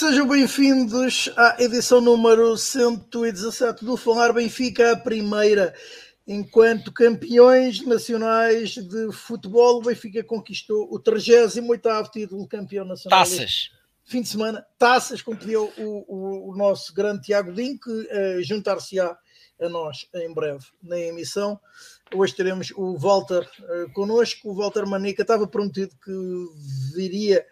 sejam bem-vindos à edição número 117 do Falar Benfica, a primeira. Enquanto campeões nacionais de futebol, o Benfica conquistou o 38º título de campeão nacional. Taças. Fim de semana, taças, como pediu o, o, o nosso grande Tiago Dinho, que uh, juntar-se-á a nós em breve na emissão. Hoje teremos o Walter uh, connosco. O Walter Manica estava prometido que viria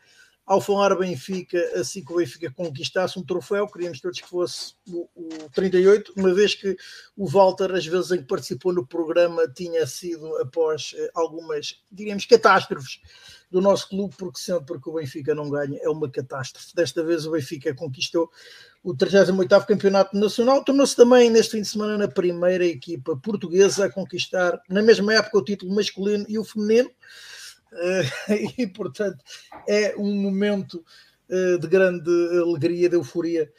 ao falar Benfica, assim que o Benfica conquistasse um troféu, queríamos todos que fosse o, o 38, uma vez que o Walter, às vezes em que participou no programa, tinha sido após eh, algumas, diríamos, catástrofes do nosso clube, porque sempre que o Benfica não ganha é uma catástrofe. Desta vez o Benfica conquistou o 38º Campeonato Nacional, tornou-se também neste fim de semana na primeira equipa portuguesa a conquistar, na mesma época, o título masculino e o feminino, e portanto é um momento de grande alegria, de euforia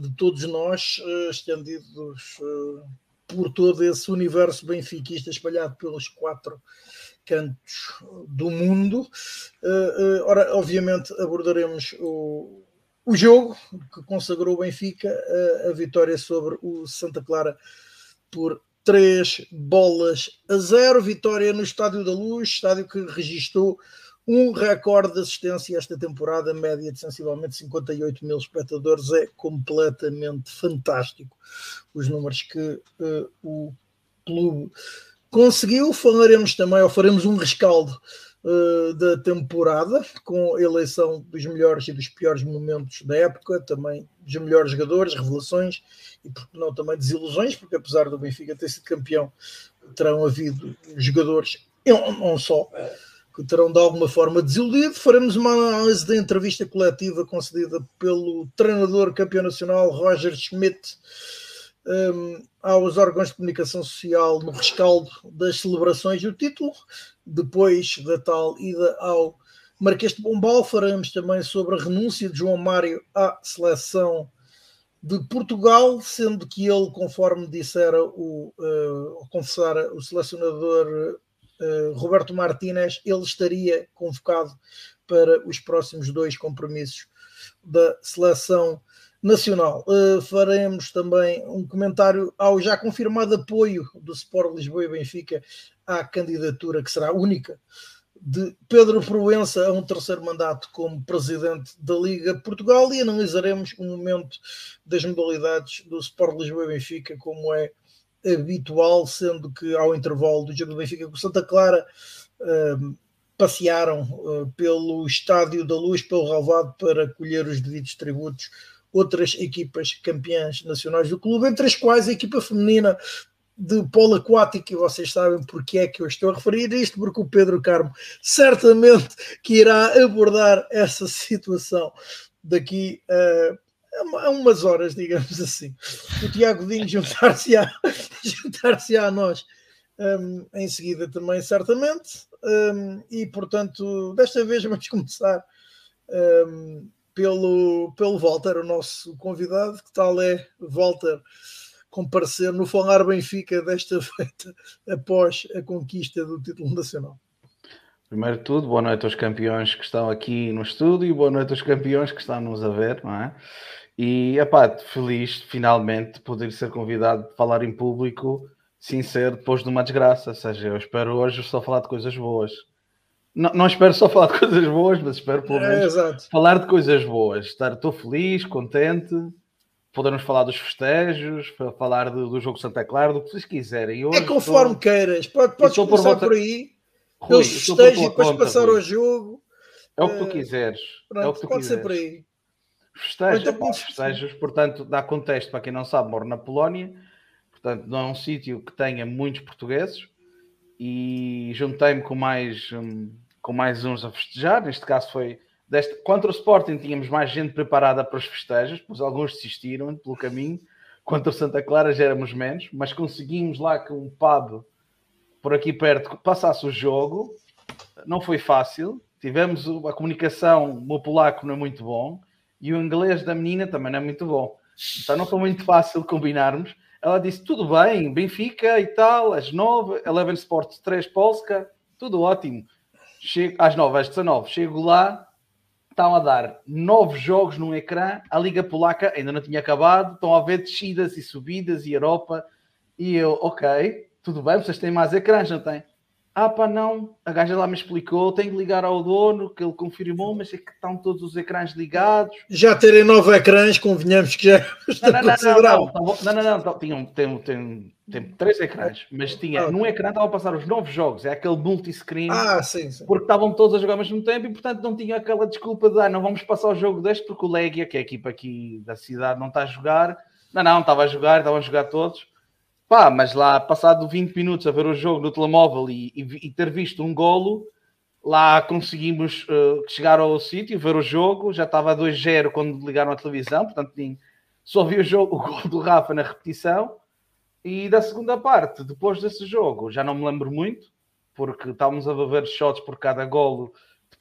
de todos nós, estendidos por todo esse universo benfiquista espalhado pelos quatro cantos do mundo. Ora, obviamente abordaremos o, o jogo que consagrou o Benfica, a, a vitória sobre o Santa Clara por 3 bolas a 0. Vitória no Estádio da Luz, estádio que registrou um recorde de assistência esta temporada, média de sensivelmente 58 mil espectadores. É completamente fantástico os números que uh, o clube conseguiu. Falaremos também, ou faremos um rescaldo uh, da temporada, com a eleição dos melhores e dos piores momentos da época, também dos melhores jogadores, revelações e, porque não, também desilusões, porque apesar do Benfica ter sido campeão, terão havido jogadores, não só, que terão de alguma forma desiludido. Faremos uma análise da entrevista coletiva concedida pelo treinador campeão nacional Roger Schmidt um, aos órgãos de comunicação social no rescaldo das celebrações do título, depois da tal ida ao Marquês de Pombal. Faremos também sobre a renúncia de João Mário à seleção de Portugal, sendo que ele, conforme dissera o, uh, confessara o selecionador uh, Roberto Martínez, ele estaria convocado para os próximos dois compromissos da seleção nacional. Uh, faremos também um comentário ao já confirmado apoio do Sport Lisboa e Benfica à candidatura que será única de Pedro Proença a um terceiro mandato como presidente da Liga Portugal e analisaremos o um momento das modalidades do Sport Lisboa e Benfica, como é habitual, sendo que ao intervalo do jogo do Benfica com Santa Clara uh, passearam uh, pelo Estádio da Luz, pelo Ralvado, para colher os devidos tributos outras equipas campeãs nacionais do clube, entre as quais a equipa feminina de polo aquático e vocês sabem porque é que eu estou a referir isto, porque o Pedro Carmo certamente que irá abordar essa situação daqui a, a umas horas, digamos assim. O Tiago Dinho juntar-se-á juntar a nós um, em seguida também, certamente. Um, e portanto, desta vez vamos começar um, pelo, pelo Walter, o nosso convidado, que tal é Walter? comparecer no Falar Benfica desta feita após a conquista do título nacional. Primeiro de tudo, boa noite aos campeões que estão aqui no estúdio e boa noite aos campeões que estão-nos a ver, não é? E, epá, feliz finalmente de poder ser convidado a falar em público ser depois de uma desgraça. Ou seja, eu espero hoje só falar de coisas boas. Não, não espero só falar de coisas boas, mas espero pelo é, menos é, falar de coisas boas. Estar, estou feliz, contente Podemos falar dos festejos, falar do, do jogo Santa Clara, do que vocês quiserem. É conforme estou... queiras, Pode, podes começar por, por aí, pelos festejos e depois conta, passar Rui. ao jogo. É o que tu eh, quiseres. Pronto, é o que tu pode quiseres. ser por aí. Festejos, então, festejos, portanto, dá contexto para quem não sabe, moro na Polónia, portanto, não é um sítio que tenha muitos portugueses e juntei-me com mais, um, com mais uns a festejar. Neste caso foi Deste, contra o Sporting tínhamos mais gente preparada para os festejos, pois alguns desistiram pelo caminho. Contra o Santa Clara já éramos menos, mas conseguimos lá que um pub por aqui perto passasse o jogo. Não foi fácil. Tivemos a comunicação, o meu polaco não é muito bom e o inglês da menina também não é muito bom. Então não foi muito fácil combinarmos. Ela disse: tudo bem, Benfica e tal, às 9, Eleven Sports 3 Polska, tudo ótimo. Chego, às 9, às 19, chego lá, estão a dar nove jogos num ecrã, a Liga Polaca ainda não tinha acabado, estão a ver descidas e subidas e Europa, e eu, ok, tudo bem, vocês têm mais ecrãs, não têm? Ah, pá, não, a gaja lá me explicou, tenho que ligar ao dono, que ele confirmou, mas é que estão todos os ecrãs ligados. Já terem nove ecrãs, convenhamos que já não, não, não, não, não, não, não, tinham tem, tem, tem três ecrãs, mas tinha, ah, num ecrã estava a passar os novos jogos, é aquele multiscreen, ah, sim, sim. porque estavam todos a jogar ao mesmo tempo e portanto não tinha aquela desculpa de ah, não vamos passar o jogo deste porque o Legia, que é a equipa aqui da cidade, não está a jogar. Não, não, estava a jogar, estavam a jogar todos Pá, mas lá, passado 20 minutos a ver o jogo no telemóvel e, e, e ter visto um golo, lá conseguimos uh, chegar ao sítio, ver o jogo. Já estava 2-0 quando ligaram a televisão, portanto, só vi o, jogo, o gol do Rafa na repetição. E da segunda parte, depois desse jogo, já não me lembro muito, porque estávamos a ver shots por cada golo,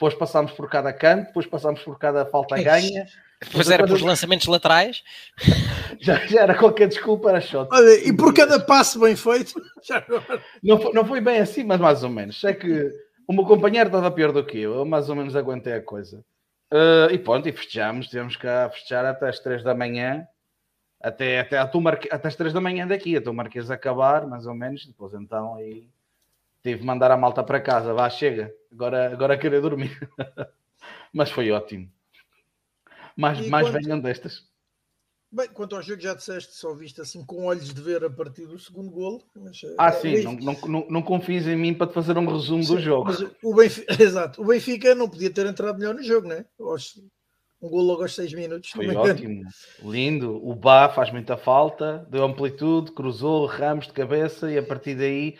depois passámos por cada canto, depois passámos por cada falta ganha. Depois era por lançamentos laterais. Já, já, era qualquer desculpa, era shot. Olha, e por cada passo bem feito. não, foi, não foi bem assim, mas mais ou menos. É que o meu companheiro estava pior do que eu, eu mais ou menos aguentei a coisa. Uh, e pronto, e festejamos, tivemos que festejar até às 3 da manhã, até, até, a Marque... até às 3 da manhã daqui, a tua Marquesa acabar, mais ou menos, depois então aí tive de mandar a malta para casa, vá, chega, agora, agora querer dormir. mas foi ótimo. Mais, mais quanto... venham destas. Bem, quanto ao jogo, já disseste, só viste assim com olhos de ver a partir do segundo golo. Mas, ah, é, sim, não, não, não, não confies em mim para te fazer um resumo sim, do jogo. o Benfica, exato, o Benfica não podia ter entrado melhor no jogo, né? Um golo logo aos 6 minutos. Foi ótimo, lindo. O Bá faz muita falta, deu amplitude, cruzou, ramos de cabeça e a partir daí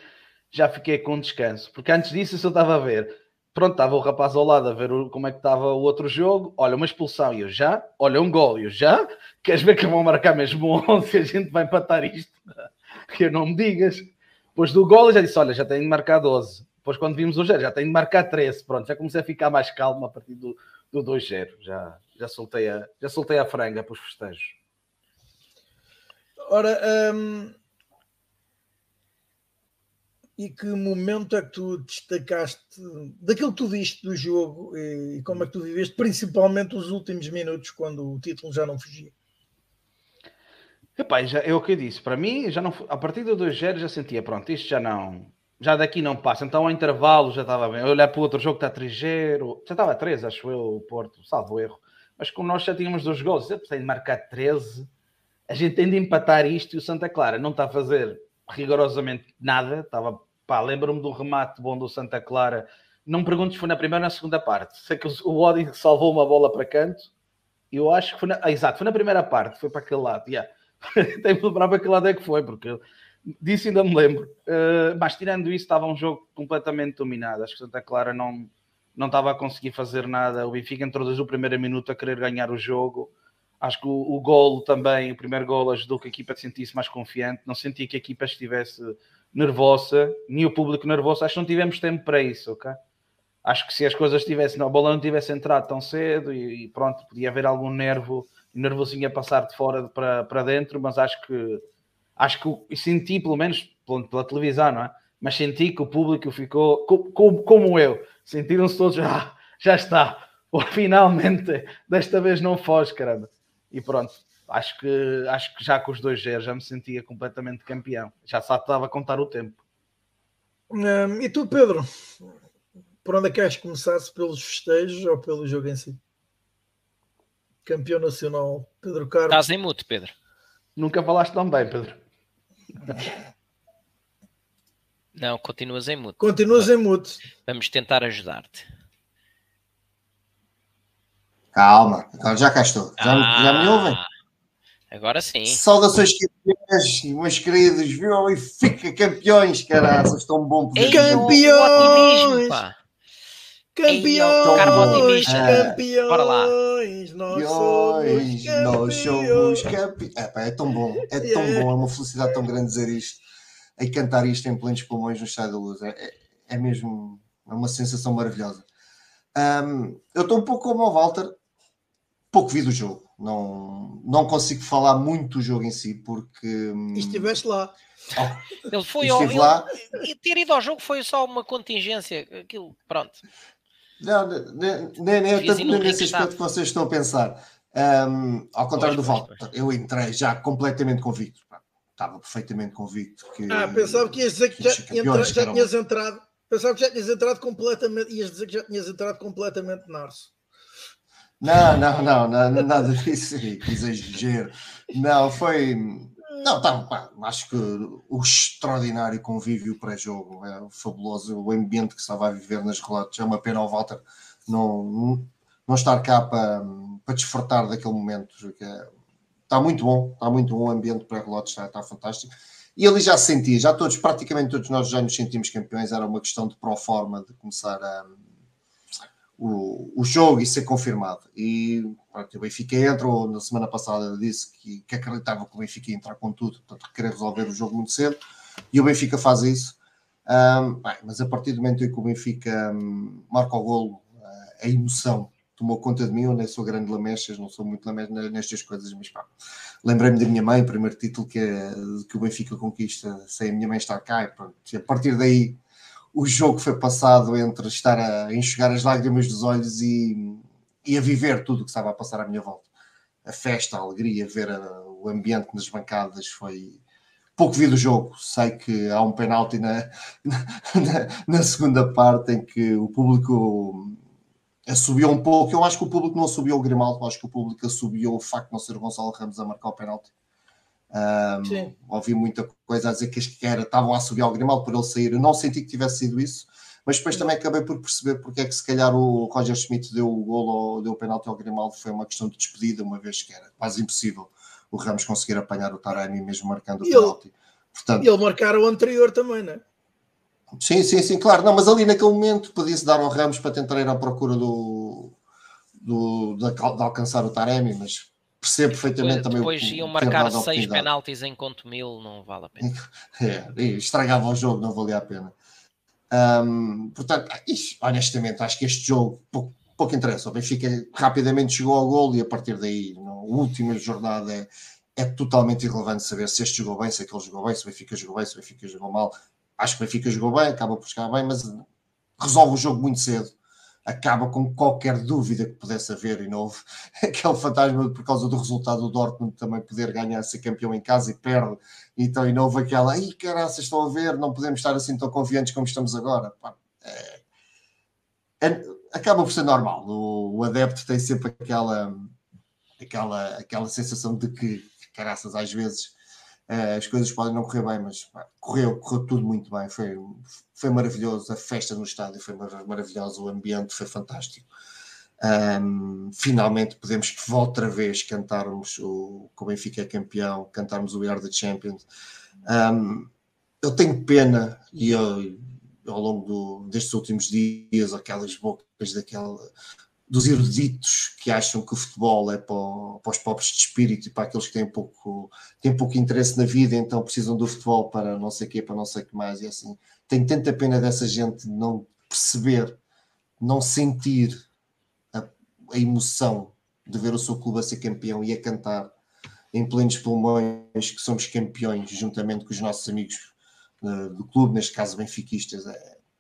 já fiquei com descanso. Porque antes disso eu só estava a ver pronto, estava o rapaz ao lado a ver como é que estava o outro jogo. Olha, uma expulsão e eu já. Olha, um gol e eu já. Queres ver que vão marcar mesmo 11 e a gente vai empatar isto? Que não me digas. Depois do gol eu já disse: Olha, já tenho de marcar 12. Depois, quando vimos o 0, já tenho de marcar 13. Pronto, já comecei a ficar mais calmo a partir do, do 2-0. Já, já, soltei a, já soltei a franga para os festejos. Ora, hum, e que momento é que tu destacaste daquilo que tu viste do jogo e como é que tu viveste, principalmente os últimos minutos, quando o título já não fugia? Epá, já, é o que eu disse, para mim, já não, a partir do 2-0 já sentia, pronto, isto já não, já daqui não passa, então ao intervalo já estava bem, eu olhar para o outro jogo que está 3-0, já estava 3, acho eu, o Porto, salvo erro, mas como nós já tínhamos dois gols, eu precisei de marcar 13, a gente tem de empatar isto e o Santa Clara não está a fazer rigorosamente nada, estava Pá, lembro-me do remate bom do Santa Clara. Não me pergunto se foi na primeira ou na segunda parte. Sei que o Odi salvou uma bola para canto. Eu acho que foi na... Ah, exato, foi na primeira parte, foi para aquele lado. Yeah. De lembrar para aquele lado é que foi, porque disso ainda me lembro. Uh, mas tirando isso, estava um jogo completamente dominado. Acho que Santa Clara não, não estava a conseguir fazer nada. O Benfica entrou desde o primeiro minuto a querer ganhar o jogo. Acho que o, o golo também, o primeiro golo, ajudou que a equipa se sentisse mais confiante. Não sentia que a equipa estivesse nervosa, nem o público nervoso. Acho que não tivemos tempo para isso, ok? Acho que se as coisas tivessem, a bola não tivesse entrado tão cedo e, e pronto, podia haver algum nervo, nervosinho a passar de fora para, para dentro, mas acho que acho que senti, pelo menos pela, pela televisão, não é? Mas senti que o público ficou como, como eu, sentiram-se todos, ah, já está, finalmente, desta vez não foge, caramba. E pronto, acho que, acho que já com os dois zeros já me sentia completamente campeão. Já só estava a contar o tempo. Hum, e tu, Pedro? Por onde é que queres começar? -se pelos festejos ou pelo jogo em si? Campeão nacional, Pedro Carlos. Estás em mute, Pedro. Nunca falaste tão bem, Pedro. Não, continuas em mute. Continuas em mute. Vamos tentar ajudar-te. Calma, já cá estou. Já, ah, já me ouvem? Agora sim. Saudações campeões, meus queridos, viu? E fica campeões, caralho, estão bom por Campeões! Campeões! Campeões! Bora lá! Nós somos campeões! Nós somos campeões! É, é tão bom, é tão yeah. bom, é uma felicidade tão grande dizer isto e cantar isto em plenos pulmões no Estádio da Luz. É, é, é mesmo é uma sensação maravilhosa. Um, eu estou um pouco como o Walter, pouco vi do jogo não, não consigo falar muito do jogo em si, porque. Hum, estiveste lá. Oh, ele foi ao, ele, lá. ter ido ao jogo foi só uma contingência. Aquilo, pronto. Não, nem, nem, nem é tanto nesse aspecto que vocês estão a pensar. Um, ao contrário pois, do Walter, eu entrei já completamente convicto. Estava perfeitamente convicto que. Ah, pensava que ias dizer que, já, entra, já tinhas entrado. Pensava que já tinhas entrado completamente. Ias dizer que já tinhas entrado completamente narso. Não, não, não, não, nada disso. Exagero. Não, foi. Não, tá, acho que o extraordinário convívio pré-jogo é fabuloso. O ambiente que estava a viver nas relatos é uma pena ao Walter não, não estar cá para, para desfrutar daquele momento. Que é, está muito bom, está muito bom o ambiente pré-relotes, está, está fantástico. E ele já se sentia, já todos, praticamente todos nós já nos sentimos campeões, era uma questão de pró-forma de começar a, o, o jogo e ser confirmado. E pronto, o Benfica entrou na semana passada, disse que, que acreditava que o Benfica ia entrar com tudo, portanto, querer resolver o jogo muito cedo, e o Benfica faz isso. Um, bem, mas a partir do momento em que o Benfica um, marca o golo, uh, a emoção tomou conta de mim. Eu nem sou grande lamechas, não sou muito lamechas nestas coisas, mas pá, lembrei-me da minha mãe, primeiro título que, que o Benfica conquista sem a minha mãe estar cá. E pronto, a partir daí o jogo foi passado entre estar a enxugar as lágrimas dos olhos e, e a viver tudo o que estava a passar à minha volta. A festa, a alegria, ver a, o ambiente nas bancadas foi. Pouco vi do jogo, sei que há um penalti na, na, na segunda parte em que o público assobiou um pouco. Eu acho que o público não assobiou o Grimaldo, acho que o público assobiou o facto de não ser o Gonçalo Ramos a marcar o penalti. Um, ouvi muita coisa a dizer que, que era, estavam a subir ao Grimaldo por ele sair. Eu não senti que tivesse sido isso, mas depois também acabei por perceber porque é que se calhar o Roger Schmidt deu o gol ou deu o penalti ao Grimaldo. Foi uma questão de despedida, uma vez que era quase impossível o Ramos conseguir apanhar o Taremi mesmo marcando o e penalti. Ele, Portanto, e ele marcar o anterior também, não é? Sim, sim, sim, claro. Não, mas ali naquele momento podia-se dar ao Ramos para tentar ir à procura do, do de, de alcançar o Taremi, mas percebo perfeitamente depois, também depois o iam marcar seis penaltis em conto mil, não vale a pena. É, estragava o jogo, não valia a pena. Um, portanto, honestamente, acho que este jogo pouco, pouco interessa. O Benfica rapidamente chegou ao gol e a partir daí, na última jornada, é, é totalmente irrelevante saber se este jogou bem, se aquele jogou bem, se o Benfica jogou bem, se o Benfica jogou mal. Acho que o Benfica jogou bem, acaba por chegar bem, mas resolve o jogo muito cedo acaba com qualquer dúvida que pudesse haver e houve aquele fantasma por causa do resultado do Dortmund também poder ganhar, ser campeão em casa e perde, então e houve aquela, ai caraças, estão a ver, não podemos estar assim tão confiantes como estamos agora. É, é, acaba por ser normal, o, o, adepto tem sempre aquela, aquela, aquela sensação de que, caraças, às vezes as coisas podem não correr bem, mas pá, correu, correu tudo muito bem. Foi, foi maravilhoso. A festa no estádio foi maravilhosa. O ambiente foi fantástico. Um, finalmente podemos outra vez cantarmos o o Benfica campeão, cantarmos o We Are the Champions. Um, eu tenho pena, e eu, ao longo do, destes últimos dias, aquelas bocas daquela dos eruditos que acham que o futebol é para, para, os pobres de espírito e para aqueles que têm pouco, têm pouco interesse na vida, então precisam do futebol para não sei o quê, para não sei o que mais, e assim. Tenho tanta pena dessa gente não perceber, não sentir a, a emoção de ver o seu clube a ser campeão e a cantar em plenos pulmões que somos campeões, juntamente com os nossos amigos uh, do clube, neste caso benfiquistas.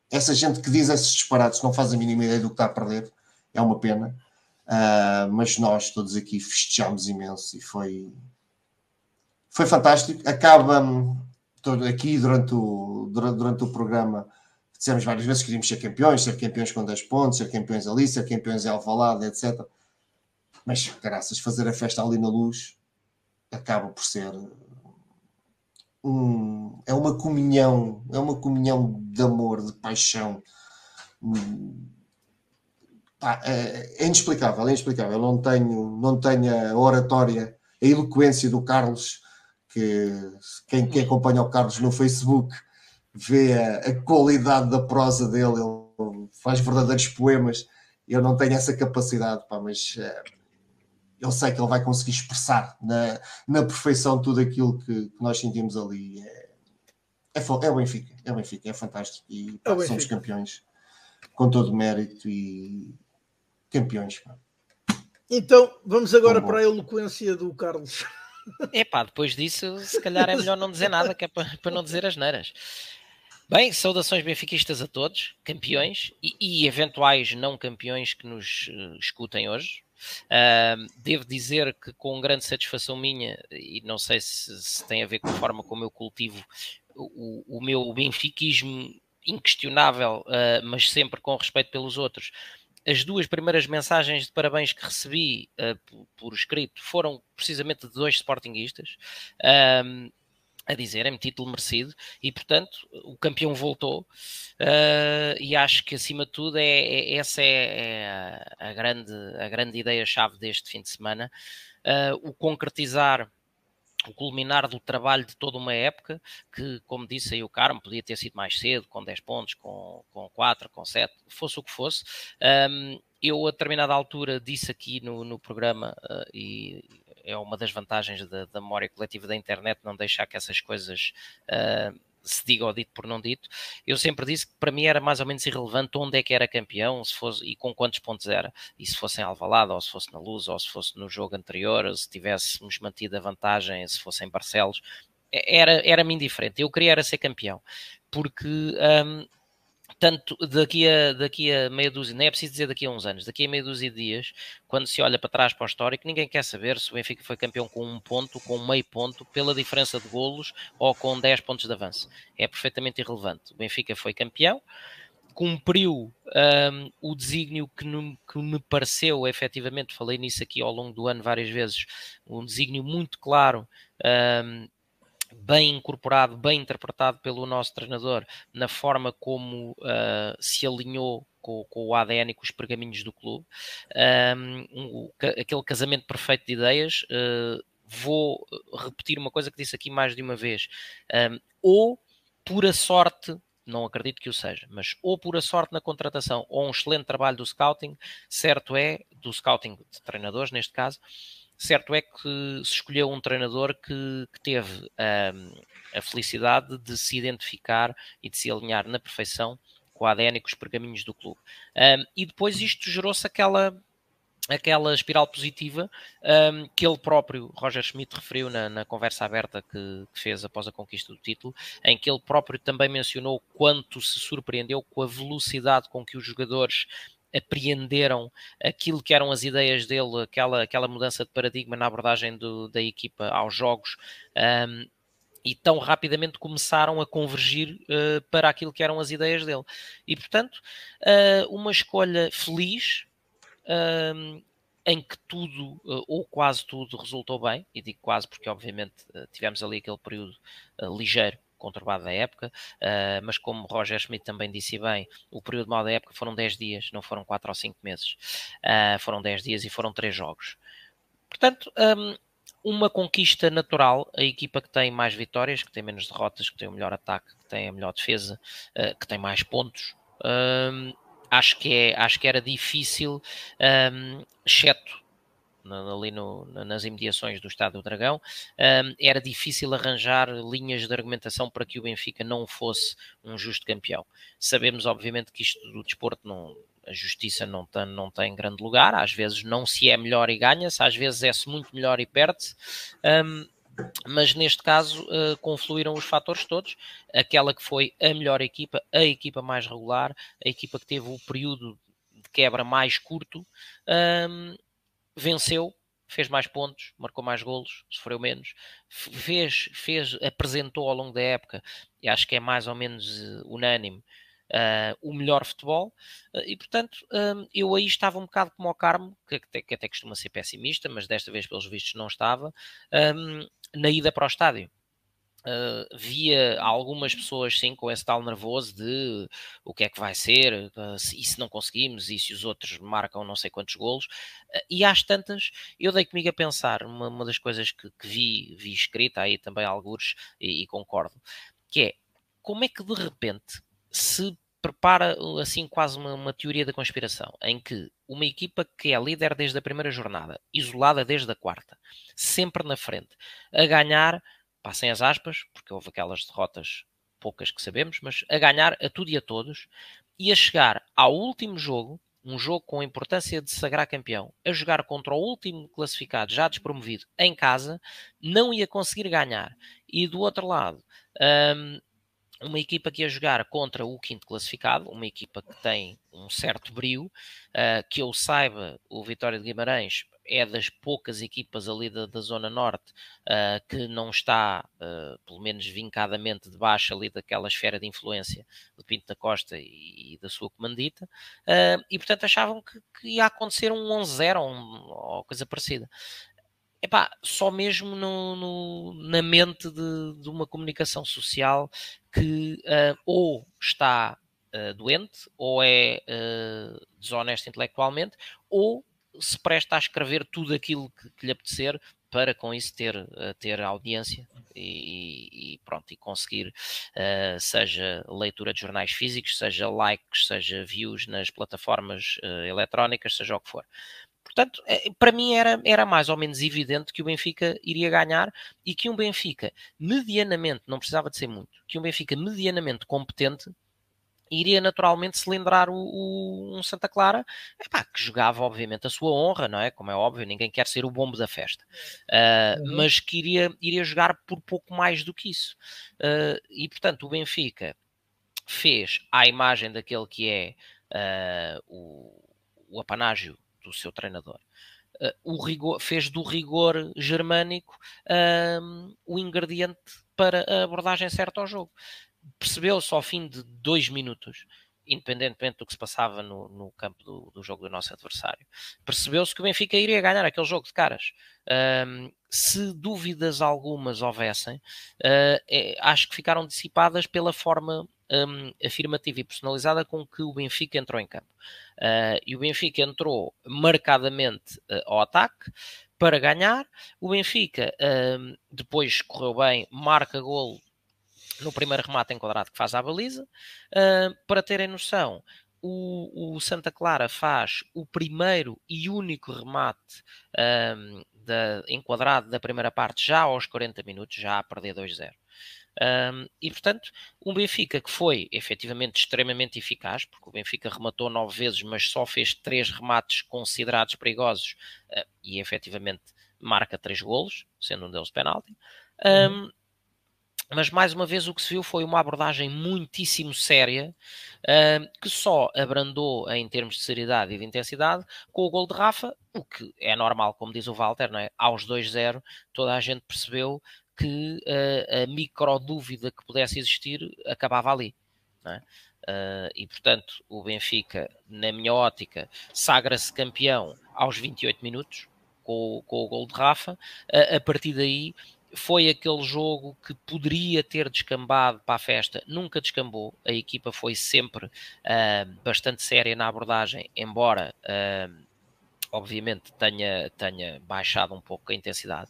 Essa gente que diz esses disparados não faz a mínima ideia do que está a perder é uma pena. Uh, mas nós todos aqui festejamos imenso e foi, foi fantástico. Acaba todo aqui durante o, durante, durante o programa. Dissemos várias vezes que queríamos ser campeões, ser campeões com 10 pontos, ser campeões ali, ser campeões em Alvalade, etc. Mas, graças, fazer a festa ali na luz acaba por ser um, é uma comunhão, é uma comunhão de amor, de paixão, Pá, é, é inexplicável, é inexplicável. Eu não tenho, não tenho a oratória, a eloquência do Carlos, que quem, quem acompanha o Carlos no Facebook vê a, a, qualidade da prosa dele, ele faz verdadeiros poemas. Eu não tenho essa capacidade, pá, mas é, eu sei que ele vai conseguir expressar na, na perfeição tudo aquilo que, que nós sentimos ali. É, é, é o Benfica, é o Benfica, é fantástico. E pá, é somos campeões com todo o mérito e, campeões. Então, vamos agora para a eloquência do Carlos. É pá, depois disso, se calhar é melhor não dizer nada, que é para, para não dizer as neiras. Bem, saudações benfiquistas a todos, campeões e, e eventuais não campeões que nos uh, escutem hoje. Uh, devo dizer que com grande satisfação minha, e não sei se, se tem a ver com a forma como eu cultivo o, o meu benfiquismo inquestionável, uh, mas sempre com respeito pelos outros. As duas primeiras mensagens de parabéns que recebi uh, por, por, escrito foram precisamente de dois sportinguistas a dizerem-me título merecido e portanto o campeão voltou uh, e acho que acima de tudo é, é essa é, é, a grande a grande ideia chave deste fim de semana uh, o concretizar o culminar do trabalho de toda uma época, que, como disse aí o Carmo, podia ter sido mais cedo, com 10 pontos, com, com 4, com 7, fosse o que fosse. Um, eu, a determinada altura, disse aqui no, no programa, uh, e é uma das vantagens da, da, memória coletiva da internet, não deixar que essas coisas uh, se diga ou dito por não dito. Eu sempre disse que para mim era mais ou menos irrelevante onde é que era campeão se fosse, e com quantos pontos era. E se fosse em Alvalade, ou se fosse na Luz, ou se fosse no jogo anterior, se tivéssemos mantido a vantagem, se fosse em Barcelos, era, era-me indiferente. Eu queria era ser campeão. Porque um, tanto daqui a, daqui a meia dúzia, nem é preciso dizer daqui a uns anos, daqui a meia dúzia de dias, quando se olha para trás para o histórico, ninguém quer saber se o Benfica foi campeão com um ponto, com meio ponto, pela diferença de golos ou com 10 pontos de avanço. É perfeitamente irrelevante. O Benfica foi campeão, cumpriu um, o desígnio que, que, me pareceu, efetivamente, falei nisso aqui ao longo do ano várias vezes, um desígnio muito claro um, bem incorporado, bem interpretado pelo nosso treinador na forma como uh, se alinhou com, com, o ADN e com os pergaminhos do clube. Um, aquele casamento perfeito de ideias. Uh, vou repetir uma coisa que disse aqui mais de uma vez. Um, ou pura sorte não acredito que o seja, mas ou pura sorte na contratação ou um excelente trabalho do scouting, certo é, do scouting de treinadores neste caso, Certo é que se escolheu um treinador que, que teve um, a felicidade de se identificar e de se alinhar na perfeição com a ADN e com os pergaminhos do clube. Um, e depois isto gerou-se aquela aquela espiral positiva um, que ele próprio, Roger Schmidt, referiu na, na conversa aberta que, que, fez após a conquista do título, em que ele próprio também mencionou quanto se surpreendeu com a velocidade com que os jogadores apreenderam aquilo que eram as ideias dele, aquela, aquela mudança de paradigma na abordagem do, da equipa aos jogos. Um, e tão rapidamente começaram a convergir uh, para aquilo que eram as ideias dele. E, portanto, uh, uma escolha feliz, uh, em que tudo, ou quase tudo, resultou bem, e digo quase porque, obviamente, tivemos ali aquele período ligeiro conturbado da época, uh, mas como Roger Schmidt também disse bem, o período mal da época foram 10 dias, não foram 4 ou 5 meses. Uh, foram 10 dias e foram 3 jogos. Portanto, um, uma conquista natural, a equipa que tem mais vitórias, que tem menos derrotas, que tem o melhor ataque, que tem a melhor defesa, uh, que tem mais pontos. Um, acho, que é, acho que era difícil, um, exceto ali no, nas imediações do Estado do Dragão, um, era difícil arranjar linhas de argumentação para que o Benfica não fosse um justo campeão. Sabemos, obviamente, que isto do desporto não, a justiça não tem, não tem grande lugar, às vezes não se é melhor e ganha-se, às vezes é-se muito melhor e perde-se. Um, mas neste caso uh, confluíram os fatores todos, aquela que foi a melhor equipa, a equipa mais regular, a equipa que teve o período de quebra mais curto, um, venceu, fez mais pontos, marcou mais golos, sofreu menos, fez, fez, apresentou ao longo da época, e acho que é mais ou menos uh, unânime, uh, o melhor futebol, uh, e portanto um, eu aí estava um bocado como o Carmo, que até, que até costuma ser pessimista, mas desta vez pelos vistos não estava, um, na ida para o estádio. Uh, via algumas pessoas sim com esse tal nervoso de o que é que vai ser uh, se, e se não conseguimos e se os outros marcam não sei quantos golos. Uh, e às tantas eu dei comigo a pensar uma, uma das coisas que, que, vi, vi escrita aí também alguns e, e, concordo que é como é que de repente se prepara assim quase uma, uma teoria da conspiração em que uma equipa que é líder desde a primeira jornada isolada desde a quarta sempre na frente a ganhar passem as aspas, porque houve aquelas derrotas poucas que sabemos, mas a ganhar a tudo e a todos e a chegar ao último jogo, um jogo com a importância de sagrar campeão, a jogar contra o último classificado, já despromovido, em casa, não ia conseguir ganhar. E do outro lado, um, uma equipa que ia jogar contra o quinto classificado, uma equipa que tem um certo brio, uh, que eu saiba, o Vitória de Guimarães é das poucas equipas ali da, da Zona Norte uh, que não está, uh, pelo menos vincadamente, debaixo ali daquela esfera de influência do Pinto da Costa e, e da sua comandita, e portanto achavam que, que, ia acontecer um 11-0 ou, ou coisa parecida. Epá, só mesmo no, no, na mente de, de, uma comunicação social que uh, ou está uh, doente, ou é uh, desonesto intelectualmente, ou se presta a escrever tudo aquilo que, que lhe apetecer para com isso ter, ter audiência e, e pronto, e conseguir seja leitura de jornais físicos, seja likes, seja views nas plataformas eletrónicas, seja o que for. Portanto, eh, para mim era, era mais ou menos evidente que o Benfica iria ganhar e que um Benfica medianamente, não precisava de ser muito, que um Benfica medianamente competente iria naturalmente cilindrar o, o, um Santa Clara epá, que jogava obviamente a sua honra, não é? Como é óbvio, ninguém quer ser o bombo da festa, uh, uhum. mas que iria, iria jogar por pouco mais do que isso. Uh, e portanto, o Benfica fez à imagem daquele que é uh, o, o apanágio do seu treinador. O rigor, fez do rigor germânico o ingrediente para a abordagem certa ao jogo. Percebeu-se ao fim de dois minutos, independentemente do que se passava no, no campo do, do, jogo do nosso adversário, percebeu-se que o Benfica iria ganhar aquele jogo de caras. Uh, se dúvidas algumas houvessem, uh, é, acho que ficaram dissipadas pela forma um, afirmativa e personalizada com que o Benfica entrou em campo. Uh, e o Benfica entrou marcadamente uh, ao ataque para ganhar. O Benfica depois correu bem, marca golo no primeiro remate enquadrado que faz à baliza. para terem noção, o, o, Santa Clara faz o primeiro e único remate um, da, enquadrado da primeira parte já aos 40 minutos, já a perder 2-0. Um, e portanto, um Benfica que foi efetivamente extremamente eficaz, porque o Benfica rematou nove vezes, mas só fez três remates considerados perigosos uh, e efetivamente marca três golos, sendo um deles penalti. Um, uhum. Mas mais uma vez o que se viu foi uma abordagem muitíssimo séria, uh, que só abrandou em termos de seriedade e de intensidade com o gol de Rafa, o que é normal, como diz o Walter, não é? aos 2-0 toda a gente percebeu que uh, a micro dúvida que pudesse existir acabava ali. É? Uh, e portanto, o Benfica, na minha ótica, sagra-se campeão aos 28 minutos com, com o gol de Rafa. A partir daí, foi aquele jogo que poderia ter descambado para a festa, nunca descambou. A equipa foi sempre uh, bastante séria na abordagem, embora obviamente tenha, tenha baixado um pouco a intensidade.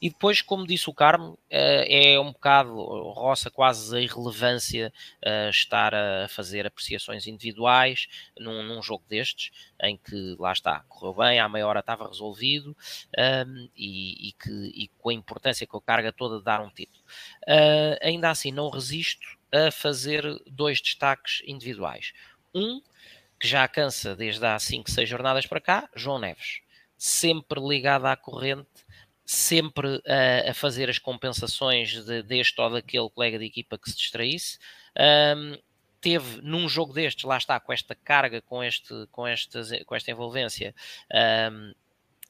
E depois, como disse o Carmo, eh, é um bocado, roça quase a irrelevância eh, estar a fazer apreciações individuais num, num, jogo destes, em que lá está, correu bem, à meia hora estava resolvido ehm, e, e, que, e com a importância com a carga toda de dar um título. Uh, ainda assim, não resisto a fazer dois destaques individuais. Um, que já cansa desde há 5, 6 jornadas para cá, João Neves. Sempre ligado à corrente, sempre a, a fazer as compensações de, deste ou daquele colega de equipa que se distraísse. Um, teve num jogo destes, lá está, com esta carga, com, este, com, esta, com esta envolvência, um,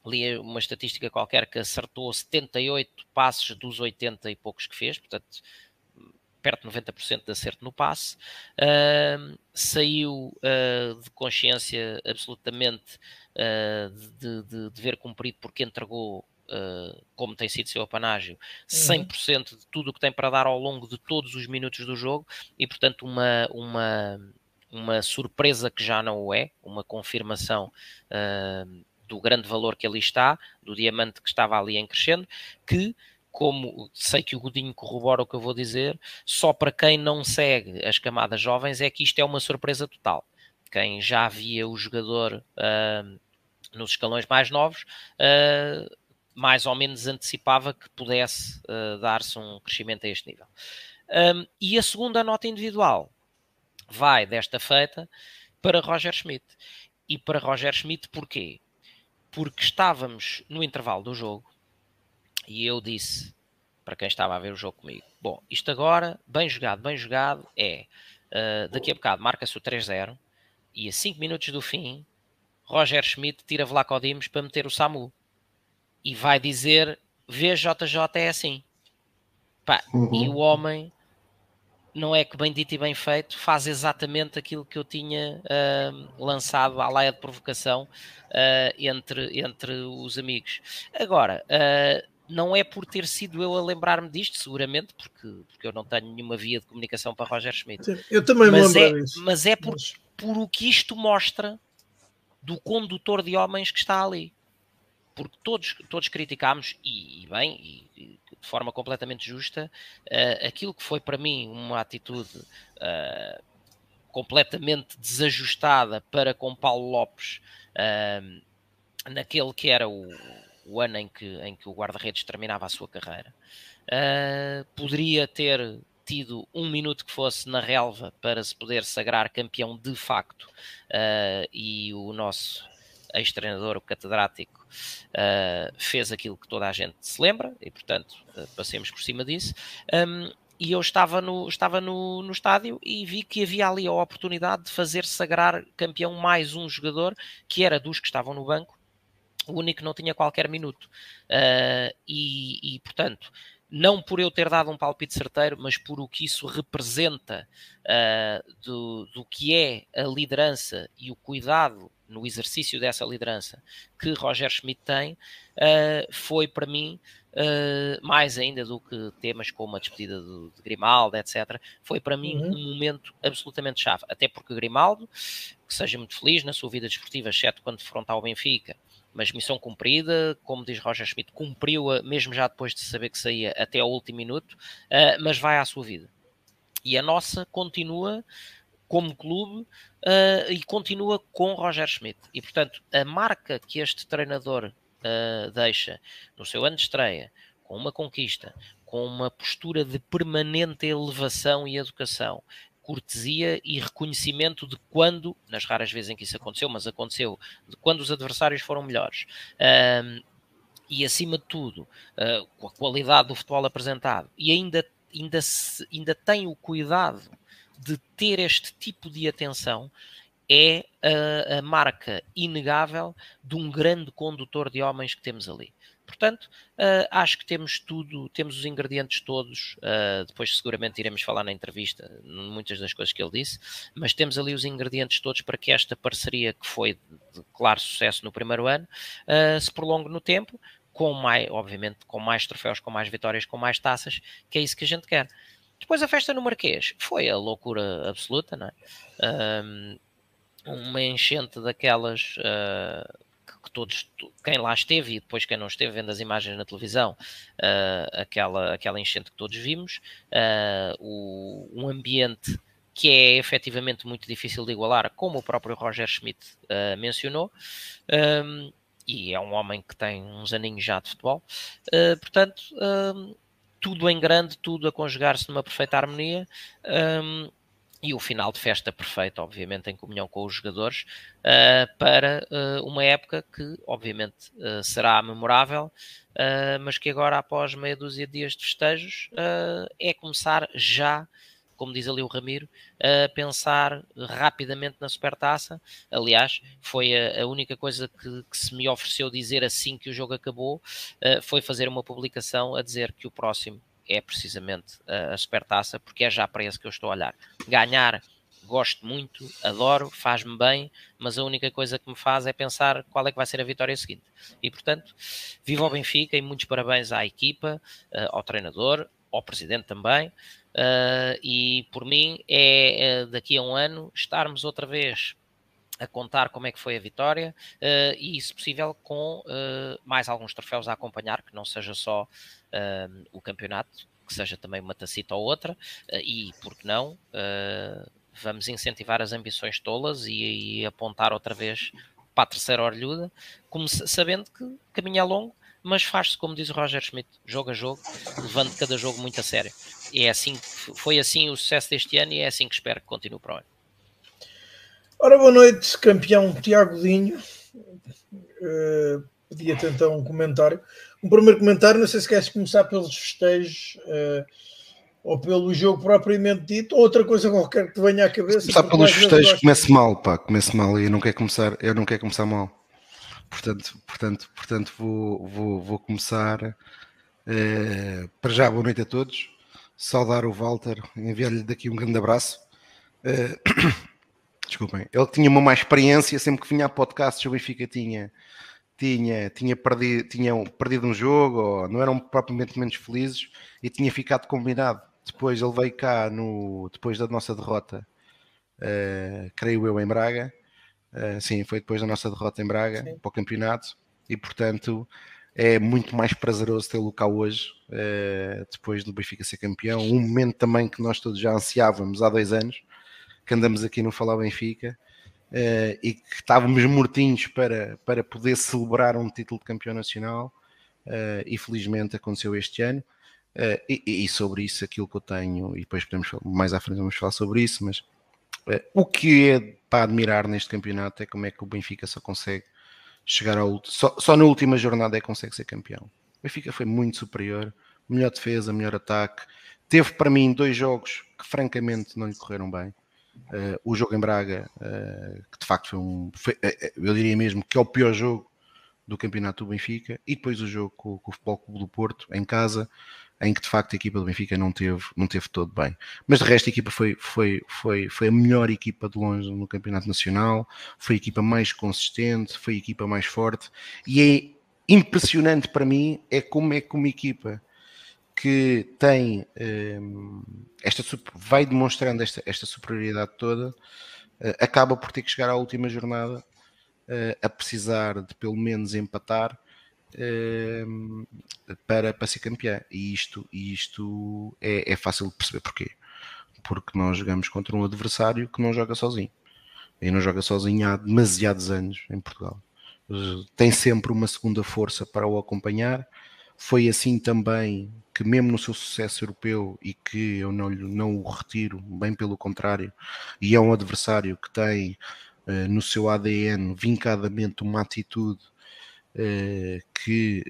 li uma estatística qualquer que acertou 78 passes dos 80 e poucos que fez, portanto, perto de 90% de acerto no passe. Uh, saiu uh, de consciência absolutamente uh, de, de, de ver cumprido porque entregou Uh, como tem sido seu apanágio, 100% uhum. de tudo o que tem para dar ao longo de todos os minutos do jogo e, portanto, uma, uma, uma surpresa que já não o é, uma confirmação uh, do grande valor que ali está, do diamante que estava ali em crescendo, que como sei que o Godinho corrobora o que eu vou dizer, só para quem não segue as camadas jovens é que isto é uma surpresa total. Quem já via o jogador uh, nos escalões mais novos, uh, mais ou menos antecipava que pudesse uh, dar-se um crescimento a este nível. Um, e a segunda nota individual vai desta feita para Roger Schmidt. E para Roger Schmidt porquê? Porque estávamos no intervalo do jogo e eu disse: para quem estava a ver o jogo comigo. Bom, isto agora, bem jogado, bem jogado, é uh, daqui a bocado marca-se o 3-0 e a 5 minutos do fim, Roger Schmidt tira Vlaco Dimos para meter o Samu e vai dizer: VJJ é assim. Pá, uhum. E o homem, não é que bem dito e bem feito, faz exatamente aquilo que eu tinha uh, lançado à laia de provocação uh, entre, entre os amigos. Agora, uh, não é por ter sido eu a lembrar-me disto, seguramente, porque, porque eu não tenho nenhuma via de comunicação para Roger Schmidt. Sim, eu também mas é. Mas é por, mas... por o que isto mostra do condutor de homens que está ali. Porque todos, todos criticámos, e, e bem, e, de forma completamente justa, uh, aquilo que foi para mim uma atitude uh, completamente desajustada para com Paulo Lopes uh, naquele que era o, o ano em que, em que o guarda-redes terminava a sua carreira. Uh, poderia ter tido um minuto que fosse na relva para se poder sagrar campeão de facto uh, e o nosso ex-treinador, o catedrático, uh, fez aquilo que toda a gente se lembra e portanto passemos por cima disso. Um, e eu estava, no, estava no, no estádio e vi que havia ali a oportunidade de fazer sagrar campeão mais um jogador que era dos que estavam no banco o único não tinha qualquer minuto. Uh, e, e, portanto, não por eu ter dado um palpite certeiro, mas por o que isso representa uh, do, do que é a liderança e o cuidado no exercício dessa liderança que Roger Schmidt tem, uh, foi para mim, uh, mais ainda do que temas como a despedida de, de Grimaldo, etc., foi para mim uhum. um momento absolutamente chave. Até porque Grimaldo, que seja muito feliz na sua vida desportiva, exceto quando frontal ao Benfica, mas missão cumprida, como diz Roger Schmidt, cumpriu-a mesmo já depois de saber que saía até ao último minuto, uh, mas vai à sua vida. E a nossa continua como clube uh, e continua com Roger Schmidt. E portanto, a marca que este treinador uh, deixa no seu ano de estreia, com uma conquista, com uma postura de permanente elevação e educação, cortesia e reconhecimento de quando, nas raras vezes em que isso aconteceu, mas aconteceu, de quando os adversários foram melhores. Um, e acima de tudo, uh, com a qualidade do futebol apresentado, e ainda, ainda, se, ainda tem o cuidado de ter este tipo de atenção, é a, a marca inegável de um grande condutor de homens que temos ali. Portanto, uh, acho que temos tudo, temos os ingredientes todos. Uh, depois, seguramente, iremos falar na entrevista muitas das coisas que ele disse, mas temos ali os ingredientes todos para que esta parceria, que foi de claro sucesso no primeiro ano, uh, se prolongue no tempo, com mais, obviamente, com mais troféus, com mais vitórias, com mais taças, que é isso que a gente quer. Depois, a festa no Marquês foi a loucura absoluta, não é? uma enchente daquelas que todos, quem lá esteve e depois quem não esteve vendo as imagens na televisão, uh, aquela, aquela enchente que todos vimos, uh, o, um ambiente que é efetivamente muito difícil de igualar, como o próprio Roger Schmidt uh, mencionou, um, e é um homem que tem uns aninhos já de futebol, portanto, um, tudo em grande, tudo a conjugar-se numa perfeita harmonia. Um, e o final de festa perfeito, obviamente, em comunhão com os jogadores, uh, para uh, uma época que, obviamente, uh, será memorável, mas que agora, após meia dúzia de dias de festejos, é começar já, como diz ali o Ramiro, a pensar rapidamente na supertaça. Aliás, foi a, a única coisa que, que, se me ofereceu dizer assim que o jogo acabou, foi fazer uma publicação a dizer que o próximo é precisamente a, a supertaça, porque é já para esse que eu estou a olhar. Ganhar, gosto muito, adoro, faz-me bem, mas a única coisa que me faz é pensar qual é que vai ser a vitória seguinte. E portanto, viva o Benfica e muitos parabéns à equipa, uh, ao treinador, ao presidente também. Uh, e por mim é uh, daqui a um ano estarmos outra vez a contar como é que foi a vitória uh, e, se possível, com uh, mais alguns troféus a acompanhar, que não seja só o campeonato, que seja também uma tacita ou outra, e, por que não, vamos incentivar as ambições tolas e, e, apontar outra vez para a terceira orelhuda, como, sabendo que caminho é longo, mas faz-se, como diz o Roger Schmidt, jogo a jogo, levando cada jogo muito a sério. E é assim, foi assim o sucesso deste ano e é assim que espero que continue para o ano. Ora, boa noite, campeão Tiago Dinho. Uh, pedia-te então um comentário. Um primeiro comentário, não sei se queres começar pelos festejos uh, ou pelo jogo propriamente dito, ou outra coisa qualquer que te venha à cabeça. Começar pelos festejos, comece mal, pá, comece mal e eu não quero começar, eu não quero começar mal. Portanto, portanto, portanto vou, vou, vou começar uh, para já, boa noite a todos. Saudar o Walter, enviar-lhe daqui um grande abraço. Uh, desculpem, ele tinha uma má experiência sempre que vinha a podcast, o Benfica tinha tinha, tinha, perdido, tinha perdido um jogo, ou não eram propriamente menos felizes, e tinha ficado combinado. Depois ele veio cá, no, depois da nossa derrota, uh, creio eu, em Braga. Uh, sim, foi depois da nossa derrota em Braga sim. para o campeonato, e portanto é muito mais prazeroso tê-lo cá hoje, uh, depois do Benfica ser campeão. Um momento também que nós todos já ansiávamos há dois anos, que andamos aqui no Falar Benfica uh, e que estávamos mortinhos para, para poder celebrar um título de campeão nacional uh, e felizmente aconteceu este ano. Uh, e, e, sobre isso, aquilo que eu tenho, e depois podemos mais à frente vamos falar sobre isso, mas o que é para admirar neste campeonato é como é que o Benfica só consegue chegar ao só, só na última jornada é que consegue ser campeão. O Benfica foi muito superior, melhor defesa, melhor ataque. Teve para mim dois jogos que francamente não lhe correram bem. Uh, o jogo em Braga, uh, que de facto foi um, foi, uh, eu diria mesmo que é o pior jogo do campeonato do Benfica, e depois o jogo com, com, o Futebol Clube do Porto, em casa, em que de facto a equipa do Benfica não teve, não teve todo bem. Mas de resto a equipa foi, foi, foi, foi a melhor equipa de longe no campeonato nacional, foi a equipa mais consistente, foi a equipa mais forte, e é impressionante para mim é como é que uma equipa que tem um, esta vai demonstrando esta, esta superioridade toda, uh, acaba por ter que chegar à última jornada uh, a precisar de pelo menos empatar para, para ser campeã. E isto, isto é, é fácil de perceber porquê. Porque nós jogamos contra um adversário que não joga sozinho. E não joga sozinho há demasiados anos em Portugal. Tem sempre uma segunda força para o acompanhar. Foi assim também que mesmo no seu sucesso europeu e que eu não, não o retiro, bem pelo contrário, e é um adversário que tem uh, no seu ADN vincadamente uma atitude uh, que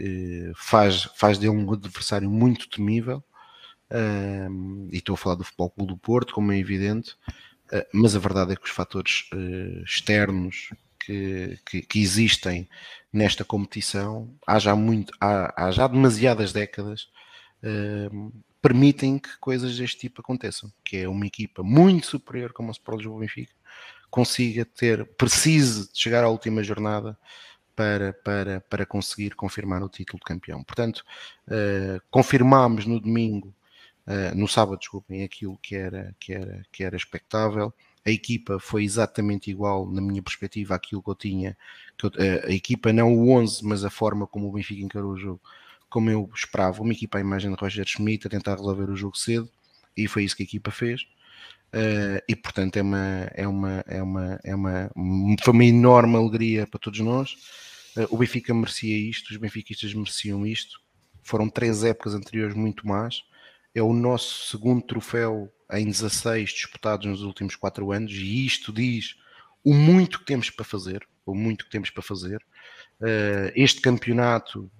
uh, faz, faz dele um adversário muito temível, e estou a falar do Futebol Clube do Porto, como é evidente, mas a verdade é que os fatores externos que, que, que, existem nesta competição há já, muito, há, há já demasiadas décadas permitem que coisas deste tipo aconteçam, que é uma equipa muito superior como o Sport Lisboa Benfica consiga ter, precise de chegar à última jornada para, para, para conseguir confirmar o título de campeão. Portanto, uh, confirmámos no domingo, uh, no sábado, desculpem, aquilo que era, que era, que era expectável. A equipa foi exatamente igual, na minha perspectiva, àquilo que eu tinha. Que eu, a equipa, não o 11, mas a forma como o Benfica encarou o jogo, como eu esperava, uma equipa à imagem de Roger Schmidt a tentar resolver o jogo cedo, e foi isso que a equipa fez. Uh, e portanto é uma, é uma, é uma, é uma, foi uma enorme alegria para todos nós. Uh, o Benfica merecia isto, os benfiquistas mereciam isto. Foram três épocas anteriores muito más. É o nosso segundo troféu em 16 disputados nos últimos quatro anos, e isto diz o muito que temos para fazer, o muito que temos para fazer. Uh, este campeonato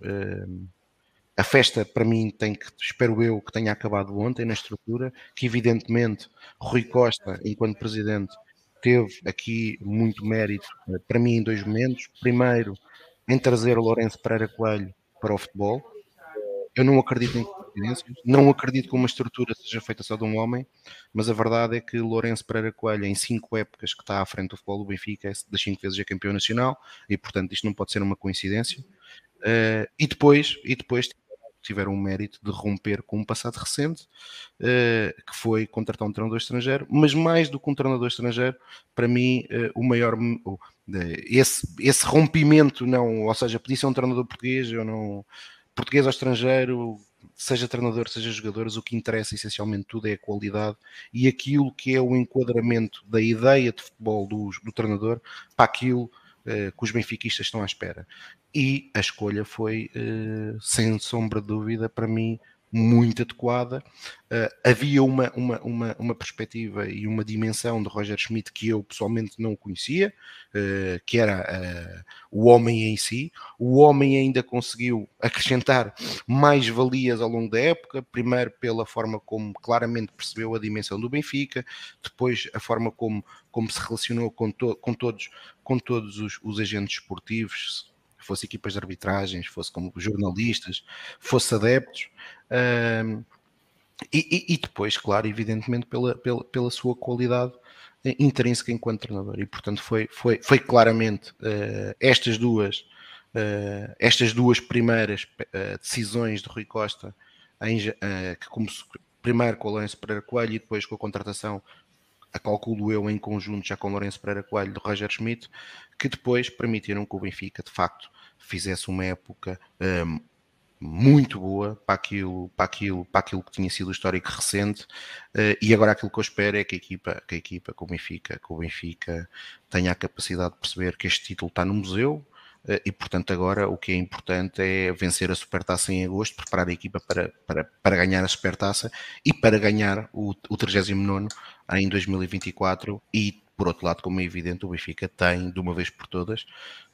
a festa, para mim, tem que, espero eu, que tenha acabado ontem na estrutura, que evidentemente Rui Costa, enquanto presidente, teve aqui muito mérito, eh, para mim, em dois momentos. Primeiro, em trazer o Lourenço Pereira Coelho para o futebol. Eu não acredito em coincidências, não acredito que uma estrutura seja feita só de um homem, mas a verdade é que Lourenço Pereira Coelho, em cinco épocas que está à frente do futebol do Benfica, é das cinco vezes é campeão nacional, e portanto isto não pode ser uma coincidência. Uh, e depois, e depois tiveram o mérito de romper com um passado recente, uh, que foi contratar um treinador estrangeiro, mas mais do que um treinador estrangeiro, para mim, uh, o maior. Esse, esse rompimento, não, ou seja, podia ser um treinador português, ou não. Português ou estrangeiro, seja treinador, seja jogadores, o que interessa essencialmente tudo é a qualidade e aquilo que é o enquadramento da ideia de futebol do, do treinador para aquilo que os benfiquistas estão à espera. E a escolha foi, uh, sem sombra de dúvida, para mim, muito adequada. Uh, havia uma, uma, uma, uma perspectiva e uma dimensão de Roger Schmidt que eu pessoalmente não conhecia, uh, que era uh, o homem em si. O homem ainda conseguiu acrescentar mais valias ao longo da época, primeiro pela forma como claramente percebeu a dimensão do Benfica, depois a forma como, como se relacionou com, to, com todos, com todos os, os agentes esportivos, fosse equipas de arbitragens, fosse como jornalistas, fosse adeptos, um, e, e, depois, claro, evidentemente, pela, pela, pela sua qualidade intrínseca enquanto treinador. E, portanto, foi, foi, foi claramente uh, estas duas uh, estas duas primeiras uh, decisões de Rui Costa, em, que começou primeiro com o Lourenço Pereira Coelho e depois com a contratação a calculo eu em conjunto já com Lourenço Pereira Coelho do Roger Schmidt, que depois permitiram que o Benfica de facto fizesse uma época um, muito boa para aquilo, para aquilo, para aquilo que tinha sido o histórico recente uh, e agora aquilo que eu espero é que a equipa, que a equipa, que o Benfica, que o Benfica tenha a capacidade de perceber que este título está no museu, e portanto agora o que é importante é vencer a Supertaça em agosto, preparar a equipa para, para, para ganhar a Supertaça e para ganhar o, o 39 em 2024 e por outro lado, como é evidente, o Benfica tem de uma vez por todas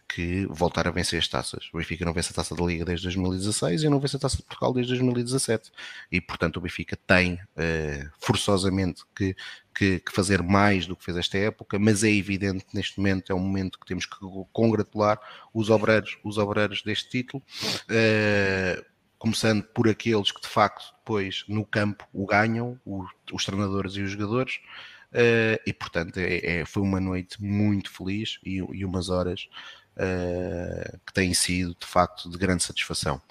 que voltar a vencer as taças. O Benfica não vence a taça da Liga desde 2016 e não vence a taça de Portugal desde 2017. E, portanto, o Benfica tem uh, forçosamente que, que, que, fazer mais do que fez esta época, mas é evidente que neste momento é um momento que temos que congratular os obreiros, os obreiros deste título. Uh, começando por aqueles que de facto depois no campo o ganham, os, os treinadores e os jogadores, uh, e portanto é, é, foi uma noite muito feliz e, e umas horas que têm sido de facto de grande satisfação.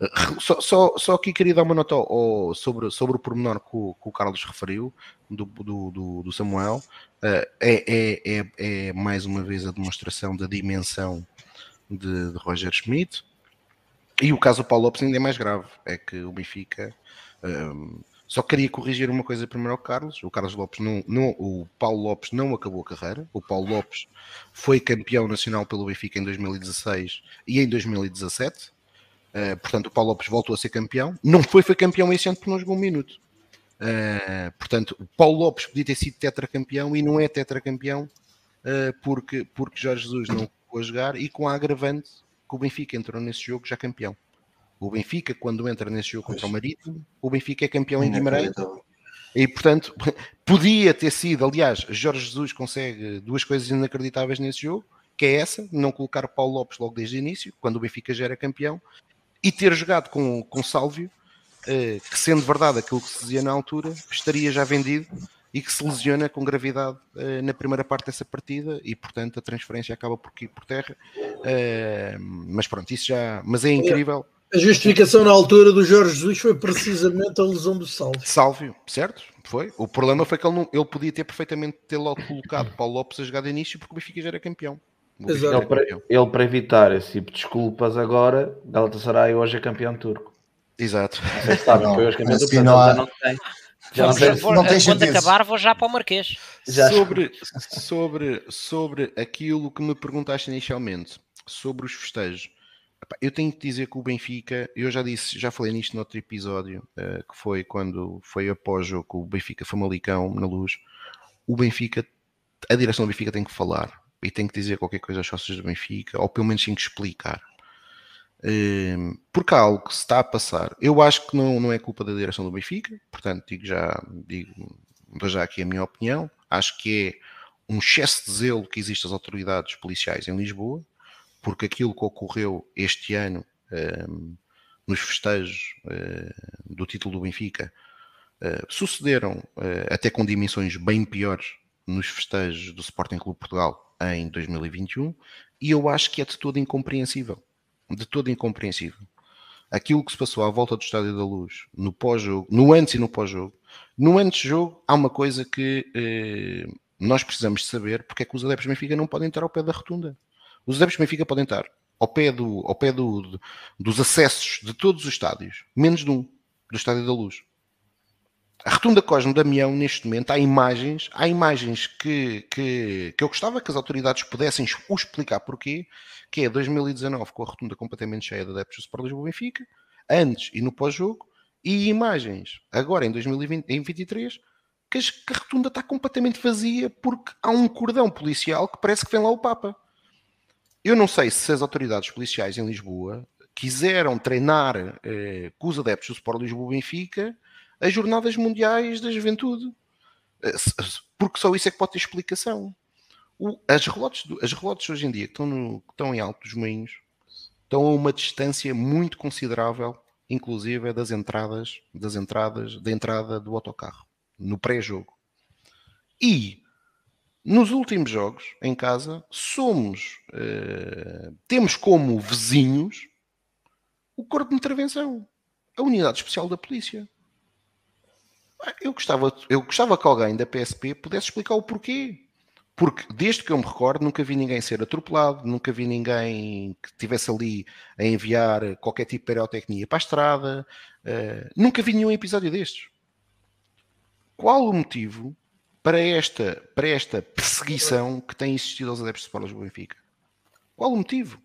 Uh, só, só, só aqui queria dar uma nota ao, sobre, sobre o pormenor que o, que o Carlos referiu, do, do, do, Samuel, uh, é, é, é, é, mais uma vez a demonstração da dimensão de, de Roger Schmidt. E o caso Paulo Lopes ainda é mais grave, é que o Benfica só queria corrigir uma coisa primeiro ao Carlos. O Carlos Lopes não, não, o Paulo Lopes não acabou a carreira. O Paulo Lopes foi campeão nacional pelo Benfica em 2016 e em 2017. Uh, eh, portanto, o Paulo Lopes voltou a ser campeão. Não foi, foi campeão esse ano porque não jogou um minuto. Uh, portanto, o Paulo Lopes podia ter sido tetracampeão e não é tetracampeão uh, porque, porque Jorge Jesus não ficou a jogar e com a agravante que o Benfica entrou nesse jogo já campeão. O Benfica, quando entra nesse jogo contra o Marítimo, o Benfica é campeão em Guimarães. E, portanto, podia ter sido, aliás, Jorge Jesus consegue duas coisas inacreditáveis nesse jogo, que é essa, não colocar Paulo Lopes logo desde o início, quando o Benfica já era campeão, e ter jogado com, com Sálvio, eh, que sendo verdade aquilo que se dizia na altura, estaria já vendido e que se lesiona com gravidade eh, na primeira parte dessa partida e, portanto, a transferência acaba por por terra. Eh, mas pronto, isso já. Mas é incrível a justificação na altura do Jorge Jesus foi precisamente a lesão do Sálvio. Sálvio, certo? Foi. O problema foi que ele, não, ele podia ter perfeitamente ter logo colocado Paulo Lopes a jogar de início porque o Benfica já era campeão. Exato. Ele, para, ele, para evitar esse tipo de desculpas agora, Galatasaray hoje é campeão turco. Exato. Sabem que hoje é campeão turco, não, há... não tem. Já não, tem, for, não tem quando acabar, vou já para o Marquês. Já. Sobre, sobre, sobre aquilo que me perguntaste inicialmente, sobre os festejos. Eu tenho que dizer que o Benfica, eu já disse, já falei nisto no outro episódio, uh, que foi quando foi após o jogo o Benfica Famalicão na luz. O Benfica, a direção do Benfica tem que falar e tem que dizer qualquer coisa aos sócios do Benfica, ou pelo menos tem que explicar. Uh, porque há algo que se está a passar. Eu acho que não, não é culpa da direção do Benfica, portanto, digo já, digo, já aqui a minha opinião. Acho que é um excesso de zelo que existe às autoridades policiais em Lisboa porque aquilo que ocorreu este ano um, ehm, nos festejos uh, do título do Benfica uh, sucederam uh, até com dimensões bem piores nos festejos do Sporting Clube Portugal em 2021 e eu acho que é de todo incompreensível de todo incompreensível aquilo que se passou à volta do Estádio da Luz no pós-jogo, no antes e no pós-jogo. No antes-jogo há uma coisa que nós precisamos saber porque é que os adeptos do Benfica não podem entrar ao pé da rotunda os adeptos do Benfica podem estar ao pé, do, ao pé do, dos acessos de todos os estádios, menos de um, do Estádio da Luz. A Rotunda Cosme Damião, neste momento, há imagens, há imagens que, que, que eu gostava que as autoridades pudessem explicar porquê, que é 2019 com a rotunda completamente cheia de adeptos do Sport Lisboa Benfica, antes e no pós-jogo, e imagens agora em 2023 que a rotunda está completamente vazia porque há um cordão policial que parece que vem lá o Papa. Eu não sei se as autoridades policiais em Lisboa quiseram treinar eh, com os adeptos do Sport Lisboa Benfica as jornadas mundiais da juventude. Eh, porque só isso é que pode ter explicação. O, as, relotes, as relotes hoje em dia que estão, no, que estão em Alto dos Moinhos estão a uma distância muito considerável, inclusive das entradas, das entradas, da entrada do autocarro, no pré-jogo. E nos últimos jogos em casa somos uh, temos como vizinhos o corpo de intervenção, a unidade especial da polícia. Eu gostava, eu gostava que alguém da PSP pudesse explicar o porquê. Porque desde que eu me recordo, nunca vi ninguém ser atropelado, nunca vi ninguém que estivesse ali a enviar qualquer tipo de pirotecnia para a estrada, uh, nunca vi nenhum episódio destes. Qual o motivo para esta, para esta perseguição que tem existido aos adeptos de Sporting do Benfica? Qual o motivo?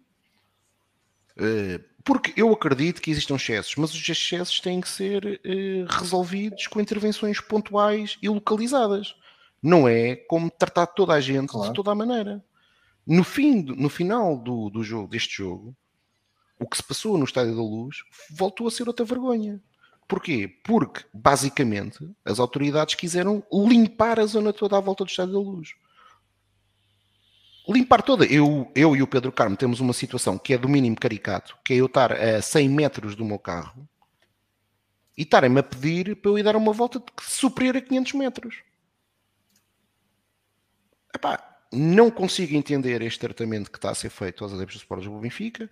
Uh, porque eu acredito que existam excessos, mas os excessos têm que ser uh, resolvidos com intervenções pontuais e localizadas. Não é como tratar toda a gente claro. de toda a maneira. No, fim, no final do, do jogo, deste jogo, o que se passou no Estádio da Luz voltou a ser outra vergonha. Porquê? Porque, basicamente, as autoridades quiseram limpar a zona toda à volta do Estádio da Luz. Limpar toda. Eu, eu e o Pedro Carmo temos uma situação que é do mínimo caricato, que é eu estar a 100 metros do meu carro e estarem-me a pedir para eu ir dar uma volta superior a 500 metros. Epá, não consigo entender este tratamento que está a ser feito aos adeptos do Sport do Benfica.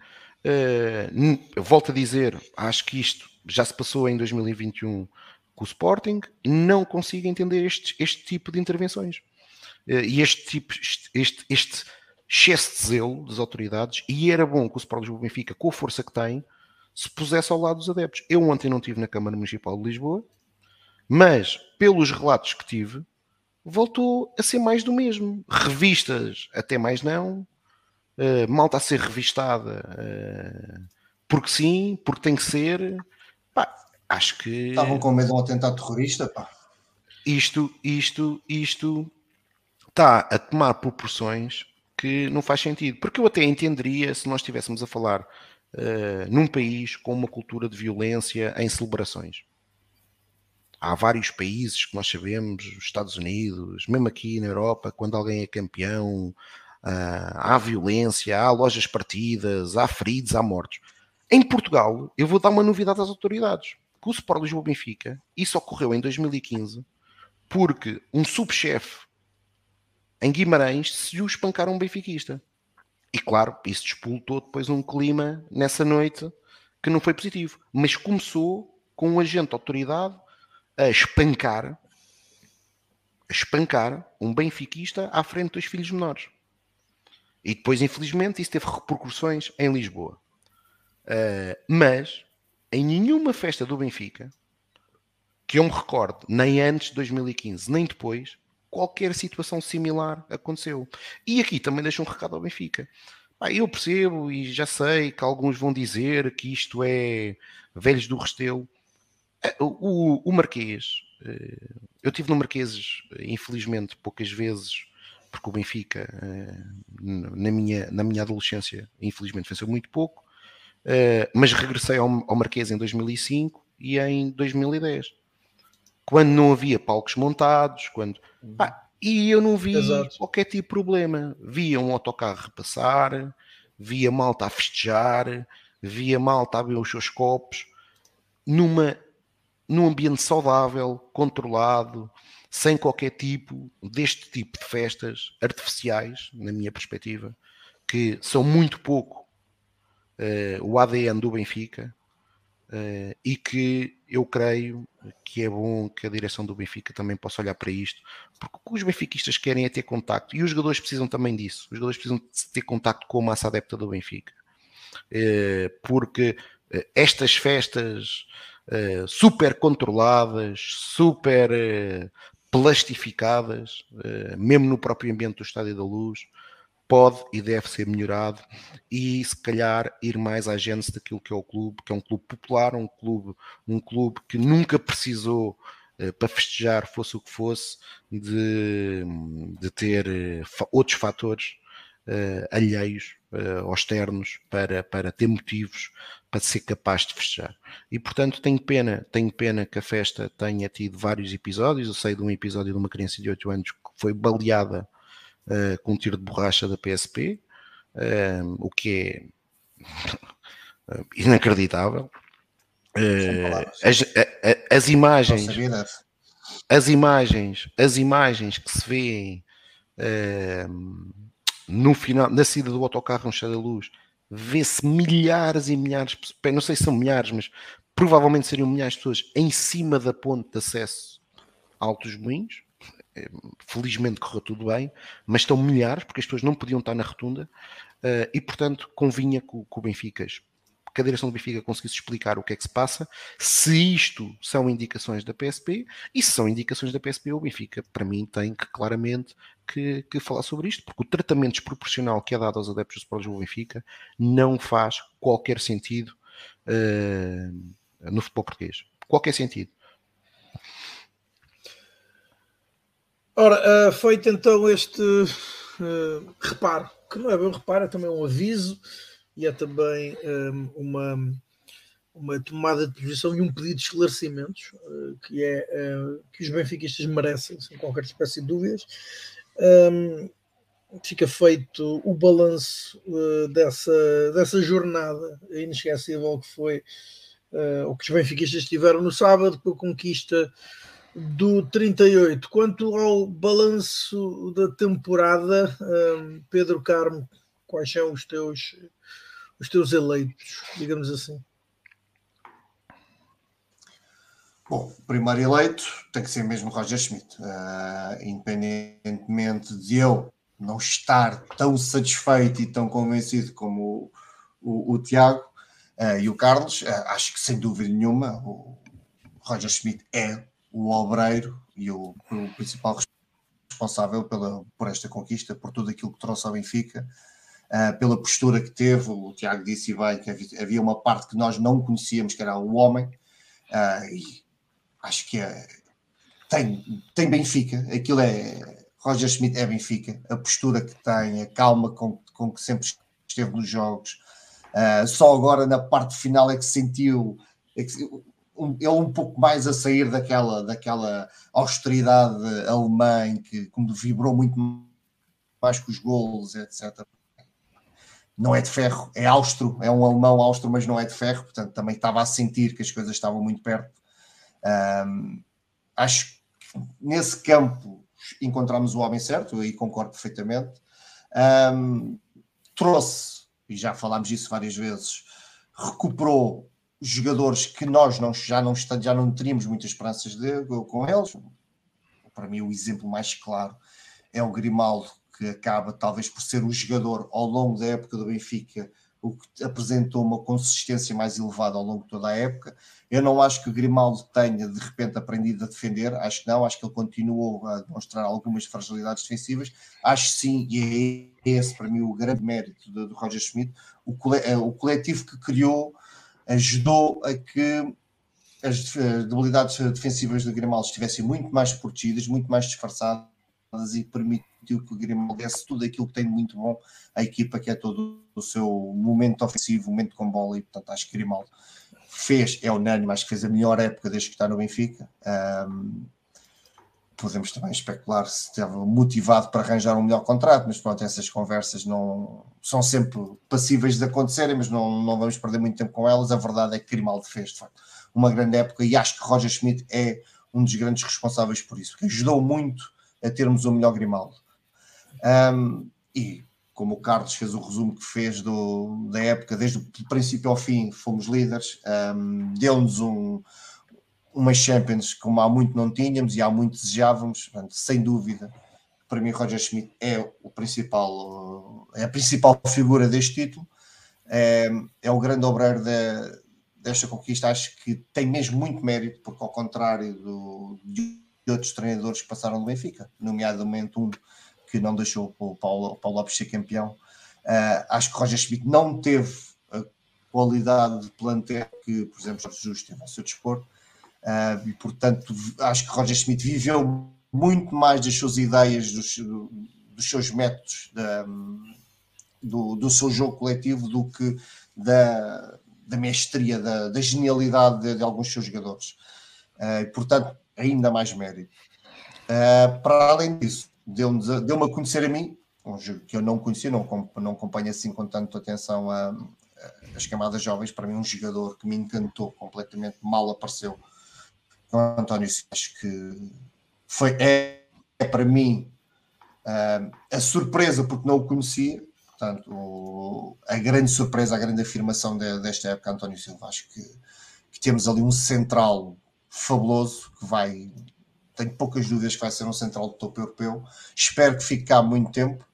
Uh, volto a dizer, acho que isto já se passou em 2021 com o Sporting. Não consigo entender este, este tipo de intervenções. Uh, e este tipo, este, este, excesso de zelo das autoridades. E era bom que o Sport do Benfica, com a força que tem, se pusesse ao lado dos adeptos. Eu ontem não estive na Câmara Municipal de Lisboa, mas pelos relatos que tive, voltou a ser mais do mesmo. Revistas, até mais não. Uh, malta a ser revistada uh, porque sim, porque tem que ser. Pá, acho que. Estavam com medo de um atentado terrorista, pá. Isto, isto, isto está a tomar proporções que não faz sentido. Porque eu até entenderia se nós estivéssemos a falar uh, num país com uma cultura de violência em celebrações. Há vários países que nós sabemos, os Estados Unidos, mesmo aqui na Europa, quando alguém é campeão, há violência, há lojas partidas, há feridos, há mortos. Em Portugal, eu vou dar uma novidade às autoridades. Que o Sport Lisboa Benfica, isso ocorreu em 2015, porque um subchefe em Guimarães decidiu espancar um benfiquista. E claro, isso despoltou depois um clima nessa noite que não foi positivo. Mas começou com um agente de autoridade a espancar, a espancar um benfiquista à frente dos filhos menores. E depois, infelizmente, isso teve repercussões em Lisboa. Uh, mas, em nenhuma festa do Benfica, que eu me recorde, nem antes de 2015, nem depois, qualquer situação similar aconteceu. E aqui também deixo um recado ao Benfica. eu percebo e já sei que alguns vão dizer que isto é velhos do Restelo. É, o, o Marquês, eh, eu tive no Marquês, infelizmente, poucas vezes, porque o Benfica, eh, na minha, na minha adolescência, infelizmente, venceu muito pouco, eh, mas regressei ao, ao Marquês em 2005 e em 2010, quando não havia palcos montados, quando. Pá, e eu não vi Exato. qualquer tipo de problema. Via um autocarro repassar, via malta a festejar, via malta a ver os seus copos, numa num ambiente saudável, controlado, sem qualquer tipo deste tipo de festas artificiais, na minha perspectiva, que são muito pouco uh, o ADN do Benfica uh, e que eu creio que é bom que a direção do Benfica também possa olhar para isto, porque os benfiquistas querem é ter contacto e os jogadores precisam também disso. Os jogadores precisam ter contacto com a massa adepta do Benfica, uh, porque estas festas super controladas, super plastificadas, uh, mesmo no próprio ambiente do Estádio da Luz, pode e deve ser melhorado e se calhar ir mais à gênese daquilo que é o clube, que é um clube popular, um clube, um clube que nunca precisou uh, para festejar, fosse o que fosse, de, de ter uh, outros fatores uh, alheios, uh, externos, para, para ter motivos para ser capaz de festejar. E portanto tenho pena, tenho pena que a festa tenha tido vários episódios. Eu sei de um episódio de uma criança de 8 anos que foi baleada uh, com um tiro de borracha da PSP, uh, o que é inacreditável. As, a, as, imagens as imagens as imagens que se vêem no final na saída do autocarro no Chá da Luz. Vê-se milhares e milhares não sei se são milhares mas provavelmente seriam milhares de pessoas em cima da ponte de acesso a Altos Moinhos. Felizmente correu tudo bem, mas estão milhares, porque as pessoas não podiam estar na rotunda, uh, e portanto convinha que, que o Benfica, que a direção do Benfica conseguisse explicar o que é que se passa, se isto são indicações da PSP, e se são indicações da PSP, o Benfica, para mim, tem que claramente que, que falar sobre isto, porque o tratamento desproporcional que é dado aos adeptos do Sport Lisboa Benfica não faz qualquer sentido uh, no futebol português. Qualquer sentido. Ora, uh, feito então este uh, reparo, que não é bem um reparo, é também um aviso e é também um, uma, uma tomada de posição e um pedido de esclarecimentos uh, que é que os benfiquistas merecem, sem qualquer espécie de dúvidas. Um, fica feito o balanço dessa, dessa jornada inesquecível que foi o que os benfiquistas tiveram no sábado com a conquista do 38. Quanto ao balanço da temporada, um, Pedro Carmo, quais são os teus, os teus eleitos, digamos assim? Bom, primeiro eleito tem que ser mesmo Roger Schmidt, uh, independentemente de eu não estar tão satisfeito e tão convencido como o, o, o Tiago uh, e o Carlos, uh, acho que sem dúvida nenhuma o Roger Schmidt é o obreiro e o, o principal responsável pela, por esta conquista, por tudo aquilo que trouxe ao Benfica, uh, pela postura que teve. O Tiago disse bem que havia, uma parte que nós não conhecíamos, que era o homem, e acho que é, tem, tem Benfica. Aquilo é. Roger Schmidt é Benfica. A postura que tem, a calma com, com que sempre esteve nos jogos. Uh, só agora na parte final é que sentiu. É que, um, ele um pouco mais a sair daquela, daquela austeridade alemã em que como vibrou muito mais com os golos, etc. Não é de ferro, é austro, é um alemão austro, mas não é de ferro, portanto também estava a sentir que as coisas estavam muito perto. Um, acho que nesse campo encontramos o homem certo, e concordo perfeitamente. Um, trouxe, e já falámos disso várias vezes, recuperou jogadores que nós não, já, não, já não teríamos muitas esperanças de, com eles. Para mim, o exemplo mais claro é o Grimaldo, que acaba talvez por ser o jogador ao longo da época do Benfica, o que apresentou uma consistência mais elevada ao longo de toda a época. Eu não acho que o Grimaldo tenha de repente aprendido a defender, acho que não, acho que ele continuou a demonstrar algumas fragilidades defensivas. Acho sim, e é esse para mim o grande mérito do, Roger Schmidt, o, eh, o coletivo que criou ajudou a que as debilidades defensivas do Grimaldo estivessem muito mais protegidas, muito mais disfarçadas e permitiu que o Grimaldo desse tudo aquilo que tem de muito bom à equipa, que é todo o seu momento ofensivo, momento com bola, e portanto acho que Grimaldo fez, é unânime, acho que fez a melhor época desde que está no Benfica. Um, podemos também especular se estava motivado para arranjar um melhor contrato, mas pronto, essas conversas não são sempre passíveis de acontecerem, mas não, não vamos perder muito tempo com elas. A verdade é que Grimaldo fez, de facto, uma grande época e acho que Roger Schmidt é um dos grandes responsáveis por isso, que ajudou muito a termos o melhor Grimaldo. Um, e como o Carlos fez o resumo que fez do, da época, desde o princípio ao fim, fomos líderes, um, deu-nos um, uma Champions como há muito não tínhamos e há muito desejávamos, portanto, sem dúvida. Para mim, Roger Schmidt é o principal, é a principal figura deste título, é, é o grande obreiro de, desta conquista. Acho que tem mesmo muito mérito, porque, ao contrário do, de outros treinadores que passaram do Benfica, nomeadamente um que não deixou o Paulo, o Paulo Lopes ser campeão. Uh, acho que o Roger Schmidt não teve a qualidade de plantel que, por exemplo, Jorge Jesus teve ao seu dispor. Uh, e, portanto, acho que Roger Schmidt viveu muito mais das suas ideias, dos, dos seus métodos, da, do, do seu jogo coletivo, do que da, da mestria, da, da genialidade de, de, alguns seus jogadores. Uh, portanto, ainda mais mérito. Uh, para além disso, deu-me deu a conhecer a mim, um jogo que eu não conhecia, não, não acompanho assim com tanta atenção a, a, as camadas jovens. Para mim, um jogador que me encantou completamente, mal apareceu. O António acho que foi, é, é para mim uh, a surpresa, porque não o conhecia. Portanto, o, a grande surpresa, a grande afirmação de, desta época, António Silva. Acho que, que temos ali um central fabuloso que vai tenho poucas dúvidas que vai ser um central do topo europeu. Espero que fique cá muito tempo.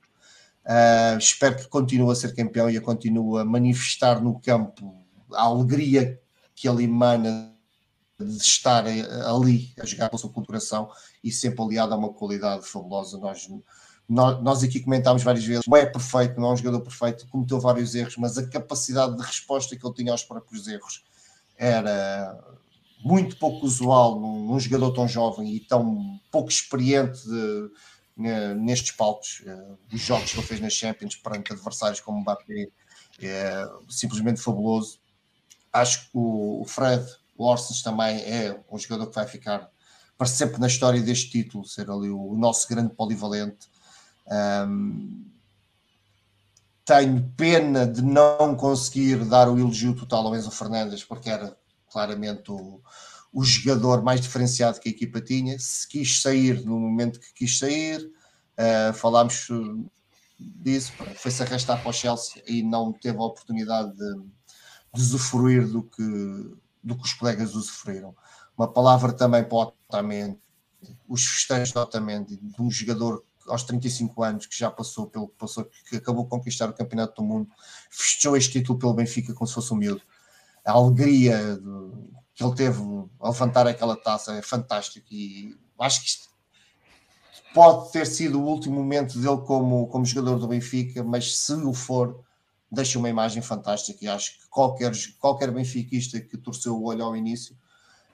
Uh, espero que continue a ser campeão e a continue a manifestar no campo a alegria que ele emana de estar ali a jogar pela sua coração e sempre aliado a uma qualidade fabulosa. Nós, nós, nós aqui comentámos várias vezes, não é perfeito, não é um jogador perfeito, cometeu vários erros, mas a capacidade de resposta que ele tinha aos próprios erros era muito pouco usual num, num jogador tão jovem e tão pouco experiente de, nestes palcos. Uh, os jogos que ele fez nas Champions perante adversários como Mbappé é simplesmente fabuloso. Acho que o, o Fred Orsens também é um jogador que vai ficar para sempre na história deste título, ser ali o, o nosso grande polivalente. Um, tenho pena de não conseguir dar o elogio total ao Enzo Fernandes, porque era claramente o, o jogador mais diferenciado que a equipa tinha. Se quis sair no momento que quis sair, uh, falámos disso, foi-se arrastar para o Chelsea e não teve a oportunidade de, de usufruir do que, do que os colegas usufruíram. Uma palavra também para o Otamendi, os festejos do Otamendi, de um jogador aos 35 anos que já passou pelo passou, que acabou de conquistar o Campeonato do Mundo, festejou este título pelo Benfica como se fosse um miúdo a alegria que ele teve ao levantar aquela taça é fantástico e acho que isto pode ter sido o último momento dele como, como jogador do Benfica, mas se o for, deixa uma imagem fantástica e acho que qualquer, qualquer benfiquista que torceu o olho ao início,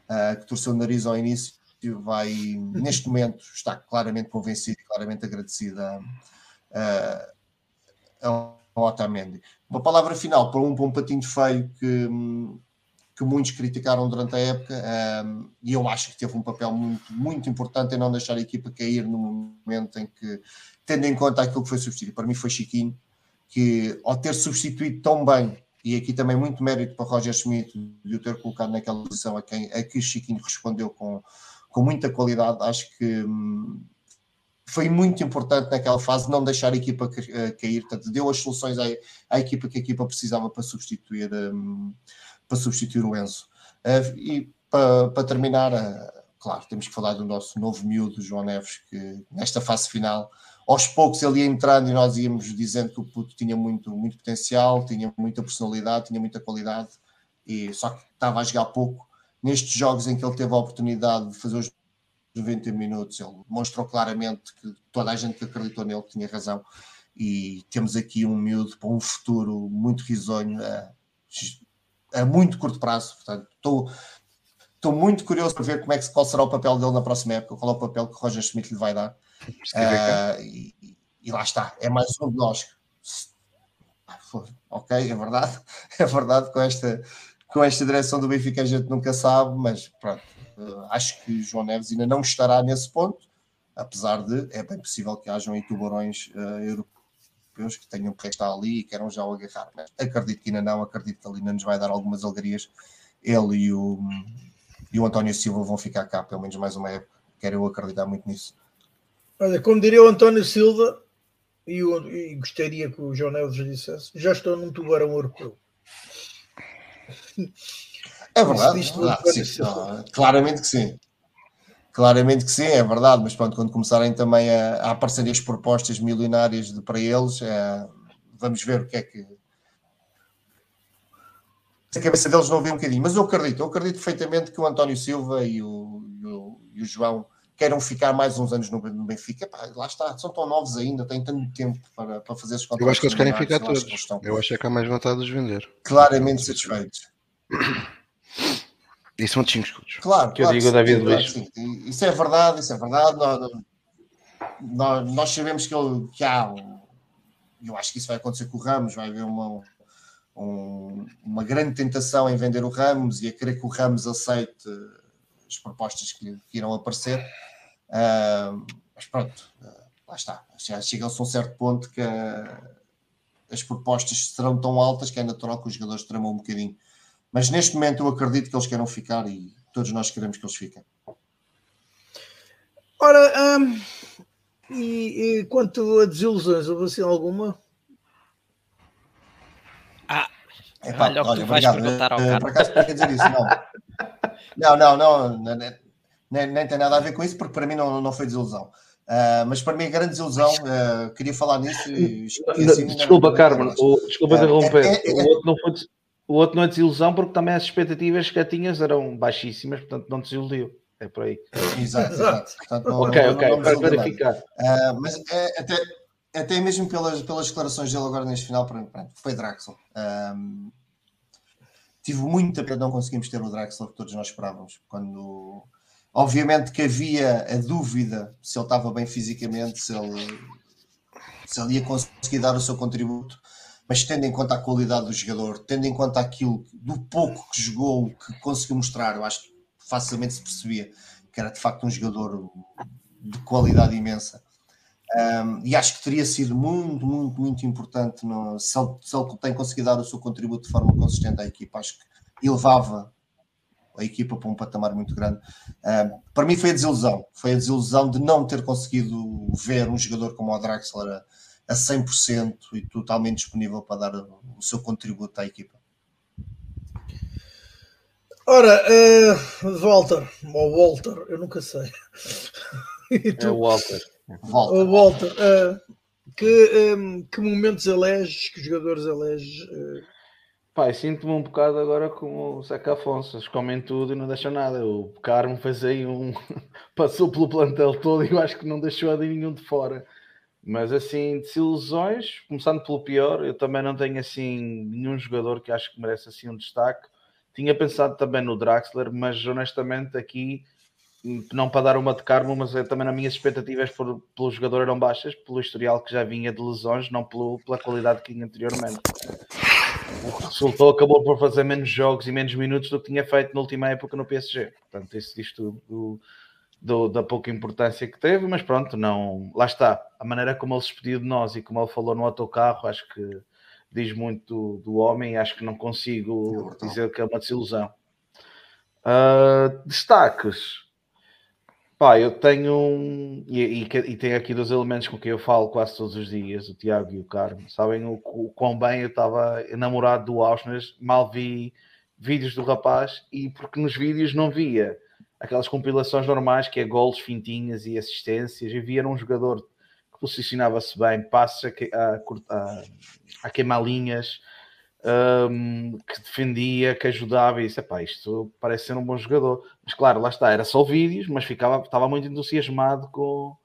uh, que torceu o nariz ao início, vai, neste momento, está claramente convencido claramente agradecido a, a, a Otamendi. Uma palavra final para um, para um patinho feio que, que muitos criticaram durante a época um, e eu acho que teve um papel muito, muito importante em não deixar a equipa cair no momento em que, tendo em conta aquilo que foi substituído, para mim foi Chiquinho, que ao ter substituído tão bem, e aqui também muito mérito para Roger Schmidt de o ter colocado naquela posição a, quem, a que Chiquinho respondeu com, com muita qualidade, acho que hum, foi muito importante naquela fase não deixar a equipa eh, cair, portanto, deu as soluções à, à equipa que a equipa precisava para substituir, um, para substituir o Enzo. Uh, e para, para terminar, uh, claro, temos que falar do nosso novo miúdo, João Neves, que nesta fase final, aos poucos ele ia entrando e nós íamos dizendo que o puto tinha muito, muito potencial, tinha muita personalidade, tinha muita qualidade, e só que estava a jogar pouco. Nestes jogos em que ele teve a oportunidade de fazer os 90 minutos, ele mostrou claramente que toda a gente que acreditou nele tinha razão. E temos aqui um miúdo para um futuro muito risonho a, a muito curto prazo. Portanto, estou, estou muito curioso para ver como é que, qual será o papel dele na próxima época, qual é o papel que Roger Schmidt lhe vai dar. Uh, e, e, lá está, é mais um de nós. Ok, é verdade, é verdade, com esta, com esta direção do Benfica a gente nunca sabe, mas pronto, acho que João Neves ainda não estará nesse ponto, apesar de é bem possível que hajam aí tubarões uh, europeus que tenham que estar ali e queiram já o agarrar. Mas acredito que ainda não, acredito que ainda nos vai dar algumas alegrias. Ele e o, e o António Silva vão ficar cá pelo menos mais uma época. Quero eu acreditar muito nisso. Olha, como diria o António Silva, e, e gostaria que o João Neves dissesse, já estou num tubarão europeu. É verdade. Ah, sim, não, claramente que sim. Claramente que sim, é verdade, mas pronto, quando começarem também a, a aparecerem as propostas milionárias de, para eles, é, vamos ver o que é que. A cabeça deles não vê um bocadinho, mas eu acredito, eu acredito perfeitamente que o António Silva e o, e o, e o João queiram ficar mais uns anos no, Benfica, pá, lá está, são tão novos ainda, têm tanto tempo para, para fazer esses contratos. Eu acho que eles querem ficar todos. Eu acho, eu acho que há mais vontade de os vender. Claramente satisfeitos. E são 5 escudos. Claro, que eu digo David Luiz. Isso é verdade, isso é verdade. Nós, nós, nós sabemos que, ele, que há. Eu acho que isso vai acontecer com o Ramos, vai haver uma, um, uma grande tentação em vender o Ramos e a querer que o Ramos aceite as propostas que, que irão aparecer. Uh, mas pronto, uh, lá está. Já chega-se a um certo ponto que uh, as propostas serão tão altas que é natural que os jogadores tremam um bocadinho. Mas neste momento eu acredito que eles queiram ficar e todos nós queremos que eles fiquem. Ora, um, e, e, quanto a desilusões, houve assim alguma? Ah, Epá, olha, olha, tu vais obrigado. perguntar ao cara. Por acaso, quer dizer isso, não. Não, não, não, nem, nem, tem nada a ver com isso, porque para mim não, não foi desilusão. Uh, mas para mim, a grande desilusão, uh, queria falar nisso. E, assim, desculpa, Carmen, o, desculpa uh, interromper. É, é, o, outro não foi, o outro não é desilusão, porque também as expectativas que tinhas eram baixíssimas, portanto não desiludiu. É por aí. Exato, exato. Portanto, não, ok, não, ok, não para verificar. mas é, até, até mesmo pelas, pelas declarações dele agora neste final, pronto, foi Draxel. Um, tive muita pena não conseguimos ter o Draxler que todos nós esperávamos. Quando, obviamente que havia a dúvida se ele estava bem fisicamente, se ele, se ele ia conseguir dar o seu contributo, mas tendo em conta a qualidade do jogador, tendo em conta aquilo do pouco que jogou, que conseguiu mostrar, eu acho que facilmente se percebia que era de facto um jogador de qualidade imensa. Um, e acho que teria sido muito, muito, muito importante no, se, ele, se ele tem conseguido dar o seu contributo de forma consistente à equipa. Acho que elevava a equipa para um patamar muito grande. Um, para mim foi a desilusão. Foi a desilusão de não ter conseguido ver um jogador como o Draxler a, a 100% e totalmente disponível para dar o seu contributo à equipa. Ora, uh, Walter, ou Walter, eu nunca sei. É o Walter. Volta. Oh, volta. Uh, que, um, que momentos eleges, que jogadores eleges? Uh... Pai, sinto-me um bocado agora como o Zeca Afonso, eles comem tudo e não deixam nada. O Carmo fez aí um. passou pelo plantel todo e eu acho que não deixou de nenhum de fora. Mas assim, desilusões, começando pelo pior, eu também não tenho assim nenhum jogador que acho que merece assim um destaque. Tinha pensado também no Draxler, mas honestamente aqui não para dar uma de Carmo, mas é, também nas minhas expectativas por, pelo jogador eram baixas, pelo historial que já vinha de lesões, não pelo, pela qualidade que tinha anteriormente. O que resultou acabou por fazer menos jogos e menos minutos do que tinha feito na última época no PSG. Portanto, isso diz tudo do, da pouca importância que teve, mas pronto, não. Lá está. A maneira como ele se despediu de nós e como ele falou no autocarro, acho que diz muito do, do homem acho que não consigo é dizer que é uma desilusão. Uh, destaques Pá, eu tenho um. E, e, e, tenho aqui dois elementos com quem eu falo quase todos os dias, o Tiago e o Carmo. Sabem o, o quão bem eu estava enamorado do Ausnes, mal vi vídeos do rapaz e porque nos vídeos não via aquelas compilações normais que é golos, fintinhas e assistências, e via um jogador que posicionava-se bem, passos a, a, a, a queimar linhas, um, que defendia, que ajudava, e disse: isto parece ser um bom jogador. Mas claro, lá está, era só vídeos, mas ficava, estava muito entusiasmado com,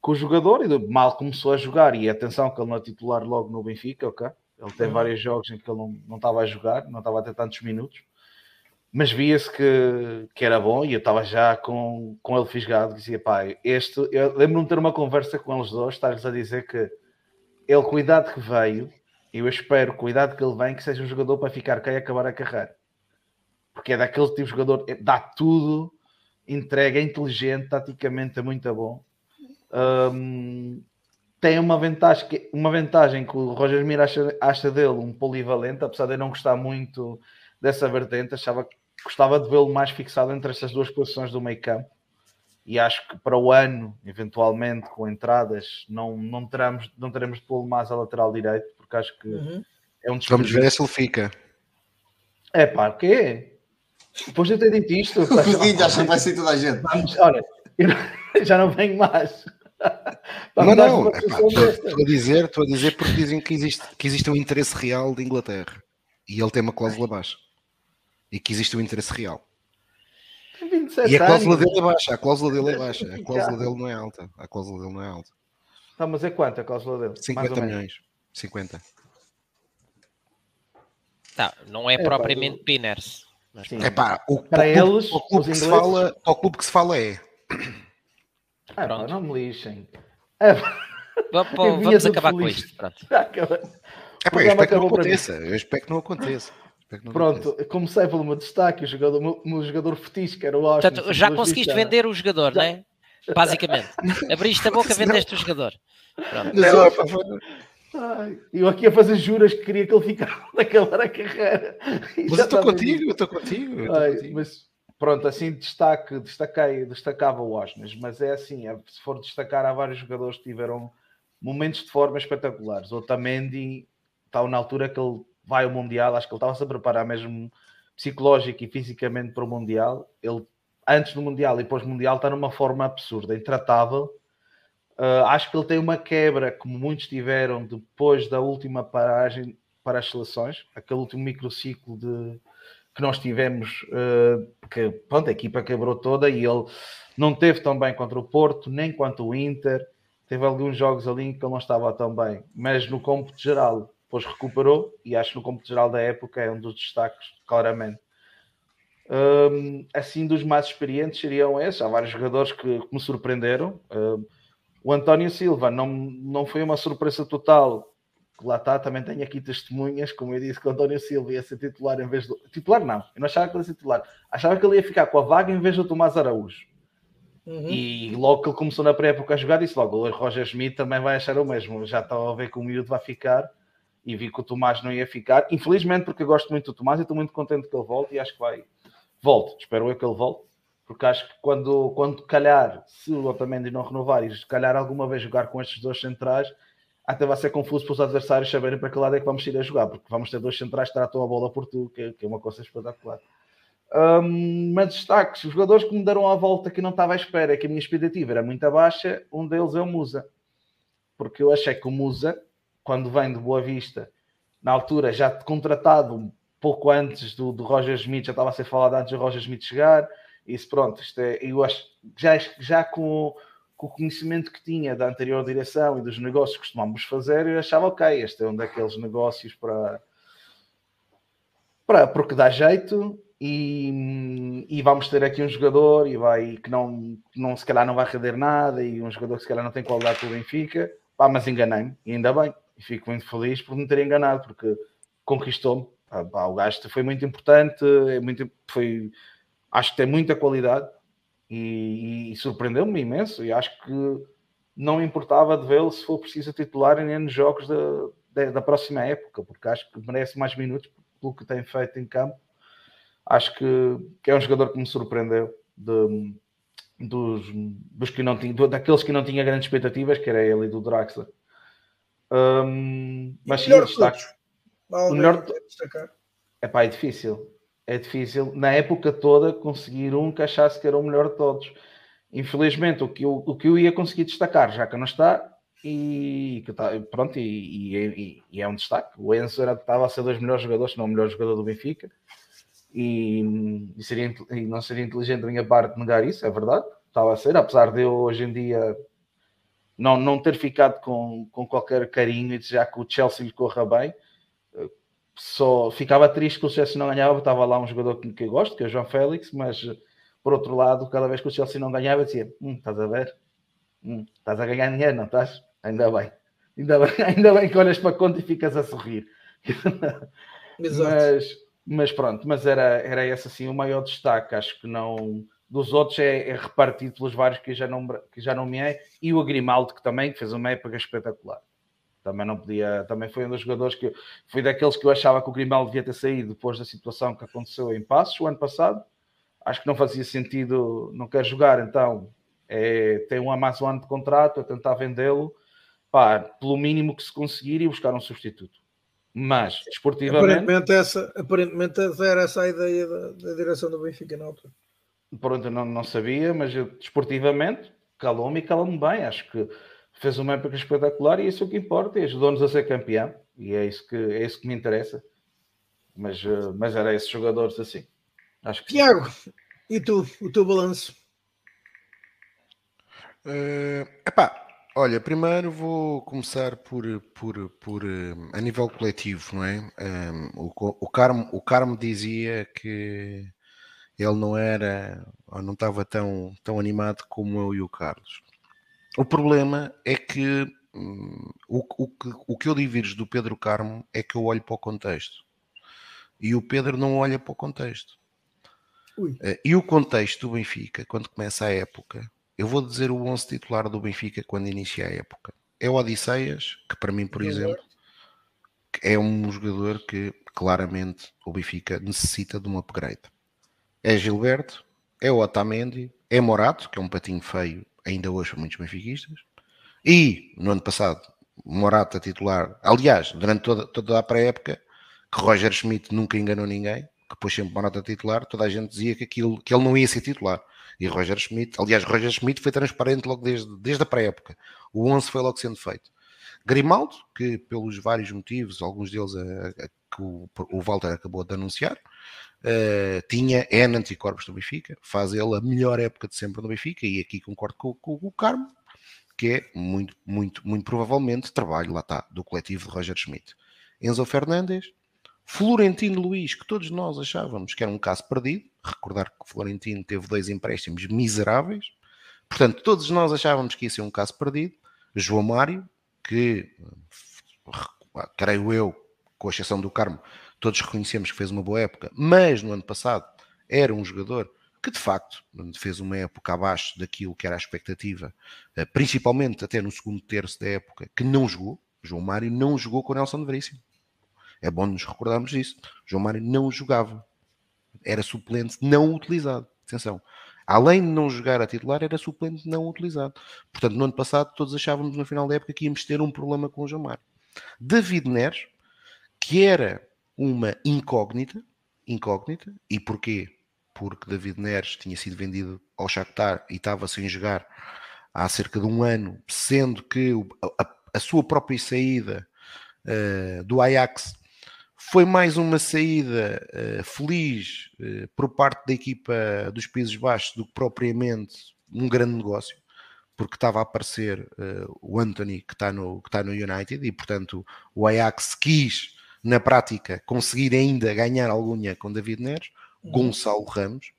com o jogador e mal começou a jogar. E atenção, que ele não é titular logo no Benfica, ok? Ele tem uhum. vários jogos em que ele não, não estava a jogar, não estava a ter tantos minutos, mas via-se que, que era bom e eu estava já com, com ele fisgado. Dizia, pá, este. Eu lembro-me de ter uma conversa com eles dois, estar-lhes a dizer que ele, cuidado que veio, eu espero, cuidado que ele vem, que seja um jogador para ficar cá e acabar a carreira. Porque é daquele tipo de jogador, é, dá tudo, entrega, é inteligente, taticamente é muito bom. Um, tem uma vantagem, que, uma vantagem que o Roger Mir acha, acha dele um polivalente, apesar de eu não gostar muito dessa vertente, achava que gostava de vê-lo mais fixado entre estas duas posições do meio campo. E acho que para o ano, eventualmente, com entradas, não, não, teremos, não teremos de pô-lo mais a lateral direito, porque acho que uhum. é um Vamos ver se ele fica. É pá, o quê? Depois de eu ter dito isto. já acha que vai ser toda a gente. Vamos, olha, já não venho mais. Vamos não, não. estou a dizer, estou a dizer porque dizem que existe, que existe um interesse real de Inglaterra e ele tem uma cláusula baixa e que existe um interesse real. Tem 27 E a cláusula anos. dele é baixa, a cláusula dele é baixa, a cláusula dele não é alta. A cláusula dele não é alta. Tá, mas é quanto a cláusula dele? 50 milhões. 50. Tá, não é, é propriamente pá, Pinners. É pá, o, para o eles, clube, o clube, que se fala, o clube que se fala é. Ah, pá, não me lixem. É, vamos, acabar com isto. Pronto. É pá, eu espero que não aconteça. Eu espero que não aconteça. Pronto, comecei pelo meu destaque, o jogador, o meu jogador fetiche, que era o Austin. Portanto, já conseguiste vender o jogador, já. não é? Basicamente. Abriste a boca, vendeste o jogador. Pronto. Ai, eu aqui a fazer juras que queria que ele ficasse naquela a carreira. Mas eu estou contigo, eu estou contigo. Ai, contigo. Mas pronto, assim destaque, destaquei, destacava o Osnes, mas é assim, é, se for destacar, há vários jogadores que tiveram momentos de forma espetaculares. O Otamendi está na altura que ele vai ao Mundial, acho que ele estava-se a preparar mesmo psicológico e fisicamente para o Mundial. Ele, antes do Mundial e pós-Mundial, está numa forma absurda, intratável Uh, acho que ele tem uma quebra, como muitos tiveram depois da última paragem para as seleções, aquele último microciclo de, que nós tivemos, uh, que pronto, a equipa quebrou toda e ele não teve tão bem contra o Porto, nem quanto o Inter. Teve alguns jogos ali em que ele não estava tão bem, mas no cômputo geral, depois recuperou e acho que no cômputo geral da época é um dos destaques, claramente. Um, assim, dos mais experientes seriam esses. Há vários jogadores que, que me surpreenderam. Um, o António Silva não, não foi uma surpresa total. Lá está, também tenho aqui testemunhas, como eu disse, que o António Silva ia ser titular em vez do. Titular não, eu não achava que ele ia ser titular. Achava que ele ia ficar com a vaga em vez do Tomás Araújo. Uhum. E logo que ele começou na pré-época a jogar, disse logo: o Roger Schmidt também vai achar o mesmo. Já estava a ver que o miúdo vai ficar e vi que o Tomás não ia ficar. Infelizmente, porque eu gosto muito do Tomás e estou muito contente que ele volte e acho que vai. Volte, espero eu que ele volte porque acho que quando, quando calhar, se o Otamendi não renovar e calhar alguma vez jogar com estes dois centrais, até vai ser confuso para os adversários saberem para que lado é que vamos ir a jogar, porque vamos ter dois centrais que tratam a bola por tu, que, que é uma coisa espetacular. Um, mas destaques, os jogadores que me deram a volta que não estava à espera, que a minha expectativa era muito baixa, um deles é o Musa, porque eu achei que o Musa, quando vem de Boa Vista, na altura já contratado um pouco antes do, do Roger Smith, já estava a ser falado antes do Roger Smith chegar, isso pronto, isto é, eu acho já, já com, com, o conhecimento que tinha da anterior direção e dos negócios que costumamos fazer, eu achava ok, este é um daqueles negócios para, para porque dá jeito e, e, vamos ter aqui um jogador e vai que não, não se calhar não vai render nada e um jogador que se calhar não tem qualidade para o Benfica, pá, mas enganei-me e ainda bem, e fico muito feliz por me ter enganado porque conquistou-me. o gasto foi muito importante, é muito, foi acho que tem muita qualidade e, e surpreendeu-me imenso. E acho que não importava de vê-lo se for preciso titular em N jogos da, da, da, próxima época, porque acho que merece mais minutos pelo que tem feito em campo. Acho que, que é um jogador que me surpreendeu de, dos, dos que não tinha, daqueles que não tinha grandes expectativas, que era ele e do Draxler. Um, mas sim, destaque. O melhor destacar. É pá, é difícil é difícil, na época toda, conseguir um que achasse que era o melhor de todos. Infelizmente, o que eu, o que eu ia conseguir destacar, já que não está, e que tá, pronto, e, e, e, é um destaque. O Enzo era, estava a ser dos melhores jogadores, se não o melhor jogador do Benfica, e, e, seria, não seria inteligente da minha parte negar isso, é verdade, estava a ser, apesar de eu hoje em dia não, não ter ficado com, com qualquer carinho e desejar que o Chelsea lhe corra bem só ficava triste que o Chelsea não ganhava, estava lá um jogador que, que eu gosto, que é o João Félix, mas por outro lado, cada vez que o Chelsea não ganhava, dizia: hum, estás a ver? Hum, estás a ganhar dinheiro, não estás? Ainda bem. Ainda bem, ainda bem que olhas para a conta e ficas a sorrir. mas, mas pronto, mas era, era esse assim o maior destaque. Acho que não. Dos outros é, é repartido pelos vários que já não, que já não me é, e o Grimaldo, que também fez uma época espetacular. Também não podia, também foi um dos jogadores que foi daqueles que eu achava que o Grimaldo devia ter saído depois da situação que aconteceu em Passos o ano passado. Acho que não fazia sentido, não quer jogar, então é, tem um Amazon de contrato a tentar vendê-lo, pelo mínimo que se conseguir e buscar um substituto. Mas, esportivamente. Aparentemente, essa, aparentemente era essa a ideia da, da direção do Benfica na altura. Pronto, eu não, não sabia, mas eu, desportivamente calou-me e calou-me bem. Acho que fez uma época espetacular e isso é o que importa e ajudou-nos a ser campeão e é isso que, é isso que me interessa. Mas, eh, mas era esses jogadores assim. Acho que Tiago, E tu, o teu balanço? Uh, epá, olha, primeiro vou começar por, por, por uh, a nível coletivo, não é? Um, o, o, Carmo, o Carmo dizia que ele não era, ou não estava tão, tão animado como eu e o Carlos. O problema é que hum, o, o, o que eu divirjo do Pedro Carmo é que eu olho para o contexto. E o Pedro não olha para o contexto. Ui. Uh, e o contexto do Benfica, quando começa a época, eu vou dizer o 11 titular do Benfica quando inicia a época. É o Odisseias, que para mim, por exemplo, é um jogador que claramente o Benfica necessita de um upgrade. É Gilberto, é o Otamendi, é Morato, que é um patinho feio ainda hoje para muitos benfiquistas, e no ano passado, Morato a titular, aliás, durante toda, toda a pré-época, que Roger Schmidt nunca enganou ninguém, que pôs sempre Morato a titular, toda a gente dizia que, aquilo, que ele não ia ser titular. E Roger Schmidt, aliás, Roger Schmidt foi transparente logo desde, desde a pré-época. O 11 foi logo sendo feito. Grimaldo, que pelos vários motivos, alguns deles a, a, que o, o Walter acabou de anunciar, uh, tinha N anticorpos do Benfica, faz ele a melhor época de sempre no Benfica, e aqui concordo com, com, com o Carmo, que é muito, muito, muito provavelmente trabalho, lá está, do coletivo de Roger Schmidt. Enzo Fernandes, Florentino Luiz, que todos nós achávamos que era um caso perdido, recordar que Florentino teve dois empréstimos miseráveis, portanto, todos nós achávamos que ia ser um caso perdido. João Mário, que creio eu, com exceção do Carmo, todos reconhecemos que fez uma boa época, mas no ano passado era um jogador que de facto fez uma época abaixo daquilo que era a expectativa, eh, principalmente até no segundo terço da época, que não jogou. João Mário não jogou com Nelson Veríssimo. É bom nos recordarmos disso. João Mário não jogava. Era suplente não utilizado. Atenção. Além de não jogar a titular, era suplente não utilizado. Portanto, no ano passado, todos achávamos no final da época que íamos ter um problema com o João Mário. David Neres, que era uma incógnita, incógnita, e porquê? Porque David Neres tinha sido vendido ao Shakhtar e estava sem jogar há cerca de um ano, sendo que a, a sua própria saída uh, do Ajax foi mais uma saída uh, feliz uh, por parte da equipa dos Países Baixos do que propriamente um grande negócio, porque estava a aparecer o Anthony que está no, que está no United e, portanto, o Ajax quis, na prática, conseguir ainda ganhar algum dinheiro com David Neres. Gonçalo Ramos,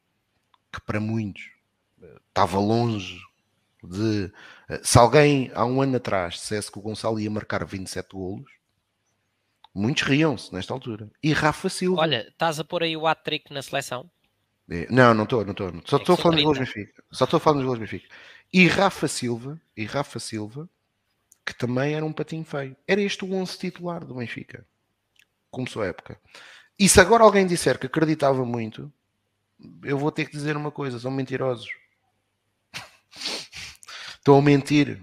que para muitos estava longe de. Se alguém há um ano atrás dissesse que o Gonçalo ia marcar 27 golos, Muitos riam-se nesta altura. E Rafa Silva. Olha, estás a pôr aí o hat-trick na seleção? É, não, não estou, não estou. Só estou a falar dos gols Benfica. Só estou falar dos gols Benfica. E Rafa Silva, e Rafa Silva, que também era um patinho feio. Era este o 11 titular do Benfica. Começou a época. E se agora alguém disser que acreditava muito, eu vou ter que dizer uma coisa: são mentirosos. Estão a mentir.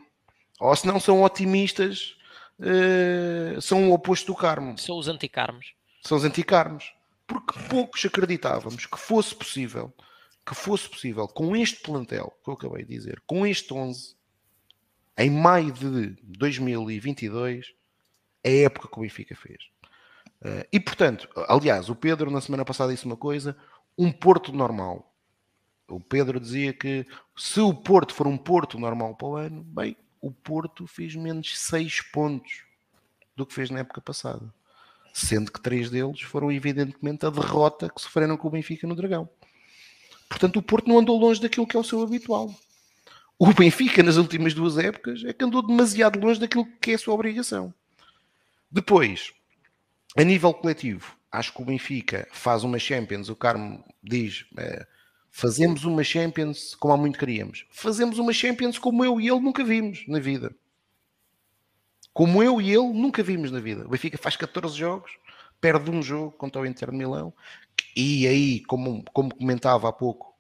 Ou se não são otimistas uh, são o oposto do Carmo. São os anticarmos. São os anticarmos. Porque poucos acreditávamos que fosse possível, que fosse possível, com este plantel que eu acabei de dizer, com este 11, em maio de 2022, a época que o Benfica fez. Uh, e portanto, aliás, o Pedro na semana passada disse uma coisa: um Porto normal. O Pedro dizia que se o Porto for um Porto normal para o ano, bem, o Porto fez menos 6 pontos do que fez na época passada. Sendo que três deles foram, evidentemente, a derrota que sofreram com o Benfica no Dragão. Portanto, o Porto não andou longe daquilo que é o seu habitual. O Benfica, nas últimas duas épocas, é que andou demasiado longe daquilo que é a sua obrigação. Depois, a nível coletivo, acho que o Benfica faz uma Champions. O Carmo diz: é, Fazemos uma Champions como há muito queríamos. Fazemos uma Champions como eu e ele nunca vimos na vida. Como eu e ele nunca vimos na vida. O Benfica faz 14 jogos, perde um jogo contra o Inter de Milão. E aí, como, como comentava há pouco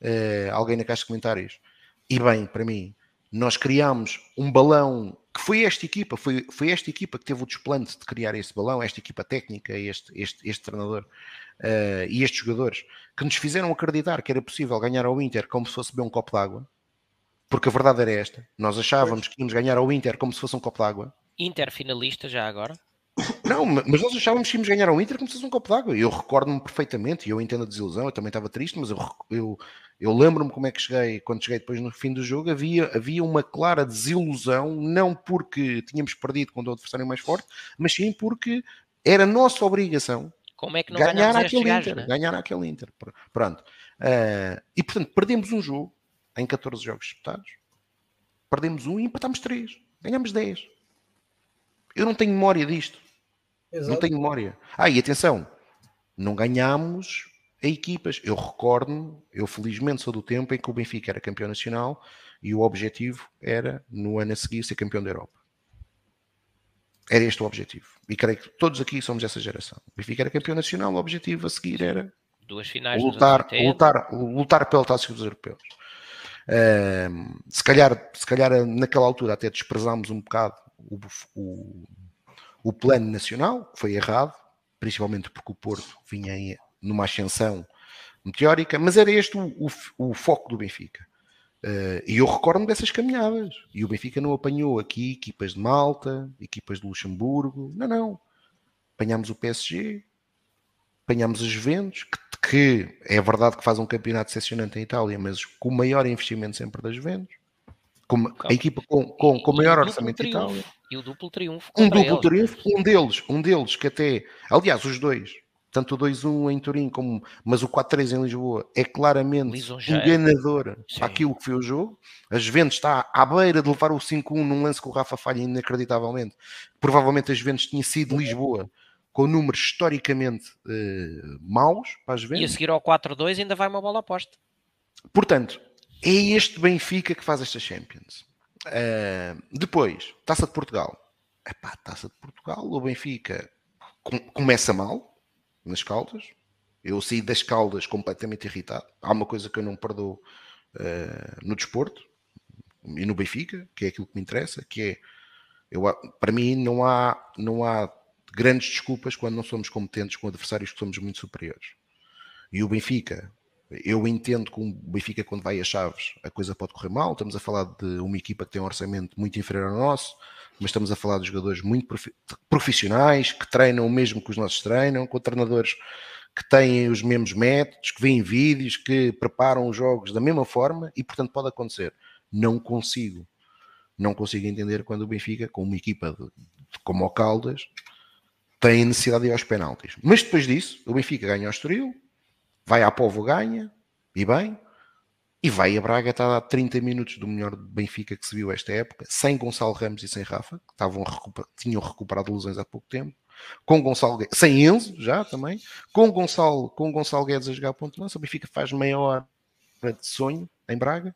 uh, alguém na caixa de comentários, e bem, para mim, nós criámos um balão foi esta equipa, foi, foi esta equipa que teve o desplante de criar este balão, esta equipa técnica, este, este, este treinador uh, e estes jogadores, que nos fizeram acreditar que era possível ganhar ao Inter como se fosse beber um copo d'água, porque a verdade era esta, nós achávamos que íamos ganhar ao Inter como se fosse um copo d'água. Inter finalista já agora? Não, mas nós achávamos que íamos ganhar ao Inter como se fosse um copo d'água. Eu recordo-me perfeitamente, e eu entendo a desilusão, eu também estava triste, mas eu, eu, eu lembro-me como é que cheguei, quando cheguei depois no fim do jogo, havia, havia uma clara desilusão, não porque tínhamos perdido contra o adversário mais forte, mas sim porque era nossa obrigação como é que não ganhar aquele Inter, né? ganhar aquele Inter. Pronto. Uh, e portanto, perdemos um jogo em 14 jogos disputados, perdemos um e empatámos três, ganhamos 10. Eu não tenho memória disto. Exato. Não tenho memória. Ah, e atenção, não ganhámos a equipas. Eu recordo-me, eu felizmente sou do tempo em que o Benfica era campeão nacional e o objetivo era, no ano a seguir, ser campeão da Europa. Era este o objetivo. E creio que todos aqui somos dessa geração. O Benfica era campeão nacional, o objetivo a seguir era duas finais lutar, lutar, lutar pela taça dos europeus. Uh, se, calhar, se calhar naquela altura até desprezámos um bocado o, o, o plano nacional, que foi errado, principalmente porque o Porto vinha aí numa ascensão meteórica, mas era este o, o, o foco do Benfica. Uh, e eu recordo-me dessas caminhadas. E o Benfica não apanhou aqui equipas de Malta, equipas de Luxemburgo. Não, não. Apanhámos o PSG, apanhámos os Juventus, que, que, é verdade que faz um campeonato decepcionante em Itália, mas com o maior investimento sempre das Juventus. Com, a equipa com, com, com o maior orçamento de Itália. E o duplo triunfo. Um duplo eles. triunfo, um deles, um deles que até, aliás, os dois, tanto o 2-1 em Turim como mas o 4-3 em Lisboa é claramente enganador para aquilo que foi o jogo. A Juventus está à beira de levar o 5-1 num lance com o Rafa falha inacreditavelmente. Provavelmente a Juventus tinha sido Lisboa com números historicamente uh, maus para a Juventus. E a seguir ao 4-2 ainda vai uma bola aposta. Portanto, é este Benfica que faz esta Champions. Uh, depois, Taça de Portugal. Epá, Taça de Portugal, o Benfica com, começa mal nas Caldas. Eu saí das Caldas completamente irritado. Há uma coisa que eu não perdoo uh, no desporto e no Benfica, que é aquilo que me interessa, que é eu, para mim não há, não há grandes desculpas quando não somos competentes com adversários que somos muito superiores. E o Benfica, eu entendo que o Benfica, quando vai a Chaves, a coisa pode correr mal. Estamos a falar de uma equipa que tem um orçamento muito inferior ao nosso, mas estamos a falar de jogadores muito profissionais, que treinam o mesmo que os nossos treinam, com treinadores que têm os mesmos métodos, que veem vídeos, que preparam os jogos da mesma forma e, portanto, pode acontecer. Não consigo, não consigo entender quando o Benfica, com uma equipa de, como o Caldas, tem necessidade de ir aos penaltis. Mas depois disso, o Benfica ganha ao Estoril, vai à Povo ganha, e bem, e vai a Braga, está a 30 minutos do melhor Benfica que se viu esta época, sem Gonçalo Ramos e sem Rafa, que estavam recuper... tinham recuperado lesões há pouco tempo, com Gonçalo Guedes, sem Enzo já também, com Gonçalo, com Gonçalo Guedes a jogar ponto lança, o Benfica faz meia hora de sonho em Braga,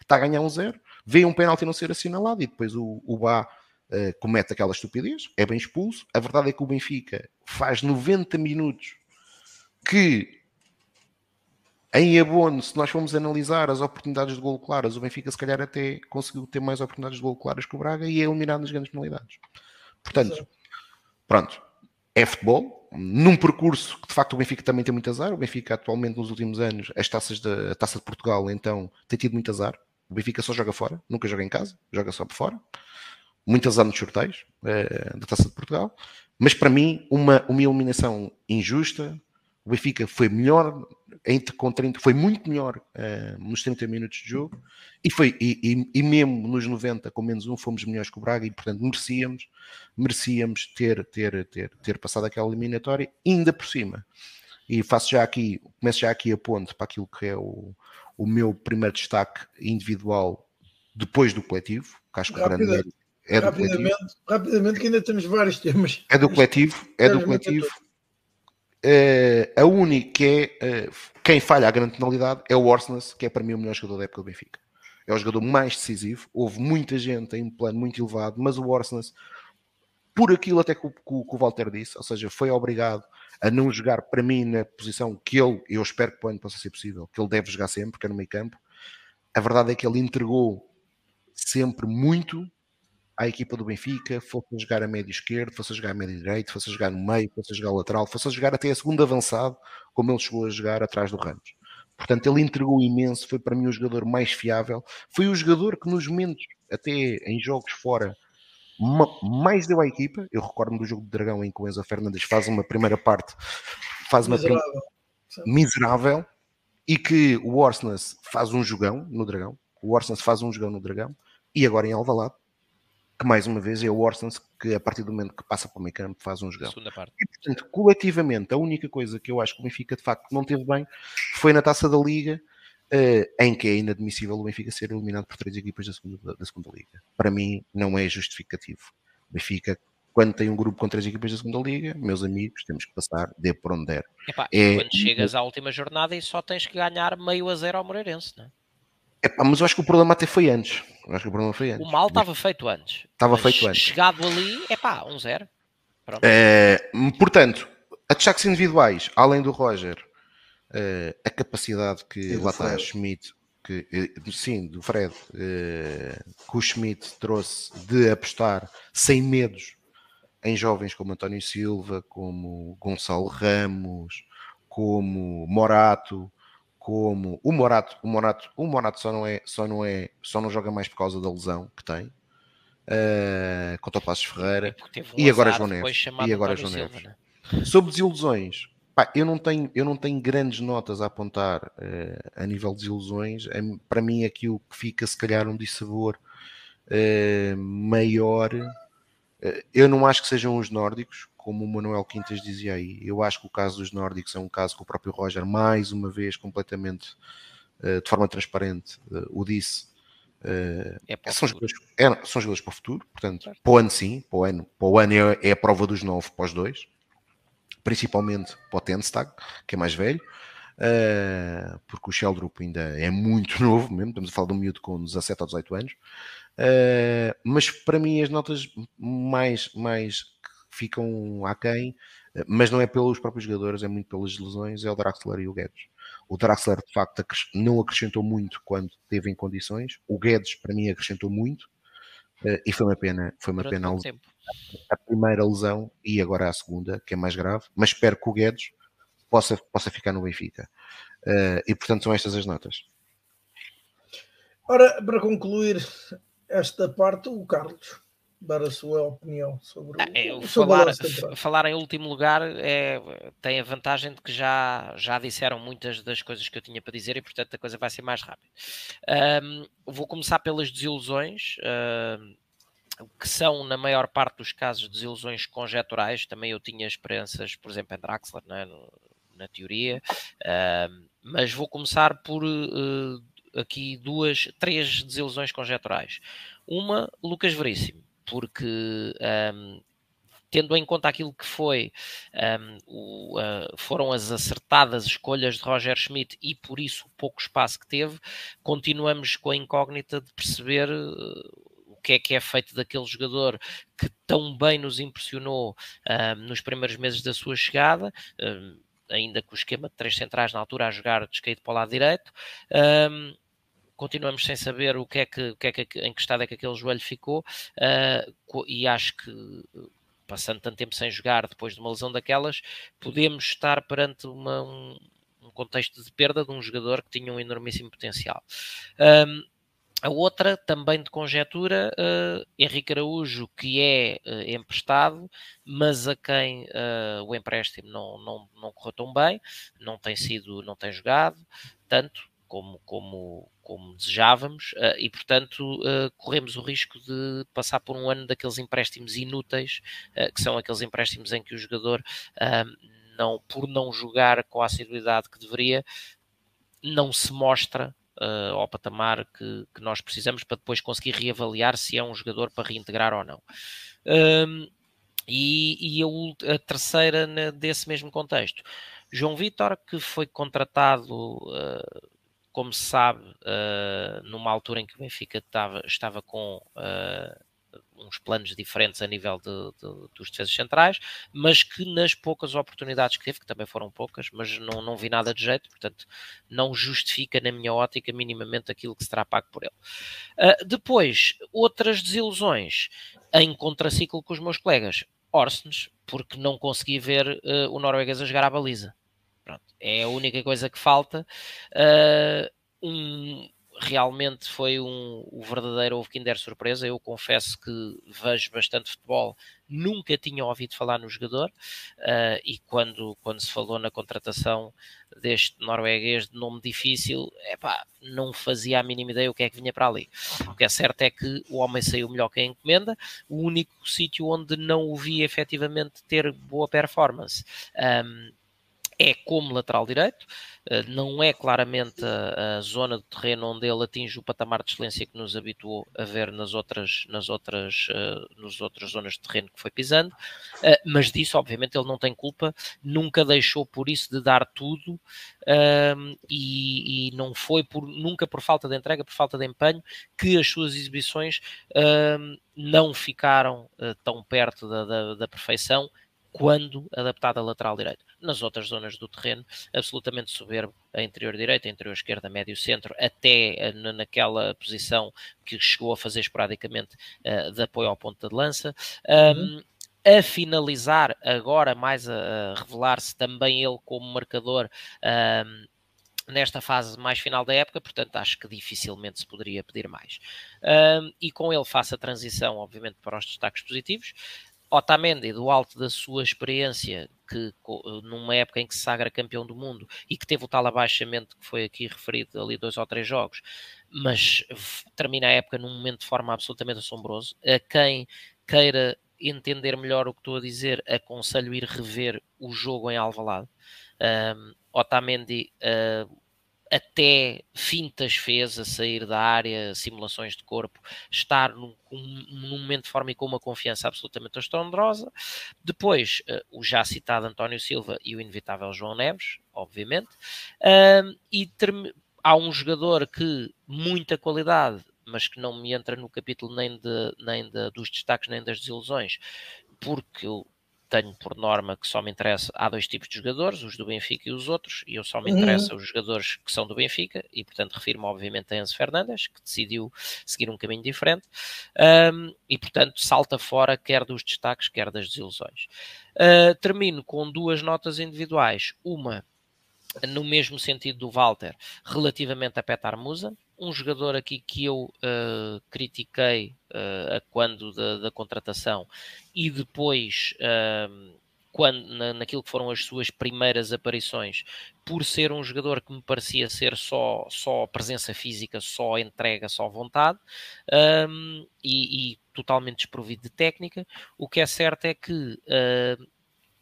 está a ganhar um zero, vê um penalti não ser assinalado e depois o, o Bá uh, comete aquela estupidez, é bem expulso. A verdade é que o Benfica faz 90 minutos que, em abono, se nós formos analisar as oportunidades de gol claras, o Benfica se calhar até conseguiu ter mais oportunidades de gol claras que o Braga e é eliminado nas grandes penalidades. Portanto, pronto, é futebol, num percurso que de facto o Benfica também tem muito azar. O Benfica atualmente nos últimos anos, as taças da Taça de Portugal, então, tem tido muito azar. O Benfica só joga fora, nunca joga em casa, joga só por fora muitas anos de sorteios uh, da Taça de Portugal, mas para mim uma, uma eliminação injusta. O Benfica foi melhor entre, com 30, foi muito melhor uh, nos 30 minutos de jogo e, foi, e, e, e, mesmo nos 90 com menos um fomos melhores que o Braga e portanto merecíamos, merecíamos ter, ter, ter, ter passado aquela eliminatória ainda por cima. E faço já aqui, começo já aqui a ponte para aquilo que é o, o meu primeiro destaque individual depois do coletivo, que acho que o grande é do rapidamente, coletivo. rapidamente, que ainda temos vários temas. É do coletivo, é do coletivo. É, a única que é é, quem falha a grande penalidade é o Orsnes, que é para mim o melhor jogador da época do Benfica. É o jogador mais decisivo. Houve muita gente em um plano muito elevado, mas o Orsnes, por aquilo até que o, que o Walter disse, ou seja, foi obrigado a não jogar para mim na posição que ele, eu espero que o ano possa ser possível, que ele deve jogar sempre, que é no meio campo. A verdade é que ele entregou sempre muito à equipa do Benfica, fosse a jogar a médio esquerdo, fosse a jogar a médio direito, fosse a jogar no meio, fosse a jogar lateral, fosse a jogar até a segunda avançado, como ele chegou a jogar atrás do Ramos. Portanto, ele entregou imenso, foi para mim o jogador mais fiável, foi o jogador que nos momentos, até em jogos fora, mais deu à equipa. Eu recordo-me do jogo de Dragão em que o Enzo Fernandes faz uma primeira parte, faz uma miserável, prim... miserável e que o Orsnes faz um jogão no Dragão. O Orsnes faz um jogão no Dragão e agora em Alvalade, que mais uma vez é o Orsnes que a partir do momento que passa para o meio campo faz um jogão. E portanto, coletivamente, a única coisa que eu acho que o Benfica de facto não teve bem foi na taça da Liga Uh, em que é inadmissível o Benfica ser eliminado por três equipas da segunda, da segunda Liga. Para mim, não é justificativo. O Benfica, quando tem um grupo com três equipas da segunda Liga, meus amigos, temos que passar de por onde der. Epá, é, quando chegas à última jornada e só tens que ganhar meio a zero ao Moreirense, não é? Epá, mas eu acho que o problema até foi antes. Eu acho que o problema foi antes. O mal estava feito antes. Estava feito antes. Chegado ali, é pá, um zero. É, portanto, ataques individuais, além do Roger, uh, a capacidade que lá está Schmidt, que, uh, sim, do Fred, uh, que o Schmidt trouxe de apostar sem medos em jovens como António Silva, como Gonçalo Ramos, como Morato, como o Morato, o Morato, o Morato só não é, só não é, só não joga mais por causa da lesão que tem. Uh, contra o Passos Ferreira um e agora João Neves e agora João Neves. Né? Sobre desilusões, Pá, eu, não tenho, eu não tenho grandes notas a apontar uh, a nível de desilusões. É, para mim, aqui o que fica, se calhar, um dissabor uh, maior. Eu não acho que sejam os nórdicos, como o Manuel Quintas dizia aí. Eu acho que o caso dos nórdicos é um caso que o próprio Roger, mais uma vez, completamente de forma transparente, o disse. É são, jogadores, é, são jogadores para o futuro, portanto, claro. para o ano sim, para o ano, para o ano é, é a prova dos nove para os dois principalmente para o Tenstag, que é mais velho, porque o Sheldrup ainda é muito novo mesmo, estamos a falar de um miúdo com 17 ou 18 anos, mas para mim as notas mais, mais ficam aquém, mas não é pelos próprios jogadores, é muito pelas lesões, é o Draxler e o Guedes. O Draxler, de facto, não acrescentou muito quando teve em condições. O Guedes, para mim, acrescentou muito. Uh, e foi uma pena, foi uma pena tempo a primeira lesão e agora a segunda, que é mais grave, mas espero que o Guedes possa, possa ficar no Benfica. Uh, e portanto são estas as notas. Ora, para concluir esta parte, o Carlos dar a sua opinião sobre, é, o, falar, falar em último lugar é, tem a vantagem de que já, já disseram muitas das coisas que eu tinha para dizer e portanto a coisa vai ser mais rápida. Um, vou começar pelas desilusões. Um, que são, na maior parte dos casos, desilusões conjeturais. Também eu tinha experiências, por exemplo, em Draxler, é? na teoria, uh, mas vou começar por uh, aqui duas, três desilusões conjeturais. Uma, Lucas Veríssimo, porque um, tendo em conta aquilo que foi um, o, uh, foram as acertadas escolhas de Roger Schmidt e por isso o pouco espaço que teve, continuamos com a incógnita de perceber uh, que é que é feito daquele jogador que tão bem nos impressionou nos primeiros meses da sua chegada, ainda com o esquema de três centrais na altura a jogar descaído para o lado direito. Uh, continuamos sem saber o que é que, o que, é que em que estado é que aquele joelho ficou e acho que passando tanto tempo sem jogar depois de uma lesão daquelas, podemos estar perante uma, um, um, contexto de perda de um jogador que tinha um enormíssimo potencial. Um, a outra, também de conjetura, uh, Henrique Araújo, que é uh, emprestado, mas a quem uh, o empréstimo não, não, não correu tão bem, não tem sido, não tem jogado tanto como, como, como desejávamos, uh, e portanto corremos o risco de passar por um ano daqueles empréstimos inúteis, que são aqueles empréstimos em que o jogador, não, por não jogar com a assiduidade que deveria, não se mostra uh, ao patamar que, que, nós precisamos para depois conseguir reavaliar se é um jogador para reintegrar ou não. Um, e, e a, a, terceira na, desse mesmo contexto. João Vitor, que foi contratado, uh, como se sabe, uh, numa altura em que o Benfica estava, estava com uh, uns planos diferentes a nível de, de, dos defesas centrais, mas que nas poucas oportunidades que teve, que também foram poucas, mas não, não vi nada de jeito, portanto não justifica na minha ótica minimamente aquilo que se terá pago por ele. Uh, depois, outras desilusões em contraciclo com os meus colegas, Orsens, porque não consegui ver o norueguês a jogar à baliza. Pronto, é a única coisa que falta. Uh, um, realmente foi um, o verdadeiro ovo Kinder surpresa. Eu confesso que vejo bastante futebol, nunca tinha ouvido falar no jogador uh, e quando, quando se falou na contratação deste norueguês de nome difícil, epá, não fazia a mínima ideia o que é que vinha para ali. O que é certo é que o homem saiu melhor que a encomenda, o único sítio onde não o vi efetivamente ter boa performance. Um, é como lateral direito, eh, não é claramente a, zona de terreno onde ele atinge o patamar de excelência que nos habituou a ver nas outras, nas outras, uh, nas outras zonas de terreno que foi pisando, uh, mas disso, obviamente, ele não tem culpa, nunca deixou por isso de dar tudo uh, e, e, não foi por, nunca por falta de entrega, por falta de empenho, que as suas exibições não ficaram tão perto da, da, da perfeição quando adaptado a lateral direito. Nas outras zonas do terreno, absolutamente soberbo, a interior direita, a interior esquerda, médio centro, até eh, naquela posição que chegou a fazer esporadicamente uh, de apoio ao ponto de lança. Um, uhum. a finalizar, agora mais a, a revelar-se também ele como marcador. Um, nesta fase mais final da época, portanto acho que dificilmente se poderia pedir mais. Um, e com ele faço a transição, obviamente, para os destaques positivos. Otamendi, do alto da sua experiência, que numa época em que se sagra campeão do mundo e que teve o tal abaixamento que foi aqui referido ali dois ou três jogos, mas termina a época num momento de forma absolutamente assombroso. A quem queira entender melhor o que estou a dizer, aconselho ir rever o jogo em Alvalade. Um, Otamendi uh, até fintas fez a sair da área, simulações de corpo, estar num, num momento de forma e com uma confiança absolutamente estrondosa. Depois, uh, o já citado António Silva e o inevitável João Neves, obviamente. Uh, e há um jogador que, muita qualidade, mas que não me entra no capítulo nem, de, nem de, dos destaques nem das desilusões, porque eu tenho por norma que só me interessa, há dois tipos de jogadores, os do Benfica e os outros, e eu só me interessa uhum. os jogadores que são do Benfica, e portanto refiro-me obviamente a Enzo Fernandes, que decidiu seguir um caminho diferente, um, e portanto salta fora quer dos destaques, quer das desilusões. Uh, termino com duas notas individuais, uma no mesmo sentido do Walter, relativamente a Petar Musa, um jogador aqui que eu uh, critiquei uh, a quando da, da, contratação e depois uh, quando, na, naquilo que foram as suas primeiras aparições, por ser um jogador que me parecia ser só, só presença física, só entrega, só vontade e, e, totalmente desprovido de técnica. O que é certo é que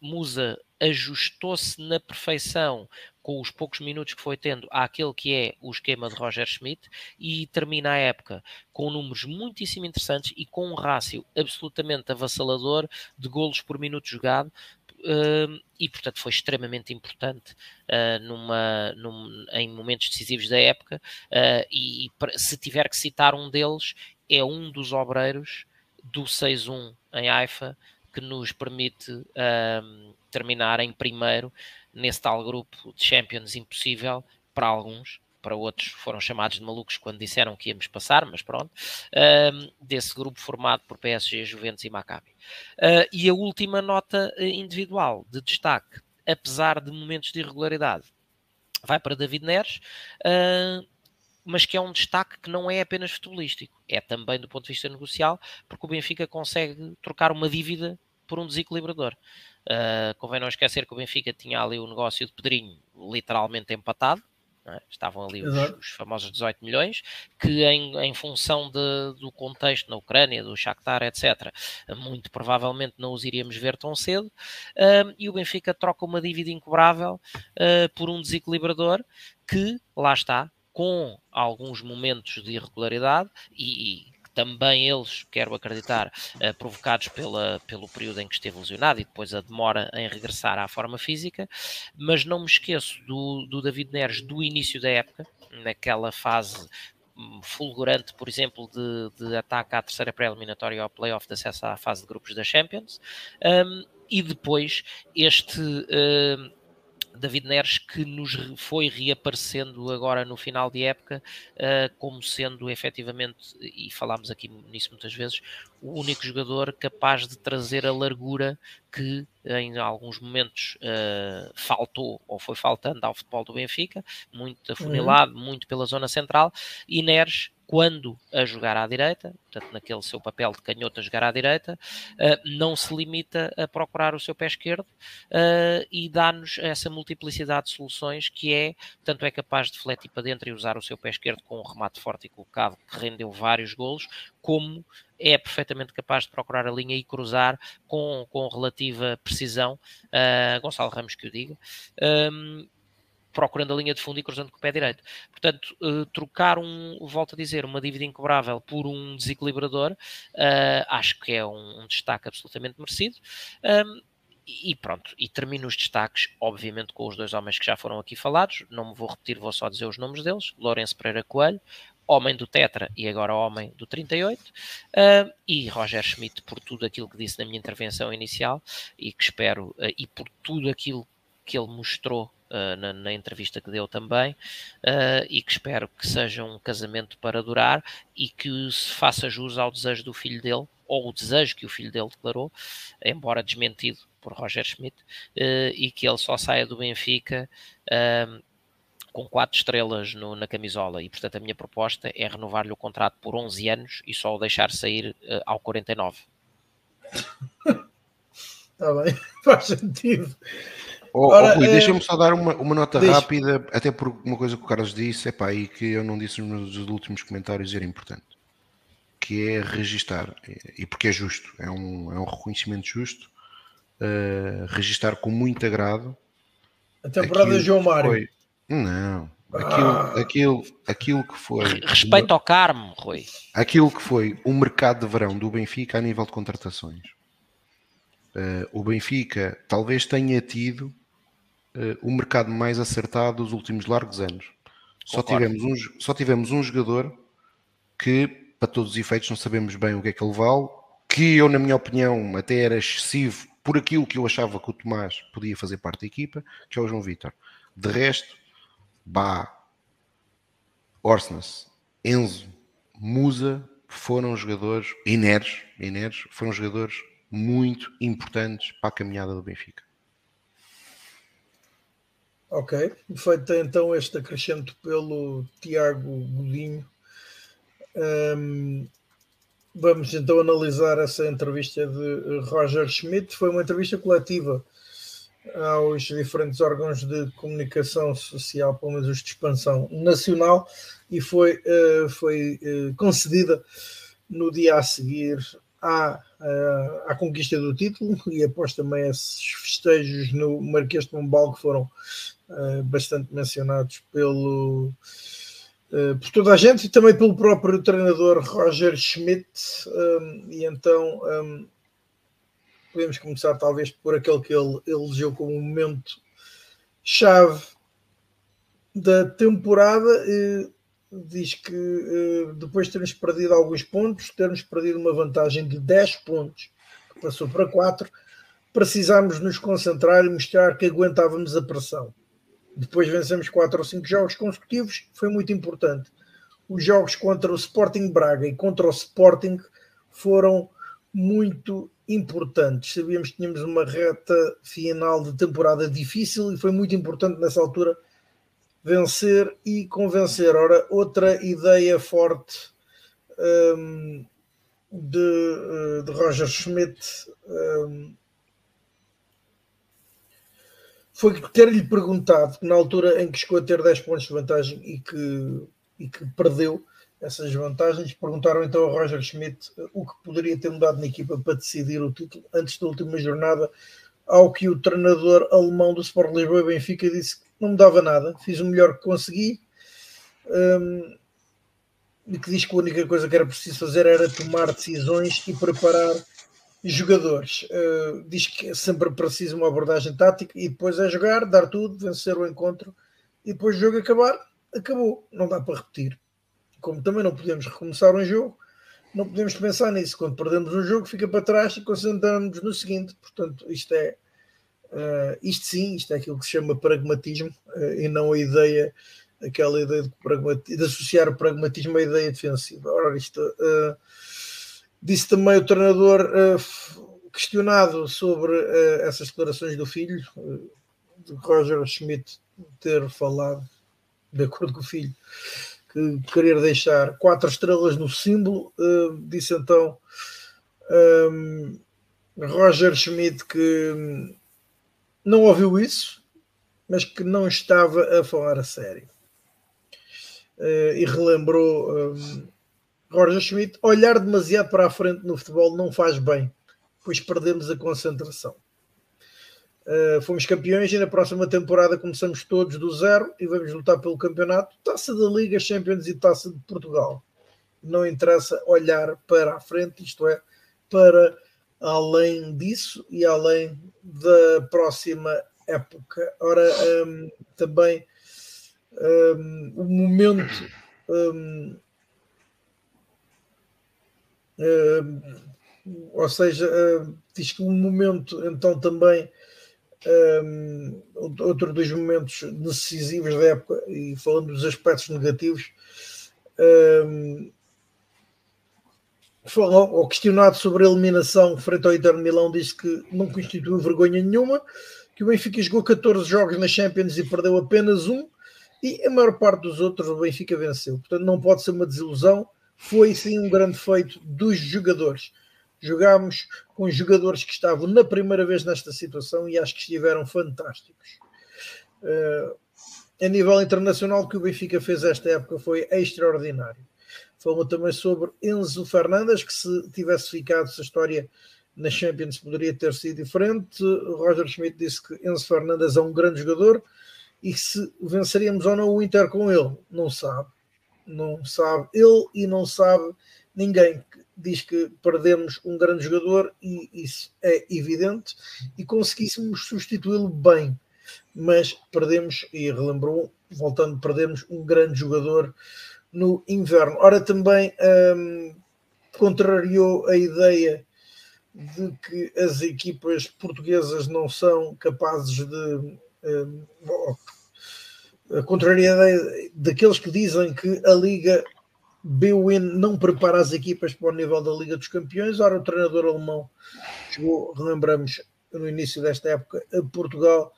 Musa ajustou-se na perfeição com os poucos minutos que foi tendo àquele que é o esquema de Roger Schmidt e termina a época com números muitíssimo interessantes e com um rácio absolutamente avassalador de golos por minuto jogado. Uh, e portanto foi extremamente importante uh, numa, num, em momentos decisivos da época. E, e se tiver que citar um deles, é um dos obreiros do 6-1 em Haifa que nos permite terminar em primeiro nesse tal grupo de Champions impossível para alguns, para outros foram chamados de malucos quando disseram que íamos passar, mas pronto, um, desse grupo formado por PSG, Juventus e Maccabi. Uh, e a última nota eh, individual de destaque, apesar de momentos de irregularidade, vai para David Neres, uh, mas que é um destaque que não é apenas futebolístico, é também do ponto de vista negocial, porque o Benfica consegue trocar uma dívida por um desequilibrador. Uh, convém não esquecer que o Benfica tinha ali o negócio de Pedrinho literalmente empatado. É? Estavam ali os, os, famosos 18 milhões, que em, em função de, do contexto na Ucrânia, do Shakhtar, etc., muito provavelmente não os iríamos ver tão cedo. Uh, e o Benfica troca uma dívida incobrável uh, por um desequilibrador que, lá está, com alguns momentos de irregularidade e, e também eles, quero acreditar, eh, provocados pela, pelo período em que esteve lesionado e depois a demora em regressar à forma física, mas não me esqueço do, do David Neres do início da época, naquela fase hum, fulgurante, por exemplo, de, de ataque à terceira pré-eliminatória ao playoff de acesso à fase de grupos da Champions, um, e depois este. Um, David Neres que nos foi reaparecendo agora no final de época uh, como sendo efetivamente, e falámos aqui nisso muitas vezes, o único jogador capaz de trazer a largura que em alguns momentos uh, faltou ou foi faltando ao futebol do Benfica, muito afunilado, uhum. muito pela zona central, e Neres quando a jogar à direita, portanto, naquele seu papel de canhoto a jogar à direita, uh, não se limita a procurar o seu pé esquerdo uh, e dá-nos essa multiplicidade de soluções que é, tanto é capaz de fletir para dentro e usar o seu pé esquerdo com um remate forte e colocado que rendeu vários golos, como é perfeitamente capaz de procurar a linha e cruzar com, com relativa precisão, uh, Gonçalo Ramos que o diga, um, procurando a linha de fundo e cruzando com o pé direito. Portanto, uh, trocar um, volto a dizer, uma dívida incobrável por um desequilibrador, uh, acho que é um, um destaque absolutamente merecido. Um, e pronto, e termino os destaques, obviamente, com os dois homens que já foram aqui falados. Não me vou repetir, vou só dizer os nomes deles: Lourenço Pereira Coelho, homem do Tetra e agora homem do 38, uh, e Roger Schmidt por tudo aquilo que disse na minha intervenção inicial e que espero, uh, e por tudo aquilo que ele mostrou uh, na, na, entrevista que deu também, uh, e que espero que seja um casamento para durar e que se faça jus ao desejo do filho dele, ou o desejo que o filho dele declarou, embora desmentido por Roger Schmidt, uh, e que ele só saia do Benfica com quatro estrelas no, na camisola e portanto a minha proposta é renovar-lhe o contrato por 11 anos e só o deixar sair uh, ao 49 Está bem, faz sentido. Oh, Ora, oh, Rui, é... deixa-me só dar uma, uma nota Deixa. rápida, até por uma coisa que o Carlos disse, epá, e que eu não disse nos últimos comentários, era importante, que é registar, e porque é justo, é um, é um reconhecimento justo, uh, registar com muito agrado a temporada de João Mário. Foi... Não, aquilo, ah. aquilo, aquilo que foi. Respeito ao Carmo, Rui. Aquilo que foi o mercado de verão do Benfica a nível de contratações. Uh, o Benfica talvez tenha tido uh, o mercado mais acertado dos últimos largos anos. Só tivemos, um, só tivemos um jogador que, para todos os efeitos, não sabemos bem o que é que ele vale, que eu, na minha opinião, até era excessivo por aquilo que eu achava que o Tomás podia fazer parte da equipa, que é o João Vitor. De resto, Bá, Orsnes, Enzo, Musa foram jogadores, Ineres, Ineres foram jogadores muito importantes para a caminhada do Benfica. Ok, feito então este acrescento pelo Tiago Godinho. Um, vamos então analisar essa entrevista de Roger Schmidt. Foi uma entrevista coletiva aos diferentes órgãos de comunicação social, pelo menos os de expansão nacional, e foi, uh, foi uh, concedida no dia a seguir à, uh, à conquista do título e após também esses festejos no Marquês de Pombal que foram uh, bastante mencionados pelo, uh, por toda a gente e também pelo próprio treinador Roger Schmidt um, e então um, podemos começar talvez por aquele que ele elegeu como um momento chave da temporada diz que eh, depois de termos perdido alguns pontos, termos perdido uma vantagem de 10 pontos, que passou para 4, precisámos nos concentrar e mostrar que aguentávamos a pressão. Depois vencemos 4 ou 5 jogos consecutivos, foi muito importante. Os jogos contra o Sporting Braga e contra o Sporting foram muito importantes. Sabíamos que tínhamos uma reta final de temporada difícil e foi muito importante nessa altura vencer e convencer. Ora, outra ideia forte um, de, eh, de, Roger Schmidt um, foi ter-lhe perguntado, na altura em que chegou a ter 10 pontos de vantagem e que, e que perdeu essas vantagens, perguntaram então a Roger Schmidt o que poderia ter mudado na equipa para decidir o título antes da última jornada, ao que o treinador alemão do Sport Lisboa e Benfica disse não mudava nada, fiz o melhor que consegui. Um, e que diz que a única coisa que era preciso fazer era tomar decisões e preparar jogadores. Uh, diz que é sempre preciso uma abordagem tática e depois é jogar, dar tudo, vencer o encontro e depois o jogo acabar, acabou. Não dá para repetir. Como também não podemos recomeçar um jogo, não podemos pensar nisso. Quando perdemos um jogo, fica para trás e concentramos no seguinte. Portanto, isto é Uh, isto sim, isto é aquilo que se chama pragmatismo uh, e não a ideia, aquela ideia de, de, associar o pragmatismo à ideia defensiva. Ora, isto uh, disse também o treinador questionado sobre essas declarações do filho, de Roger Schmidt ter falado, de acordo com o filho, que querer deixar quatro estrelas no símbolo, disse então um, Roger Schmidt que não ouviu isso, mas que não estava a falar a sério. Uh, e relembrou um, Roger Schmidt: olhar demasiado para a frente no futebol não faz bem, pois perdemos a concentração. Uh, fomos campeões e na próxima temporada começamos todos do zero e vamos lutar pelo campeonato, taça da Liga, Champions e taça de Portugal. Não interessa olhar para a frente, isto é, para além disso e além da próxima época. Ora, um, também um, o momento um, hum, ou seja, hum, diz que o momento então também um, outro dos momentos decisivos da época e falando dos aspectos negativos um, ou questionado sobre a eliminação frente ao Inter Milão, disse que não constituiu vergonha nenhuma, que o Benfica jogou 14 jogos na Champions e perdeu apenas um, e a maior parte dos outros o Benfica venceu. Portanto, não pode ser uma desilusão. Foi sim um grande feito dos jogadores. Jogámos com jogadores que estavam na primeira vez nesta situação e acho que estiveram fantásticos. Uh, a nível internacional, o que o Benfica fez esta época foi extraordinário Falou também sobre Enzo Fernandes, que se tivesse ficado, se a história na Champions poderia ter sido diferente. Roger Schmidt disse que Enzo Fernandes é um grande jogador e se venceríamos ou não o Inter com ele, não sabe. Não sabe ele e não sabe ninguém. Diz que perdemos um grande jogador e isso é evidente e conseguíssemos substituí-lo bem, mas perdemos, e relembrou, voltando, perdemos um grande jogador no inverno. Ora, também um, contrariou a ideia de que as equipas portuguesas não são capazes de. Um, a ideia daqueles que dizem que a Liga BWIN não prepara as equipas para o nível da Liga dos Campeões. Ora, o treinador alemão chegou, relembramos, no início desta época, a Portugal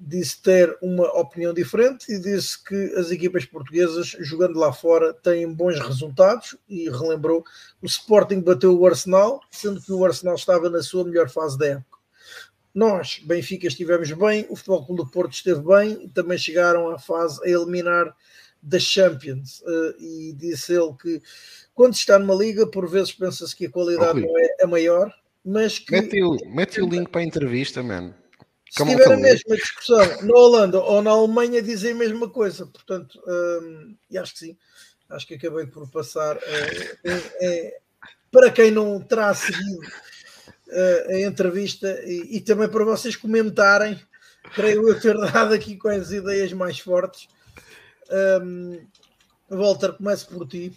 disse ter uma opinião diferente e disse que as equipas portuguesas, jogando lá fora, têm bons resultados e relembrou o Sporting bateu o Arsenal, sendo que o Arsenal estava na sua melhor fase da época. Nós, Benfica, estivemos bem, o Futebol Clube do Porto esteve bem e também chegaram à fase a eliminar da Champions. Uh, e disse ele que quando se está numa liga, por vezes pensa-se que a qualidade não é a maior, mas que. Mete o, mete o link para a entrevista, mano. Se tiver a mesma discussão na Holanda ou na Alemanha, dizem a mesma coisa. Portanto, hum, e acho que sim. Acho que acabei por passar. É, é, para quem não terá seguido uh, a entrevista e, e, também para vocês comentarem, creio eu ter dado aqui com as ideias mais fortes. Um, Walter, começo por ti.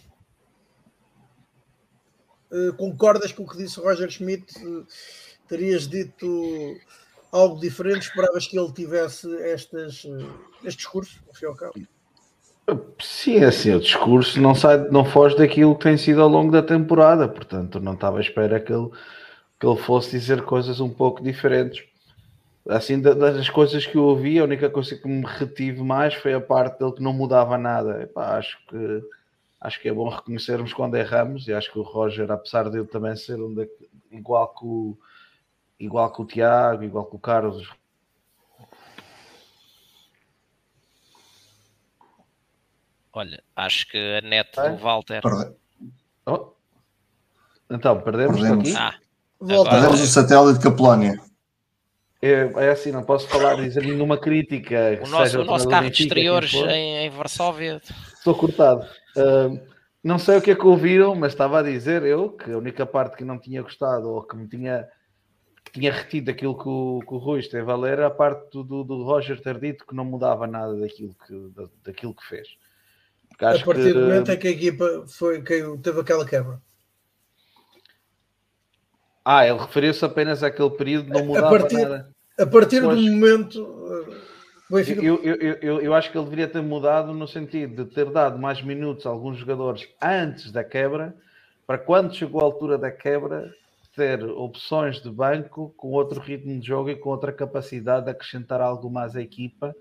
Uh, concordas com o que disse Roger Schmidt? Uh, terias dito algo diferente? Esperavas que ele tivesse estas, eh, este discurso, ao fim ao cabo? Sim, é assim, o discurso não, sai, não foge daquilo que tem sido ao longo da temporada, portanto, não estava à espera que ele, que ele fosse dizer coisas um pouco diferentes. Assim, das coisas que eu ouvi, a única coisa que me retive mais foi a parte dele que não mudava nada. Epá, acho que acho que é bom reconhecermos quando erramos, e acho que o Roger, apesar dele também ser um da, igual que o igual que o Tiago, igual que o Carlos. Olha, acho que a net é? do Walter. Oh. Então, perdemos, perdemos. aqui. Ah, perdemos o satélite de Capolónia. É, é, assim, não posso falar, dizer nenhuma crítica. O nosso, o nosso carro de exteriores em, em Varsóvia. Estou cortado. Uh, não sei o que é que ouviram, mas estava a dizer eu que a única parte que não tinha gostado ou que me tinha tinha retido aquilo que o, que o Rui esteve a ler, a parte do, do, Roger ter dito que não mudava nada daquilo que, da, daquilo que fez. a partir que, do momento em que a equipa foi, que teve aquela quebra. Ah, ele referiu-se apenas àquele período, não mudava a partir, nada. A partir pois, do momento. Benfica... Eu, eu, eu, eu, acho que ele deveria ter mudado no sentido de ter dado mais minutos a alguns jogadores antes da quebra, para quando chegou a altura da quebra, ter opções de banco com outro ritmo de jogo e com outra capacidade de acrescentar algo mais à equipa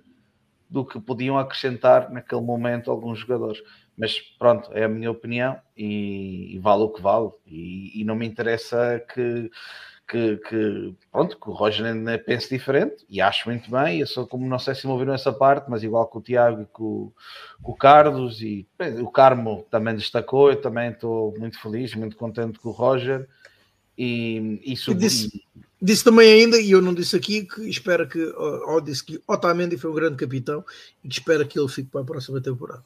do que podiam acrescentar naquele momento alguns jogadores. Mas pronto, é a minha opinião e, e vale o que vale. E, e não me interessa que, que, que, pronto, que o Roger pense diferente e acho muito bem. Eu sou como não sei se me ouviram essa parte, mas igual que o Tiago e com, com o Carlos e bem, o Carmo também destacou. Eu também estou muito feliz, muito contente com o Roger. E, isso e disse, disse, também ainda, e eu não disse aqui, que espera que, ou disse que Otamendi foi um grande capitão e que espera que ele fique para a próxima temporada.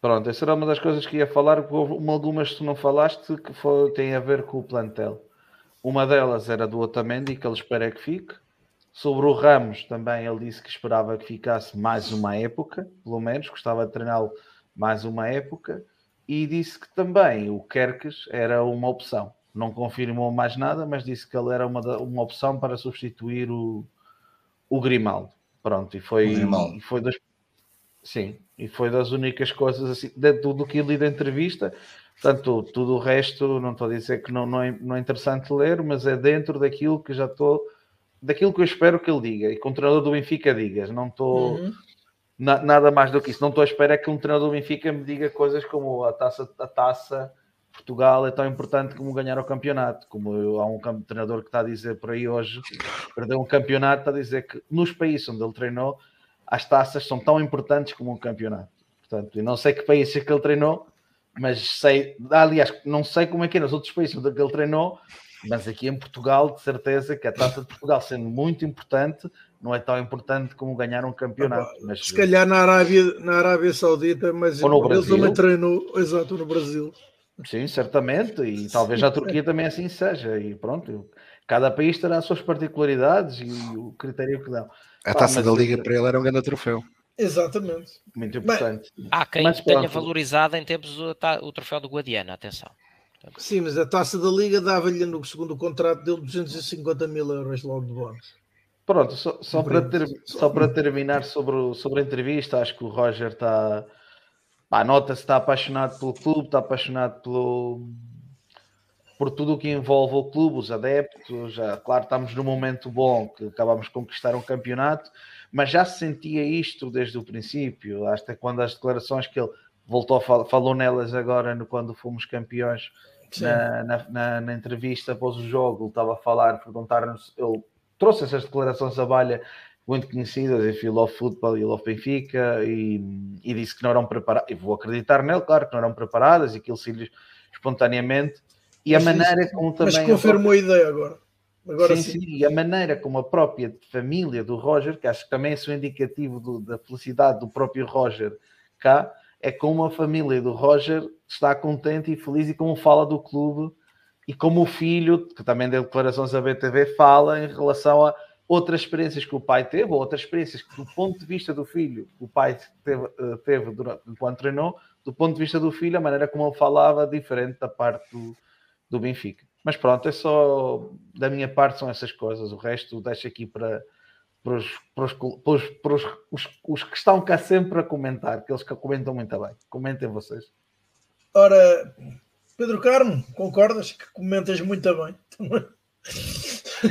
Pronto, essa era uma das coisas que ia falar, uma algumas que tu não falaste que foi, tem a ver com o plantel. Uma delas era do Otamendi, que ele espera que fique. Sobre o Ramos, também ele disse que esperava que ficasse mais uma época, pelo menos, gostava de treiná-lo mais uma época. E disse que também o Kerkes era uma opção não confirmou mais nada, mas disse que ele era uma, uma opção para substituir o, o Grimaldo. Pronto, e foi, e foi das, sim, e foi das únicas coisas assim, dentro do que ele li da entrevista. Portanto, tudo o resto, não estou a dizer que não, não, é, não é interessante ler, mas é dentro daquilo que já estou, daquilo que eu espero que ele diga, e que um treinador do Benfica diga. Não estou uhum. na, nada mais do que isso. Não estou à espera que um treinador do Benfica me diga coisas como a taça, a taça Portugal é tão importante como ganhar o campeonato. Como há um treinador que está a dizer por aí hoje, perdeu um campeonato, está a dizer que nos países onde ele treinou, as taças são tão importantes como um campeonato. Portanto, eu não sei que países é que ele treinou, mas sei, aliás, não sei como é que é nos outros países onde ele treinou, mas aqui em Portugal, de certeza que a taça de Portugal, sendo muito importante, não é tão importante como ganhar um campeonato. Mas... Se calhar na Arábia, na Arábia Saudita, mas ele também treinou, exato, no Brasil. Sim, certamente, e talvez a Turquia também assim seja, e pronto, cada país terá as suas particularidades e o critério que dão. A taça da Liga para ele era um grande troféu. Exatamente. Muito importante. Bem, há quem mas, tenha valorizado em tempos o, o troféu do Guadiana, atenção. Sim, mas a taça da Liga dava-lhe no segundo contrato dele 250 mil euros logo de bónus. Pronto, só, só para, ter, só para terminar sobre, o, sobre a entrevista, acho que o Roger está nota-se está apaixonado pelo clube, está apaixonado pelo, por tudo o que envolve o clube, os adeptos. Já, claro, estamos num momento bom que acabamos de conquistar um campeonato, mas já se sentia isto desde o princípio. Até quando as declarações que ele voltou falou nelas agora no, quando fomos campeões na, na, na, na, entrevista após o jogo, ele estava a falar, perguntar-nos, ele trouxe essas declarações à balha muito conhecidas, enfim, Love Football e Love Benfica, e, e disse que não eram preparadas, e vou acreditar nele, claro, que não eram preparadas e que ele se espontaneamente, e mas a maneira como também. Mas confirmou a, própria... a ideia agora. agora sim, sim. sim, e a maneira como a própria família do Roger, que acho que também é um indicativo do, da felicidade do próprio Roger cá, é como a família do Roger está contente e feliz e como fala do clube e como o filho, que também deu declarações à BTV, fala em relação a outras experiências que o pai teve, ou outras experiências que, do ponto de vista do filho, o pai teve, eh, teve durante, enquanto treinou, do ponto de vista do filho, a maneira como ele falava, diferente da parte do, do Benfica. Mas pronto, é só da minha parte são essas coisas, o resto deixo aqui para, para, os, para, os, para, os, para os, os, os, que estão cá sempre a comentar, que eles que comentam muito bem. Comentem vocês. Ora, Pedro Carmo, concordas que comentas muito bem?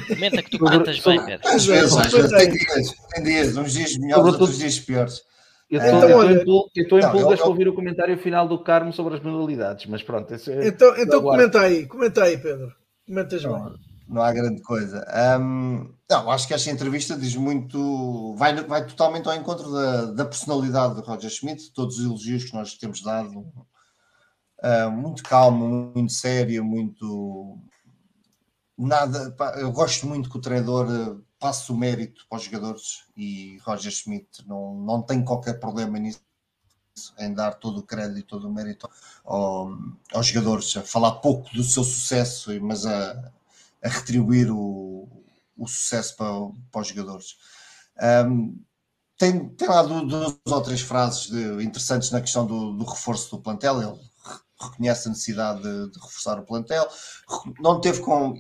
Comenta que tu cantas bem, Pedro. Às vezes, às vezes tem dias, tem dias, uns dias melhores, outros dias piores. Eu estou então, em pulgas para ouvir o comentário final do Carmo sobre as modalidades, mas pronto. É, então, então comenta aí, comenta aí, Pedro. Comentas não, bem. Não há grande coisa. Um, não, acho que esta entrevista diz muito, vai, vai totalmente ao encontro da, da personalidade de Roger Schmidt, todos os elogios que nós temos dado. Uh, muito calmo, muito sério, muito nada, pá, eu gosto muito que o treinador eh, passe o mérito para os jogadores e Roger Schmidt não, não tem qualquer problema nisso em dar todo o crédito e todo o mérito ao, aos jogadores, a falar pouco do seu sucesso, mas a, a retribuir o, o sucesso para, para os jogadores. Um, tem, tem lá duas ou três frases de, interessantes na questão do, do reforço do plantel. Ele reconhece a necessidade de, de reforçar o plantel. Não teve com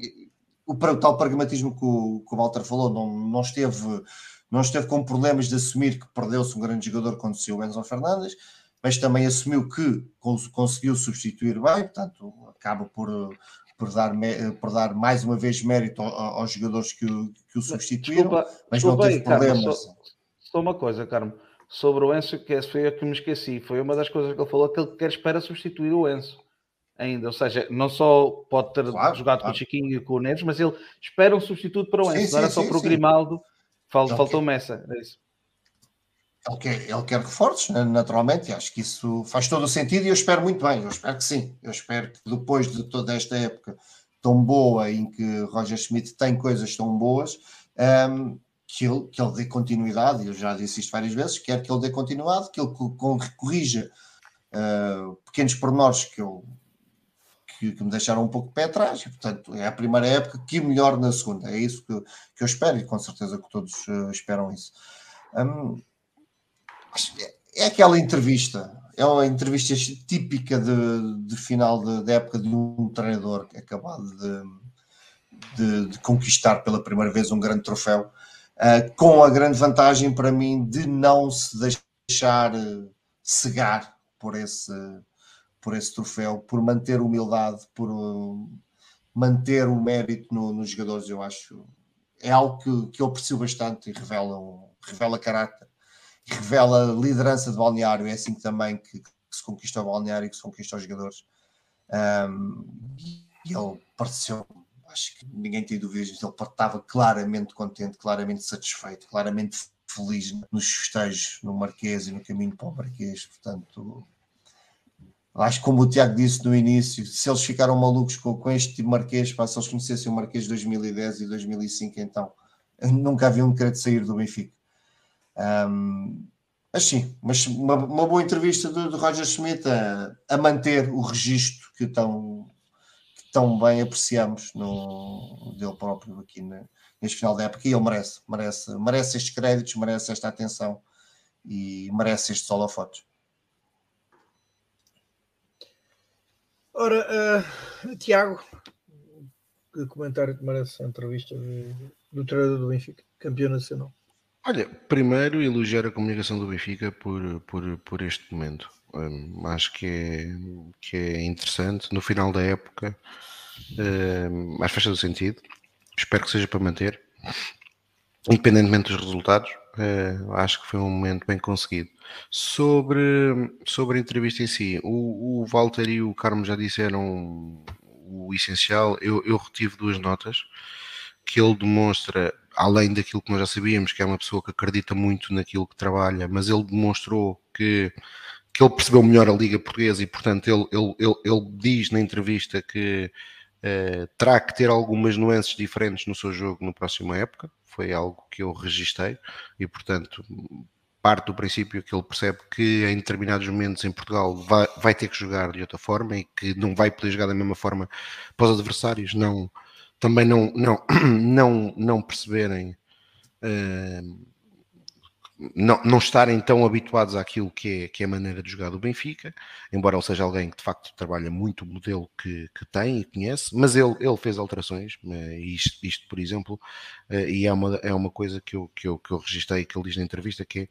o, o tal pragmatismo que o, que o Walter falou, não, não, esteve, não esteve com problemas de assumir que perdeu-se um grande jogador quando saiu o Enzo Fernandes, mas também assumiu que conseguiu substituir bem, portanto, acaba por, por, dar, por dar mais uma vez mérito aos jogadores que, o, que o substituíram, desculpa, mas não teve problemas. Carmo, só, só, uma coisa, Carmo, sobre o Enzo, que foi a que me esqueci, foi uma das coisas que ele falou, que ele quer espera substituir o Enzo ainda, ou seja, não só pode ter claro, jogado claro. com o Chiquinho e com o Neves, mas ele espera um substituto para o Enzo, sim, só sim, para o Grimaldo, faltou, faltou Messa, é isso. Ele quer, ele quer reforços, né, naturalmente, e acho que isso faz todo o sentido e eu espero muito bem, eu espero que sim. Eu espero que depois de toda esta época tão boa em que Roger Schmidt tem coisas tão boas, um, que, ele, que ele dê continuidade, eu já disse isto várias vezes, quero que ele dê continuidade, que ele corrija uh, pequenos pormenores que eu que, que, me deixaram um pouco de pé atrás, e, portanto é a primeira época que melhor na segunda, é isso que, que eu espero e com certeza que todos uh, esperam isso. Um, é, é aquela entrevista, é uma entrevista típica de, de final de, de, época de um treinador que é acabado de, de, conquistar pela primeira vez um grande troféu, uh, com a grande vantagem para mim de não se deixar uh, cegar por esse por esse troféu, por manter humildade, por uh, manter o mérito no, nos jogadores, eu acho. É algo que, que eu aprecio bastante e revela, revela caráter, revela liderança de balneário. É assim também que, que, se conquista o balneário e que se conquista os jogadores. Um, e ele pareceu, acho que ninguém tem dúvidas, ele estava claramente contente, claramente satisfeito, claramente feliz nos festejos no Marquês e no caminho para o Marquês. Portanto, Acho que como o Tiago disse no início, se eles ficaram malucos com, com este tipo Marquês, pá, se eles conhecessem o Marquês de 2010 e 2005, então nunca haviam querer sair do Benfica. Um, mas sim, mas uma, uma boa entrevista do, do Roger Schmidt a, a, manter o registro que tão, que tão bem apreciamos no, dele próprio aqui na, neste final da época e ele merece, merece, merece estes créditos, merece esta atenção e merece estes holofotes. Ora, uh, Tiago, que comentário que merece a entrevista do, do treinador do Benfica, campeão nacional? Olha, primeiro elogiar a comunicação do Benfica por, por, por este momento. Um, acho que é, que é interessante. No final da época, um, acho que faz todo sentido. Espero que seja para manter, independentemente dos resultados. Uh, acho que foi um momento bem conseguido. Sobre, sobre a entrevista em si, o, o Walter e o Carmo já disseram o essencial. Eu, eu retive duas notas que ele demonstra, além daquilo que nós já sabíamos, que é uma pessoa que acredita muito naquilo que trabalha, mas ele demonstrou que, que ele percebeu melhor a Liga Portuguesa e, portanto, ele, ele, ele, ele diz na entrevista que uh, terá que ter algumas nuances diferentes no seu jogo na próxima época. Foi algo que eu registrei e, portanto, parte do princípio que ele percebe que em determinados momentos em Portugal vai, vai, ter que jogar de outra forma e que não vai poder jogar da mesma forma para os adversários não, também não, não, não, não perceberem uh, não, não estarem tão habituados àquilo que é, que é a maneira de jogar do Benfica, embora ele seja alguém que de facto trabalha muito o modelo que, que tem e conhece, mas ele, ele fez alterações, eh, isto, isto por exemplo, eh, e é uma, é uma coisa que eu, que, eu, que eu registrei, que ele diz na entrevista, que é,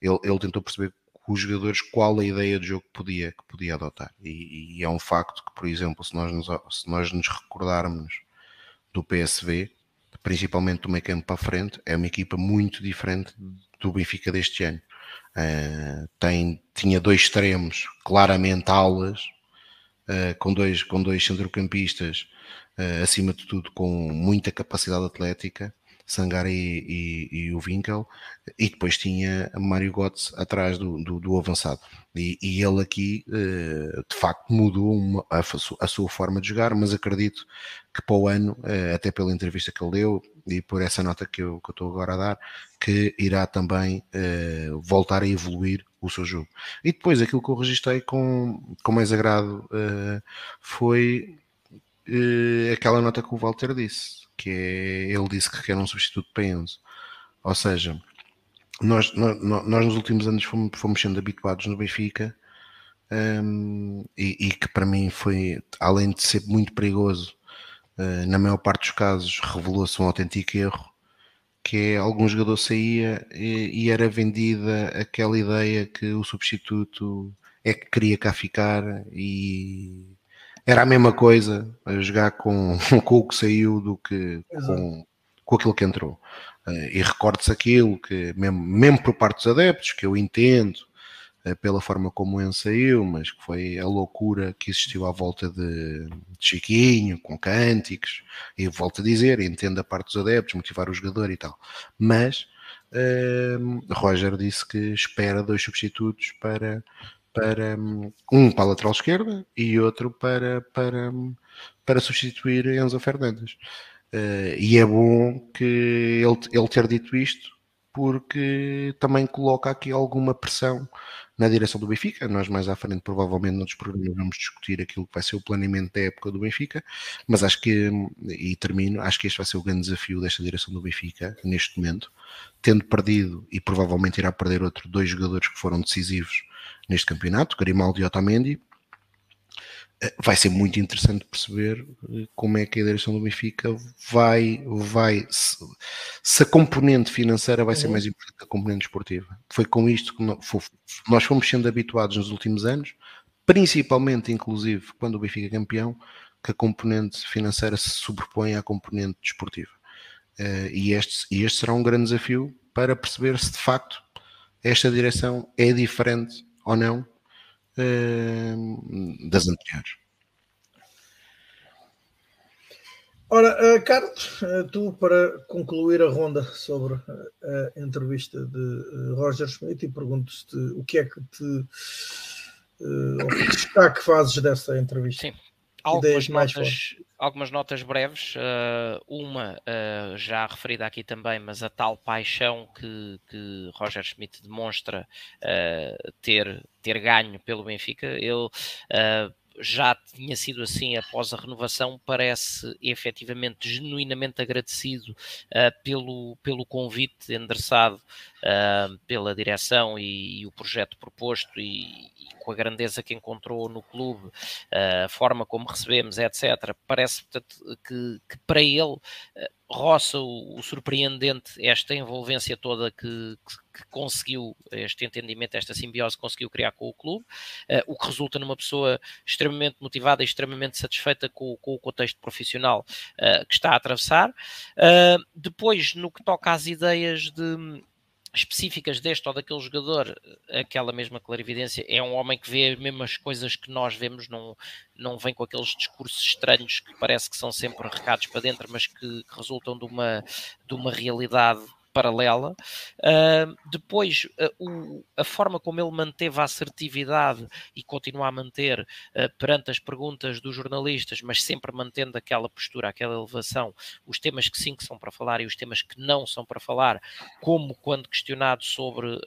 ele, ele tentou perceber com os jogadores qual a ideia de jogo que podia, que podia adotar, e, e é um facto que, por exemplo, se nós nos, se nós nos recordarmos do PSV, principalmente do meio campo para a frente, é uma equipa muito diferente do Benfica deste ano. Uh, tem, tinha dois extremos, claramente alas, uh, com, dois, com dois centrocampistas, uh, acima de tudo com muita capacidade atlética, Sangare e, e, e, o Winkel, e depois tinha Mário Götze atrás do, do, do avançado. E, e, ele aqui, de facto, mudou uma, a, a, sua forma de jogar, mas acredito que para o ano, até pela entrevista que ele deu, e por essa nota que eu, que estou agora a dar, que irá também uh, voltar a evoluir o seu jogo. E depois aquilo que eu registrei com, com mais agrado uh, foi uh, aquela nota que o Walter disse, que é, ele disse que quer um substituto para Enzo. Ou seja, nós, nós, nós nos últimos anos fomos, fomos sendo habituados no Benfica um, ehm, e, e, que para mim foi, além de ser muito perigoso na maior parte dos casos, revelou-se um autêntico erro, que é algum jogador saía e, e, era vendida aquela ideia que o substituto é que queria cá ficar e era a mesma coisa a jogar com, com o que saiu do que com, com aquilo que entrou. Uh, e recorde-se aquilo que, mesmo, mesmo por parte dos adeptos, que eu entendo, eh, pela forma como o saiu, mas que foi a loucura que existiu à volta de, Chiquinho, com cânticos, e volto a dizer, entendo a parte dos adeptos, motivar o jogador e tal. Mas uh, Roger disse que espera dois substitutos para, para um para a lateral esquerda e outro para, para, para substituir Enzo Fernandes. Uh, e é bom que ele, ele ter dito isto, porque também coloca aqui alguma pressão na direção do Benfica. Nós mais à frente, provavelmente, noutros programas vamos discutir aquilo que vai ser o planeamento da época do Benfica, mas acho que, e termino, acho que este vai ser o grande desafio desta direção do Benfica, neste momento, tendo perdido, e provavelmente irá perder outro, dois jogadores que foram decisivos neste campeonato, Grimaldo e Otamendi, vai ser muito interessante perceber eh, como é que a direção do Benfica vai, vai se, se a componente financeira vai ser uhum. mais importante que a componente esportiva. Foi com isto que nós fomos sendo habituados nos últimos anos, principalmente, inclusive, quando o Benfica é campeão, que a componente financeira se sobrepõe à componente desportiva. Eh, e este, e este será um grande desafio para perceber se de facto esta direção é diferente ou não das anteriores. Ora, uh, Carlos, uh, tu para concluir a ronda sobre a entrevista de Roger Schmidt e pergunto-te o que é que te uh, que destaque fazes dessa entrevista? Sim, algumas notas, algumas notas breves. Uh, uma uh, já referida aqui também, mas a tal paixão que, que Roger Schmidt demonstra uh, ter, ter ganho pelo Benfica. Ele já tinha sido assim após a renovação, parece efetivamente genuinamente agradecido pelo, pelo convite endereçado uh, pela direção e, e, o projeto proposto e, e, com a grandeza que encontrou no clube, uh, a forma como recebemos, etc. Parece portanto, que, que para ele roça o, o, surpreendente esta envolvência toda que, que, que, conseguiu, este entendimento, esta simbiose conseguiu criar com o clube, uh, o que resulta numa pessoa extremamente motivada e extremamente satisfeita com, com o contexto profissional uh, que está a atravessar. Uh, depois, no que toca às ideias de específicas deste ou daquele jogador, aquela mesma clarividência, é um homem que vê as mesmas coisas que nós vemos, não, não vem com aqueles discursos estranhos que parece que são sempre recados para dentro, mas que, resultam de uma, de uma realidade paralela. Uh, depois, uh, o, a forma como ele manteve a assertividade e continua a manter uh, perante as perguntas dos jornalistas, mas sempre mantendo aquela postura, aquela elevação, os temas que sim que são para falar e os temas que não são para falar, como quando questionado sobre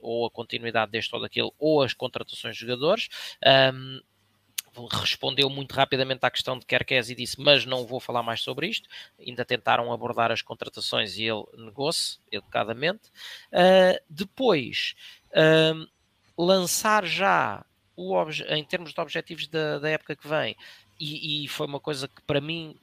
ou a continuidade deste ou daquele, ou as contratações de jogadores. Respondeu muito rapidamente à questão de Kerkez e disse, mas não vou falar mais sobre isto. Ainda tentaram abordar as contratações e ele negou-se educadamente. Uh, depois, uh, lançar já o em termos de objetivos da, da época que vem, e, e, foi uma coisa que para mim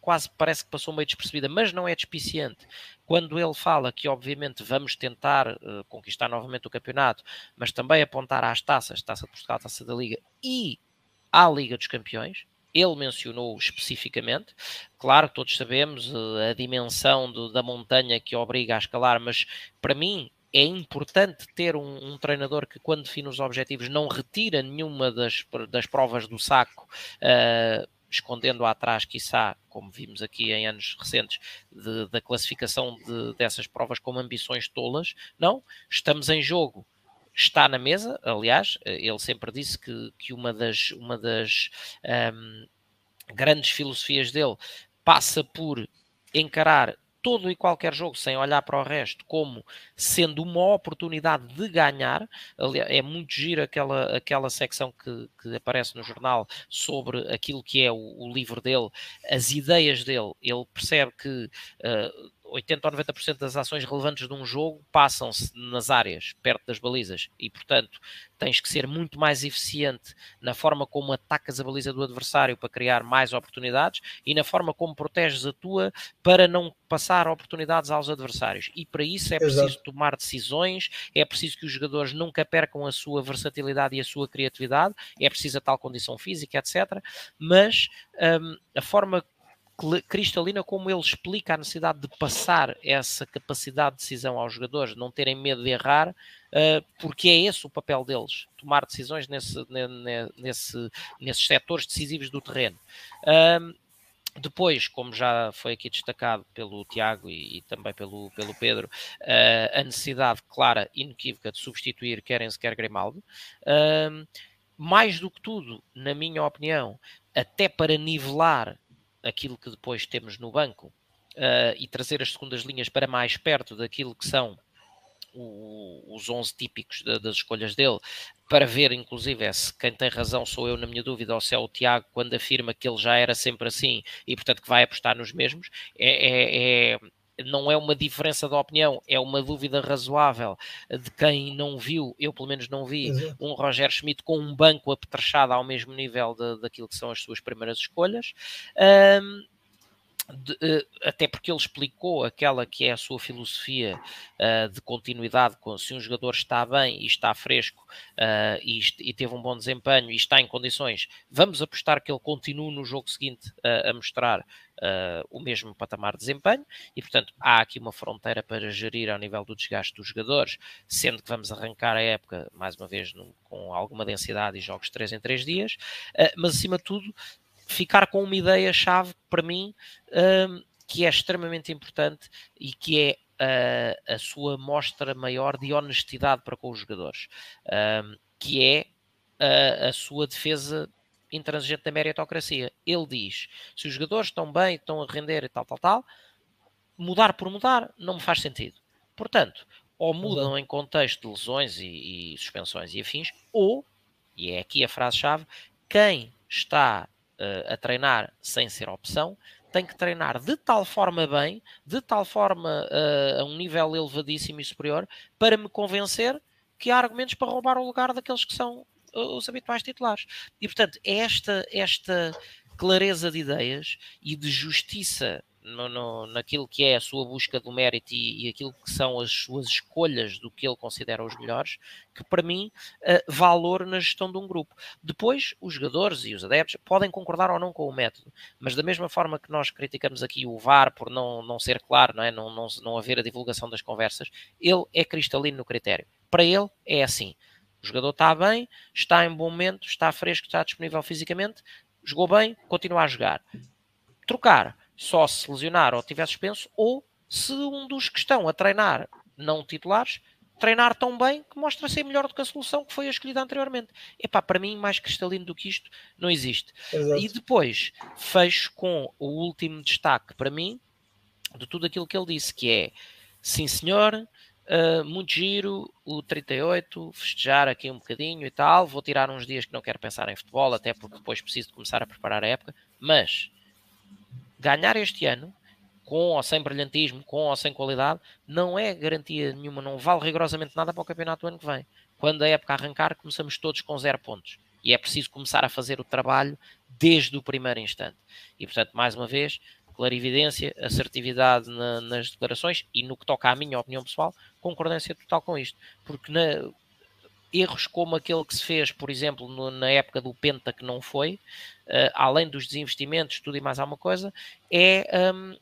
quase parece que passou meio despercebida, mas não é despiciente. Quando ele fala que, obviamente, vamos tentar uh, conquistar novamente o campeonato, mas também apontar às taças, taça de Portugal, taça da Liga e à Liga dos Campeões. Ele mencionou especificamente, claro, todos sabemos eh, a dimensão da montanha que obriga a escalar, mas para mim é importante ter um, um, treinador que, quando define os objetivos, não retira nenhuma das, das provas do saco, uh, escondendo atrás, quiçá, como vimos aqui em anos recentes, de, da classificação de, dessas provas como ambições tolas. Não, estamos em jogo está na mesa, aliás, ele sempre disse que, que uma das, uma das um, grandes filosofias dele passa por encarar todo e qualquer jogo sem olhar para o resto como sendo uma oportunidade de ganhar. É muito giro aquela, aquela secção que, que aparece no jornal sobre aquilo que é o, o livro dele, as ideias dele. Ele percebe que uh, 80 ou 90% das ações relevantes de um jogo passam-se nas áreas, perto das balizas, e portanto tens que ser muito mais eficiente na forma como atacas a baliza do adversário para criar mais oportunidades e na forma como proteges a tua para não passar oportunidades aos adversários. E para isso é preciso Exato. tomar decisões, é preciso que os jogadores nunca percam a sua versatilidade e a sua criatividade, é preciso a tal condição física, etc. Mas um, a forma cristalina como ele explica a necessidade de passar essa capacidade de decisão aos jogadores, não terem medo de errar, uh, porque é esse o papel deles, tomar decisões nesse, nesse, nesses setores decisivos do terreno. Uh, depois, como já foi aqui destacado pelo Tiago e, e também pelo, pelo Pedro, uh, a necessidade clara inequívoca de substituir Querem-se quer Grimaldo. mais do que tudo, na minha opinião, até para nivelar aquilo que depois temos no banco uh, e trazer as segundas linhas para mais perto daquilo que são o, os 11 típicos de, das escolhas dele, para ver, inclusive, é se quem tem razão sou eu na minha dúvida ou se é o Tiago quando afirma que ele já era sempre assim e, portanto, que vai apostar nos mesmos. É, é, é não é uma diferença de opinião, é uma dúvida razoável de quem não viu, eu pelo menos não vi, Exato. um Roger Schmidt com um banco apetrechado ao mesmo nível de, daquilo que são as suas primeiras escolhas. Um, de, uh, até porque ele explicou aquela que é a sua filosofia uh, de continuidade, com, se um jogador está bem e está fresco uh, e, e, teve um bom desempenho e está em condições, vamos apostar que ele continue no jogo seguinte a mostrar o mesmo patamar de desempenho. E, portanto, há aqui uma fronteira para gerir ao nível do desgaste dos jogadores, sendo que vamos arrancar a época, mais uma vez, no, com alguma densidade e jogos 3 em 3 dias, mas acima de tudo ficar com uma ideia-chave para mim um, que é extremamente importante e que é uh, a sua mostra maior de honestidade para com os jogadores, um, que é a, a sua defesa intransigente da meritocracia. Ele diz: se os jogadores estão bem, estão a render e tal, tal, tal, mudar por mudar não me faz sentido. Portanto, ou mudam em contexto de lesões e, e suspensões e afins, ou, e é aqui a frase-chave, quem está a treinar sem ser opção, tem que treinar de tal forma bem, de tal forma uh, a um nível elevadíssimo e superior, para me convencer que há argumentos para roubar o lugar daqueles que são uh, os habituais titulares. E portanto, esta, esta clareza de ideias e de justiça no, no, naquilo que é a sua busca do mérito e, e, aquilo que são as suas escolhas do que ele considera os melhores, que para mim uh, valor na gestão de um grupo. Depois, os jogadores e os adeptos podem concordar ou não com o método, mas da mesma forma que nós criticamos aqui o VAR por não, não ser claro, não, é? não, não, não haver a divulgação das conversas, ele é cristalino no critério. Para ele é assim. O jogador está bem, está em bom momento, está fresco, está disponível fisicamente, jogou bem, continua a jogar. Trocar só se lesionar ou tiver suspenso, ou se um dos que estão a treinar não titulares treinar tão bem que mostra ser melhor do que a solução que foi a escolhida anteriormente. Epá, para mim, mais cristalino do que isto não existe. Exato. E depois fecho com o último destaque para mim de tudo aquilo que ele disse, que é sim senhor, uh, muito giro, o 38, festejar aqui um bocadinho e tal, vou tirar uns dias que não quero pensar em futebol, até porque depois preciso de começar a preparar a época, mas ganhar este ano, com ou sem brilhantismo, com ou sem qualidade, não é garantia nenhuma, não vale rigorosamente nada para o campeonato do ano que vem. Quando a época arrancar, começamos todos com zero pontos. E é preciso começar a fazer o trabalho desde o primeiro instante. E, portanto, mais uma vez, clarividência, assertividade na, nas declarações e no que toca à minha opinião pessoal, concordância total com isto. Porque na, erros como aquele que se fez, por exemplo, no, na época do Penta, que não foi, uh, além dos desinvestimentos, tudo e mais alguma coisa, é um,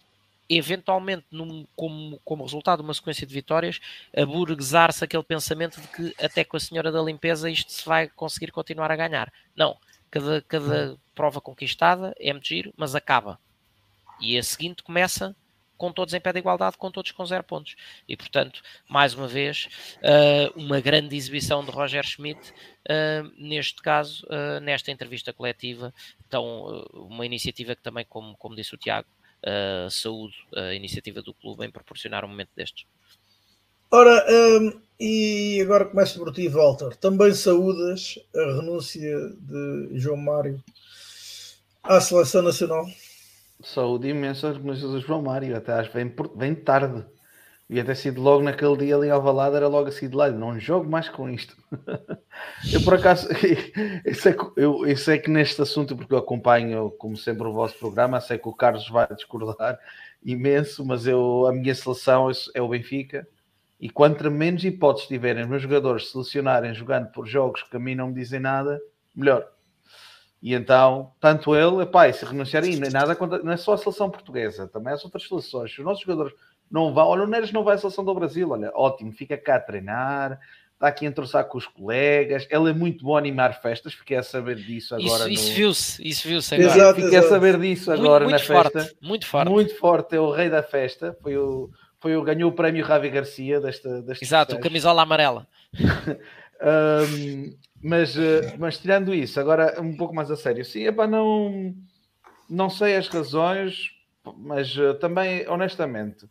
eventualmente, num, como, como resultado de uma sequência de vitórias, aburguesar-se aquele pensamento de que até com a senhora da limpeza isto se vai conseguir continuar a ganhar. Não, cada, cada prova conquistada é muito giro, mas acaba. E a seguinte começa com todos em pé de igualdade, com todos com zero pontos. E, portanto, mais uma vez, uh, uma grande exibição de Roger Schmidt, uh, neste caso, uh, nesta entrevista coletiva, então, uma iniciativa que também, como, como disse o Tiago, saúde a iniciativa do clube em proporcionar um momento destes. Ora, e agora começo por ti, Walter. Também saúdas a renúncia de João Mário à seleção nacional? Saúde imensa mas o João Mário, até acho que vem, tarde. Ia ter sido logo naquele dia ali ao Valado, era logo assim de lá. Não jogo mais com isto. eu por acaso, eu sei, que, eu, eu sei que neste assunto, porque eu acompanho, como sempre, o vosso programa, sei que o Carlos vai discordar imenso, mas eu, a minha seleção é o Benfica. E quanto menos hipóteses tiverem os meus jogadores selecionarem jogando por jogos que a mim não me dizem nada, melhor. E então, tanto ele, epá, se renunciarem, nem nada, não é só a seleção portuguesa, também as outras seleções. Os nossos jogadores não vão, olha, o Neres não vai à seleção do Brasil, olha, ótimo, fica cá a treinar, está aqui a entroçar com os colegas, ele é muito bom a animar festas, fiquei a saber disso agora. Isso, no... viu-se, isso viu-se agora. Exato, fiquei exato. a saber disso agora muito, muito na forte, festa. Muito forte. Muito forte, é o rei da festa, foi o, foi o ganhou o prémio Ravi Garcia desta, desta Exato, o camisola amarela. um, mas, eh, mas tirando isso, agora um pouco mais a sério, sim, epá, não, não sei as razões, mas uh, também, honestamente,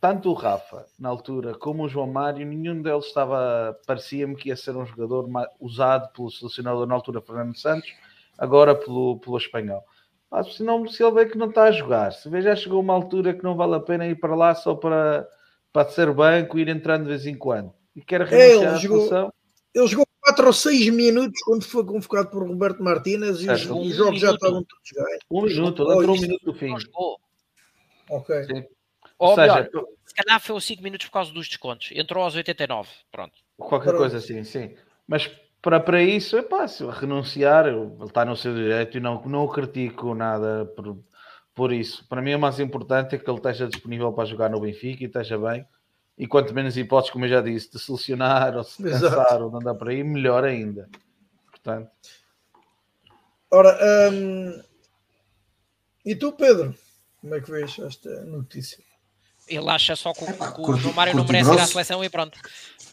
tanto o Rafa, na altura, como o João Mário, nenhum deles estava, parecia-me que ia ser um jogador usado pelo selecionador na altura, Fernando Santos, agora pelo, pelo espanhol. Mas se, não, se ele vê que não está a jogar, se vê já chegou uma altura que não vale a pena ir para lá só para, para ser banco e ir entrando de vez em quando, e quer renunciar é, à seleção... Ele jogou 4 ou 6 minutos quando foi convocado por Roberto Martínez e os, um jogos já estavam todos ganhos. Um minuto, ele entrou um minuto do fim. Ok. Sim. Ou, Ou melhor, seja, se calhar foi os 5 minutos por causa dos descontos. Entrou aos 89. Pronto. Qualquer Pronto. coisa assim, sim. Mas para, para isso, é fácil renunciar, ele está no seu direito e não, não critico nada por, por isso. Para mim, o mais importante é que ele esteja disponível para jogar no Benfica e esteja bem e quanto menos hipóteses, como eu já disse, de selecionar ou se cansar ou de andar por aí, melhor ainda. Portanto. Ora, hum, e tu, Pedro, como é que vês esta notícia? Ele acha só que, Epá, que o João Mário não merece ir à seleção e pronto.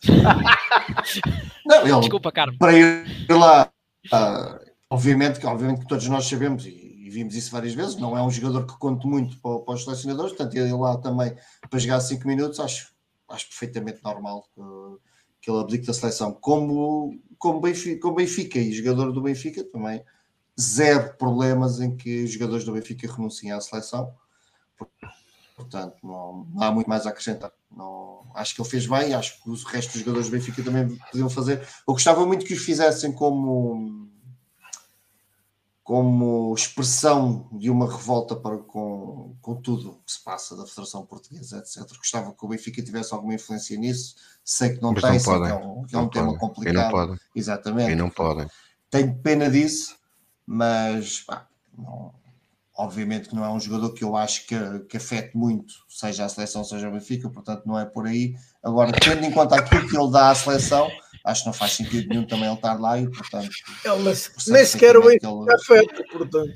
não, ele, Desculpa, Carlos. Para ir lá, uh, obviamente, que, obviamente que todos nós sabemos e, e, vimos isso várias vezes, não é um jogador que conte muito para, para os selecionadores, portanto, ir lá também para jogar 5 minutos, acho acho perfeitamente normal uh, que ele abdique da seleção. Como, como, Benfica, como Benfica e jogador do Benfica também, zero problemas em que os jogadores do Benfica renunciem à seleção. Portanto, não, não há muito mais a acrescentar. Não, acho que ele fez bem, acho que o resto dos jogadores do Benfica também podiam fazer. Eu gostava muito que os fizessem como como expressão de uma revolta para, com, com tudo que se passa da Federação Portuguesa, etc. Gostava que o Benfica tivesse alguma influência nisso. Sei que não Mas tem, não sei podem. que é um, que é um tema podem. complicado. E não podem. Exatamente. E não podem. Tenho pena disso, mas pá, não, obviamente que não é um jogador que eu acho que, que afete muito, seja a seleção, seja o Benfica, portanto não é por aí. Agora, tendo em conta aquilo que ele dá à seleção, acho que não faz sentido nenhum também ele estar lá e, portanto. Ele, nem sequer o Benfica ele... portanto.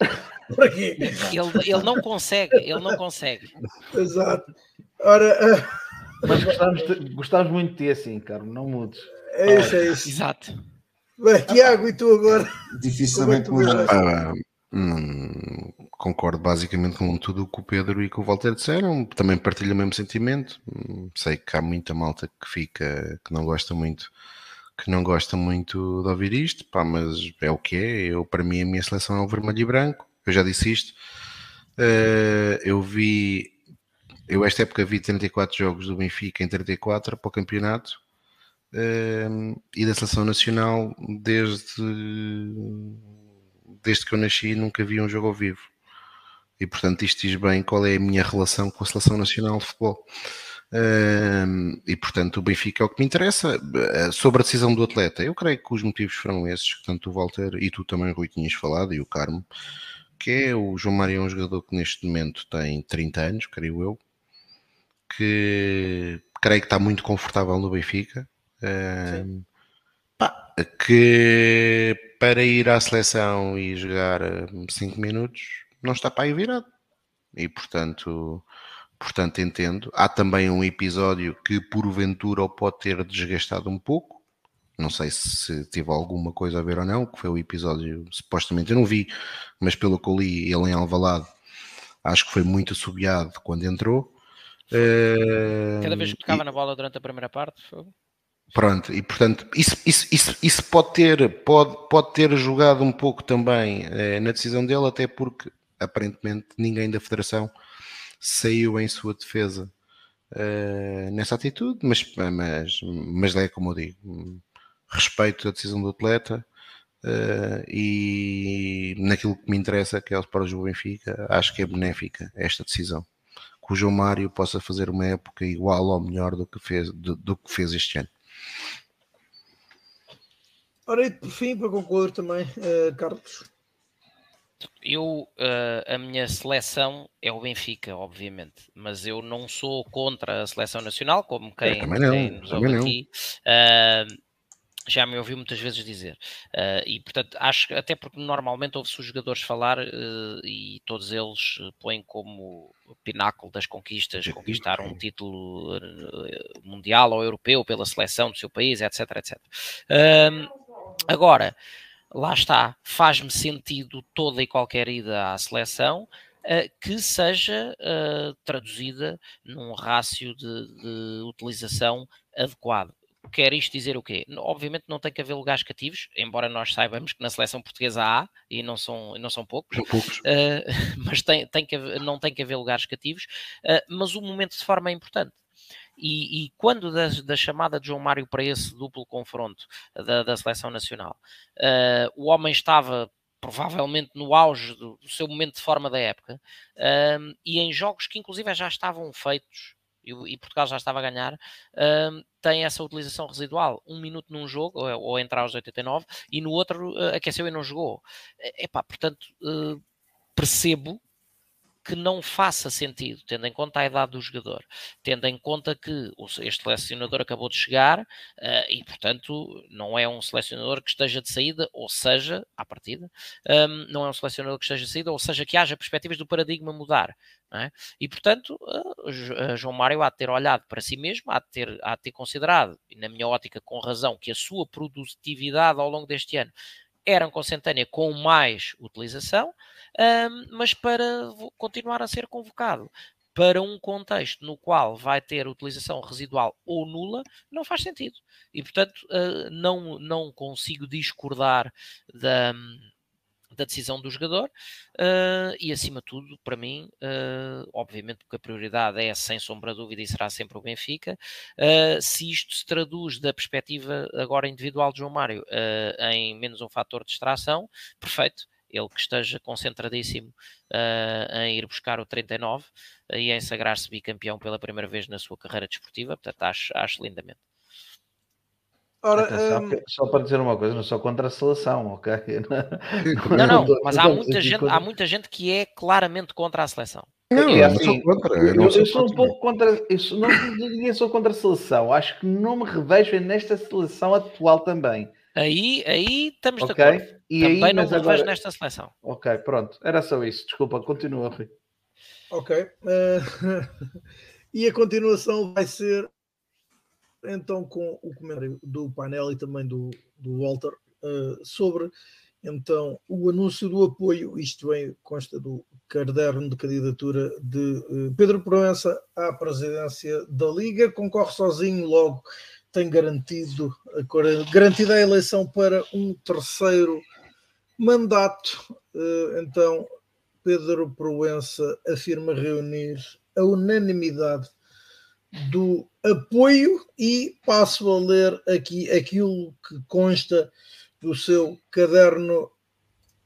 Ele, ele não consegue, ele não consegue. Exato. Ora, uh... Mas gostávamos, de, gostávamos muito de ti assim, Carlos, não mudes. É isso, é isso. Exato. Bem, Tiago, e tu agora? Dificilmente mudas. Ah, hum, concordo basicamente com tudo o que o Pedro e que o Walter disseram. Também partilho o mesmo sentimento. Hum, sei que há muita malta que fica, que não gosta muito, que não gosta muito de ouvir isto, pá, mas é o que é. Eu, para mim, a minha seleção é o vermelho e branco. Eu já disse isto. Uh, eu vi, eu esta época vi 34 jogos do Benfica em 34 para o campeonato. Uh, e da seleção nacional desde desde que eu nasci nunca vi um jogo ao vivo e portanto isto diz bem qual é a minha relação com a seleção nacional de futebol. E portanto o Benfica é o que me interessa. Sobre a decisão do atleta, eu creio que os motivos foram esses, que tanto o Walter e tu também Rui tinhas falado e o Carmo que é o João Mário é um jogador que neste momento tem 30 anos, creio eu que creio que está muito confortável no Benfica. Pá, que para ir à seleção e jogar 5 minutos não está para aí virado. E portanto, portanto entendo. Há também um episódio que porventura o pode ter desgastado um pouco. Não sei se tive alguma coisa a ver ou não, que foi o episódio, supostamente eu não vi, mas pelo que eu li, ele em Alvalade, acho que foi muito assobiado quando entrou. Cada vez que tocava e... na bola durante a primeira parte, foi... Pronto, e portanto, isso, isso, isso, isso pode, ter, pode, pode ter jogado um pouco também eh, na decisão dele, até porque aparentemente ninguém da Federação saiu em sua defesa uh, nessa atitude, mas, mas, mas é como eu digo, respeito a decisão do atleta uh, e naquilo que me interessa, que é para o Benfica, acho que é benéfica esta decisão. Que o João Mário possa fazer uma época igual ou melhor do que fez, do, do que fez este ano. Ora, e por fim, para concluir também, uh, Carlos. Eu, uh, a minha seleção é o Benfica, obviamente, mas eu não sou contra a seleção nacional, como quem, não, quem nos ouve aqui. Uh, já me ouviu muitas vezes dizer. Uh, e portanto, acho até porque normalmente ouve-se os jogadores falar uh, e todos eles põem como pináculo das conquistas, conquistar um título mundial ou europeu pela seleção do seu país, etc, etc. agora, lá está, faz-me sentido toda e qualquer ida à seleção uh, que seja uh, traduzida num rácio de, de, utilização adequado. Quer isto dizer o quê? Obviamente não tem que haver lugares cativos, embora nós saibamos que na seleção portuguesa há, e não são, não são poucos, são poucos. Uh, mas tem, tem que haver, não tem que haver lugares cativos, mas o momento de forma é importante. E, e quando da, da, chamada de João Mário para esse duplo confronto da, da seleção nacional, uh, o homem estava provavelmente no auge do, do, seu momento de forma da época, uh, e em jogos que inclusive já estavam feitos e, e Portugal já estava a ganhar, tem essa utilização residual. Um minuto num jogo, ou, ou entrar aos 89, e no outro uh, aqueceu e não jogou. Epá, portanto, uh, percebo que não faça sentido, tendo em conta a idade do jogador, tendo em conta que este selecionador acabou de chegar uh, e, portanto, não é um selecionador que esteja de saída, ou seja, à partida, um, ehm, não é um selecionador que esteja de saída, ou seja, que haja perspectivas do paradigma mudar. É? E, portanto, uh, João Mário há de ter olhado para si mesmo, há de, ter, há de ter considerado, na minha ótica com razão, que a sua produtividade ao longo deste ano era consentânea com mais utilização, um, mas para continuar a ser convocado para um contexto no qual vai ter utilização residual ou nula, não faz sentido. E, portanto, uh, não, não consigo discordar da, da decisão do jogador uh, e, acima de tudo, para mim, uh, obviamente, porque a prioridade é, sem sombra de dúvida, e será sempre o Benfica, se isto se traduz da perspectiva agora individual de João Mário em menos um fator de distração, perfeito ele que esteja concentradíssimo uh, em ir buscar o 39 uh, e em sagrar-se bicampeão pela primeira vez na sua carreira desportiva, portanto acho, acho lindamente. Ora, Atenção, um... Só para dizer uma coisa, não sou contra a seleção, ok? Não, não, mas há muita, gente, há muita gente que é claramente contra a seleção. Não, assim, sou contra. Eu, eu, sou, eu sou um pouco contra. Eu não diria sou contra a seleção. Acho que não me revejo nesta seleção atual também. Aí, aí estamos okay. de acordo. E Também aí, não me agora... nesta seleção. Ok, pronto. Era só isso. Desculpa, continua, Rui. Ok. Uh... e a continuação vai ser então com o comentário do painel e também do, do Walter uh, sobre então o anúncio do apoio, isto vem, consta do caderno de candidatura de uh, Pedro Proença à presidência da Liga, concorre sozinho logo tem garantido garantida a eleição para um terceiro mandato. Eh, então, Pedro Proença afirma reunir a unanimidade do apoio e passo a ler aqui aquilo que consta do seu caderno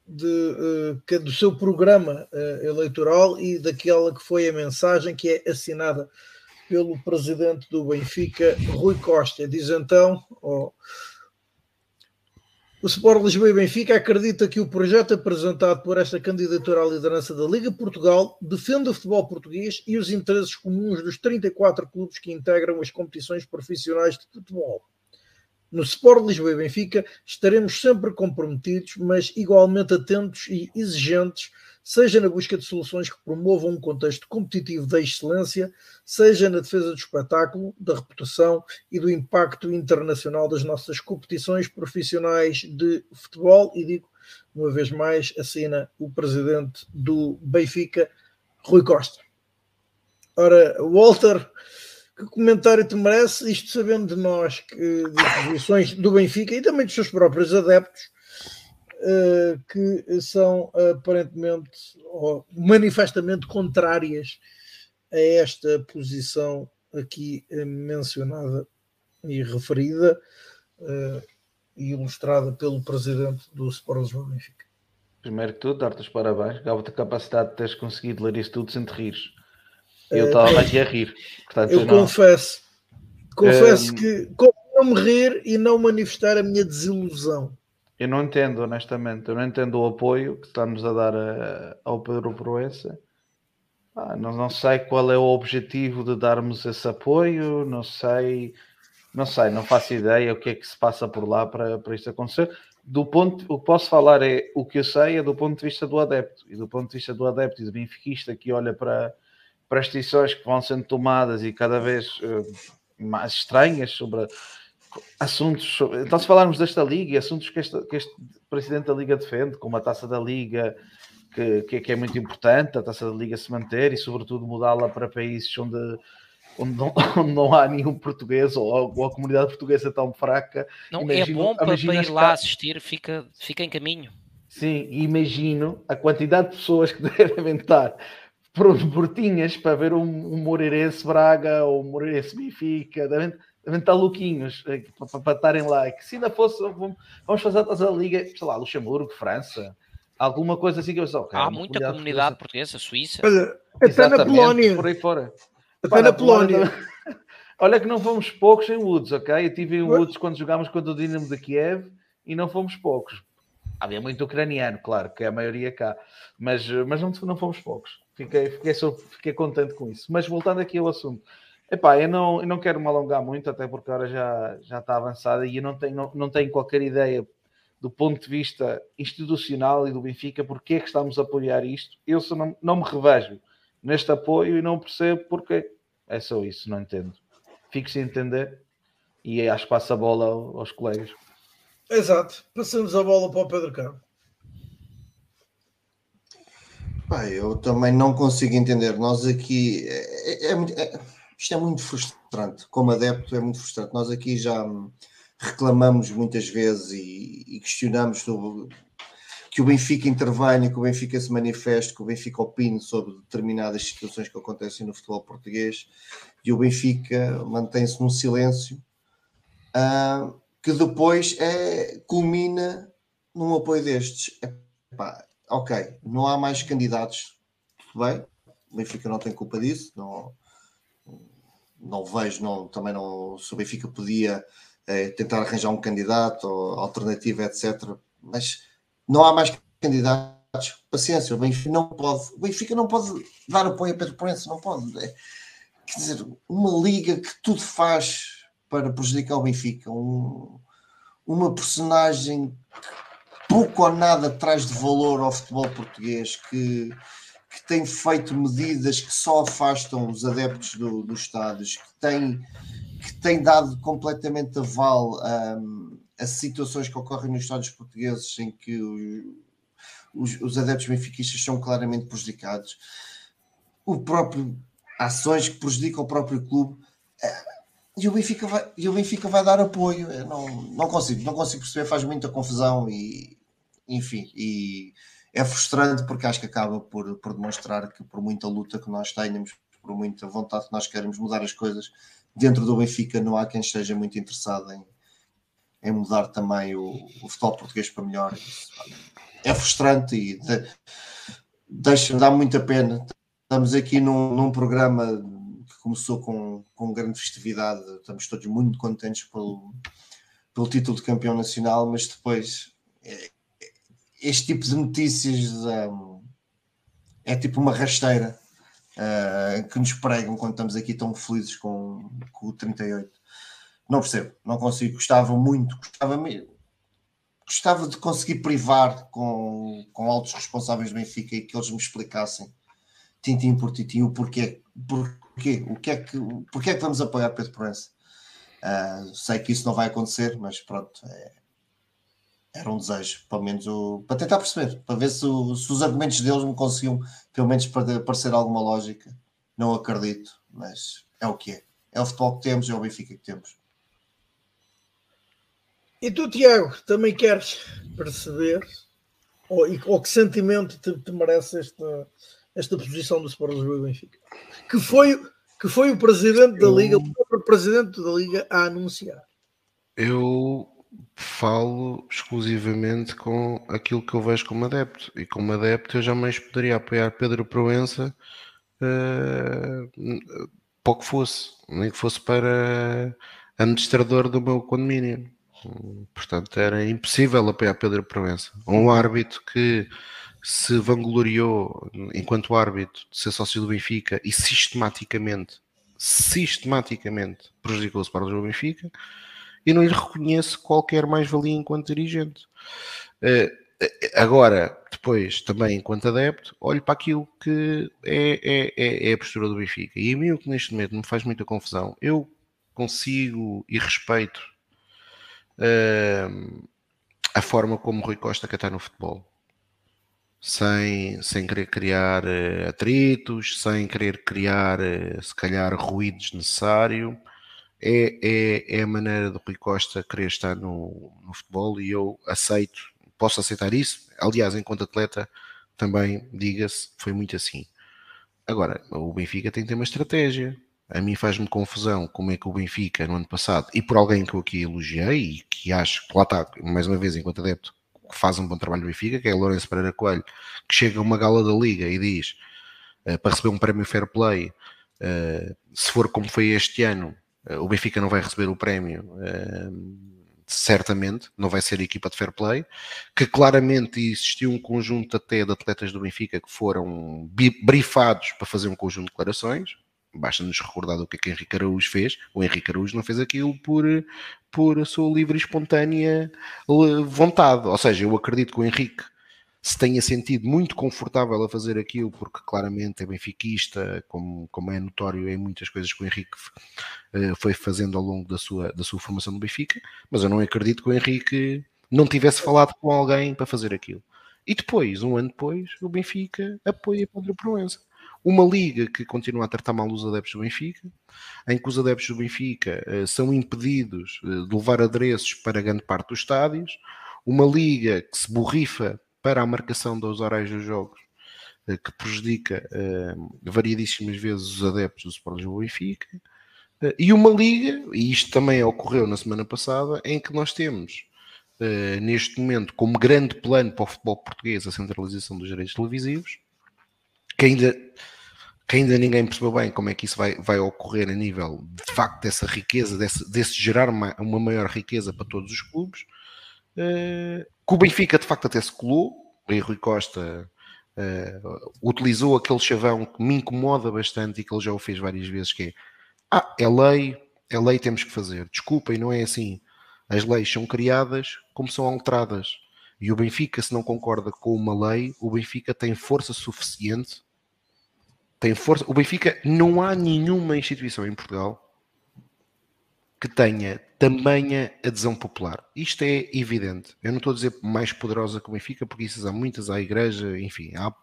de, uh, do seu programa uh, eleitoral e daquela que foi a mensagem que é assinada pelo presidente do Benfica, Rui Costa. Diz então: oh, o Sport Lisboa e Benfica acredita que o projeto apresentado por esta candidatura à liderança da Liga Portugal defende o futebol português e os interesses comuns dos 34 clubes que integram as competições profissionais de futebol. No Sport Lisboa e Benfica estaremos sempre comprometidos, mas igualmente atentos e exigentes seja na busca de soluções que promovam um contexto competitivo da excelência, seja na defesa do espetáculo, da reputação e do impacto internacional das nossas competições profissionais de futebol. E digo, uma vez mais, assina o presidente do Benfica, Rui Costa. Ora, Walter, que comentário te merece, isto sabendo de nós, que, de posições do Benfica e também dos seus próprios adeptos, que são aparentemente ou manifestamente contrárias a esta posição aqui mencionada e referida uh, e ilustrada pelo presidente do Sport Lisboa Benfica. Primeiro que tudo, dar-te os parabéns. Gabo-te a capacidade de teres conseguido ler isto tudo sem te rires. Eu estava uh, aqui a rir. Portanto, eu, eu não... confesso, confesso um... que como não me rir e não manifestar a minha desilusão. Eu não entendo, honestamente. Eu não entendo o apoio que estamos a dar a, ao Pedro Proença. Ah, não, não sei qual é o objetivo de darmos esse apoio, não sei não sei, não faço ideia o que é que se passa por lá para, para isto acontecer. Do ponto, o que posso falar é o que eu sei é do ponto de vista do adepto e do ponto de vista do adepto e do benfiquista que olha para, para as decisões que vão sendo tomadas e cada vez uh, mais estranhas sobre assuntos. Sobre, então, se falarmos desta liga e assuntos que este, que este presidente da liga defende, como a taça da liga, que, que, que é muito importante, a taça da liga se manter e, sobretudo, mudá-la para países onde onde não, onde não há nenhum português ou, ou, a comunidade portuguesa tão fraca. Não, é imagino, é bom para, para ir lá assistir, fica, fica em caminho. Sim, imagino a quantidade de pessoas que devem estar portinhas para ver um, um Moreirense Braga ou um Moreirense Benfica, devem, louquinhos eh, para, para, estarem lá. Que se ainda fosse, vamos fazer a liga, sei lá, Luxemburgo, França, alguma coisa assim que eu sou. Okay, Há muita comunidade portuguesa, portuguesa Suíça. Olha, até na Polónia. Por aí fora. Até na Polónia. Olha que não fomos poucos em Woods, ok? Eu estive em Woods quando jogámos contra o Dinamo de Kiev e não fomos poucos. Havia muito ucraniano, claro, que é a maioria cá, mas, mas não, não fomos poucos. Fiquei, fiquei, só, fiquei contente com isso. Mas voltando aqui ao assunto, epá, eu não, eu não quero me alongar muito, até porque a hora já, já está avançada e eu não tenho, não, não tenho qualquer ideia do ponto de vista institucional e do Benfica porque é que estamos a apoiar isto. Eu só não, não me revejo neste apoio e não percebo porque é só isso, não entendo. Fico sem entender e acho que passa a bola aos colegas. Exato, passamos a bola para o Pedro Carlos. Pai, eu também não consigo entender. Nós aqui é, é, é, é, isto é muito frustrante. Como adepto, é muito frustrante. Nós aqui já reclamamos muitas vezes e, e questionamos sobre que o Benfica intervenha, que o Benfica se manifeste, que o Benfica opine sobre determinadas situações que acontecem no futebol português e o Benfica mantém-se num silêncio uh, que depois é, culmina num apoio destes. Epá, ok, não há mais candidatos, tudo bem, o Benfica não tem culpa disso, não, não vejo, não, também não, se o Benfica podia é, tentar arranjar um candidato alternativa, etc. Mas não há mais candidatos, paciência, o Benfica não pode, o Benfica não pode dar apoio a Pedro Proença, não pode. É, quer dizer, uma liga que tudo faz para prejudicar o Benfica, um, uma personagem pouco ou nada traz de valor ao futebol português, que, que tem feito medidas que só afastam os adeptos do, dos estádios, que tem, que tem dado completamente aval um, as situações que ocorrem nos estádios portugueses em que os, os adeptos benfiquistas são claramente prejudicados, o próprio ações que prejudicam o próprio clube eh, e o Benfica vai, e o Benfica vai dar apoio. Eu não, não consigo, não consigo perceber, faz muita confusão e enfim, e é frustrante porque acho que acaba por, por demonstrar que por muita luta que nós tenhamos, por muita vontade que nós queremos mudar as coisas dentro do Benfica, não há quem esteja muito interessado em, em mudar também o, o futebol português para melhor. É frustrante e de, deixa-me dar muita pena. Estamos aqui num, num programa que começou com, com grande festividade, estamos todos muito contentes pelo, pelo título de campeão nacional, mas depois é, este tipo de notícias um, é tipo uma rasteira uh, que nos pregam quando estamos aqui tão felizes com, com o 38. Não percebo, não consigo. Gostava muito, gostava mesmo. Gostava de conseguir privar com, com altos responsáveis do Benfica e que eles me explicassem, tintim por tintim, o porquê, porquê, o que é que, porquê é que vamos apoiar Pedro Proença. Uh, sei que isso não vai acontecer, mas pronto, é, era um desejo, pelo menos o, para tentar perceber, para ver se, o, se, os argumentos deles me conseguiam, pelo menos, para parecer alguma lógica. Não acredito, mas é o que é. É o futebol que temos, é o Benfica que temos. E tu, Tiago, também queres perceber Ou, ou que sentimento te, te, merece esta, esta posição do Sport Lisboa e Benfica? Que foi, que foi o presidente da Liga, o próprio presidente da Liga a anunciar. Eu falo exclusivamente com aquilo que eu vejo como adepto. E como adepto eu jamais poderia apoiar Pedro Proença uh, para o que fosse, nem que fosse para administrador do meu condomínio. Portanto, era impossível apoiar Pedro Proença. Um árbitro que se vangloriou, enquanto árbitro, de ser sócio do Benfica e sistematicamente, sistematicamente prejudicou o para o Benfica e não lhe reconheço qualquer mais-valia enquanto dirigente. Uh, agora, depois, também enquanto adepto, olho para aquilo que é, é, é, é a postura do Benfica. E a mim o que neste momento me faz muita confusão, eu consigo e respeito uh, a forma como Rui Costa estar no futebol. Sem, sem querer criar uh, atritos, sem querer criar, se calhar, ruído desnecessário. É, é, é a maneira do Rui Costa querer estar no, no futebol e eu aceito, posso aceitar isso. Aliás, enquanto atleta, também, diga-se, foi muito assim. Agora, o Benfica tem que ter uma estratégia a mim faz-me confusão como é que o Benfica no ano passado, e por alguém que eu aqui elogiei e que acho que lá está, mais uma vez, enquanto adepto, que faz um bom trabalho no Benfica, que é Lourenço Pereira Coelho, que chega a uma gala da Liga e diz uh, para receber um prémio Fair Play, uh, se for como foi este ano, o Benfica não vai receber o prémio. certamente, não vai ser a equipa de fair play, que claramente existiu um conjunto até de atletas do Benfica que foram brifados para fazer um conjunto de declarações, basta-nos recordar do que é que Henrique Araújo fez. O Henrique Araújo não fez aquilo por, por sua livre e espontânea vontade. Ou seja, eu acredito que o Henrique se tenha sentido muito confortável a fazer aquilo, porque claramente é benfiquista, como, como é notório em muitas coisas que o Henrique uh, foi fazendo ao longo da sua, da sua formação no Benfica, mas eu não acredito que o Henrique não tivesse falado com alguém para fazer aquilo. E depois, um ano depois, o Benfica apoia Pedro Proença. Uma liga que continua a tratar mal os adeptos do Benfica, em que os adeptos do Benfica uh, são impedidos uh, de levar adereços para grande parte dos estádios, uma liga que se borrifa para a marcação dos horários dos jogos, uh, que prejudica variadíssimas vezes os adeptos do Sport Lisboa Benfica, e uma liga, e isto também ocorreu na semana passada, em que nós temos neste momento como grande plano para o futebol português a centralização dos direitos televisivos, que ainda que ainda ninguém percebeu bem como é que isso vai, vai ocorrer a nível de facto dessa riqueza, desse, desse gerar uma, uma maior riqueza para todos os clubes. Uh, que o Benfica de facto até se colou, e Rui Costa uh, utilizou aquele chavão que me incomoda bastante e que ele já o fez várias vezes, que é ah, é lei, é lei temos que fazer. Desculpem, não é assim. As leis são criadas como são alteradas. E o Benfica, se não concorda com uma lei, o Benfica tem força suficiente tem força. O Benfica, não há nenhuma instituição em Portugal que tenha tamanha adesão popular. Isto é evidente. Eu não estou a dizer mais poderosa que o Benfica, porque isso há muitas, à Igreja, enfim, há,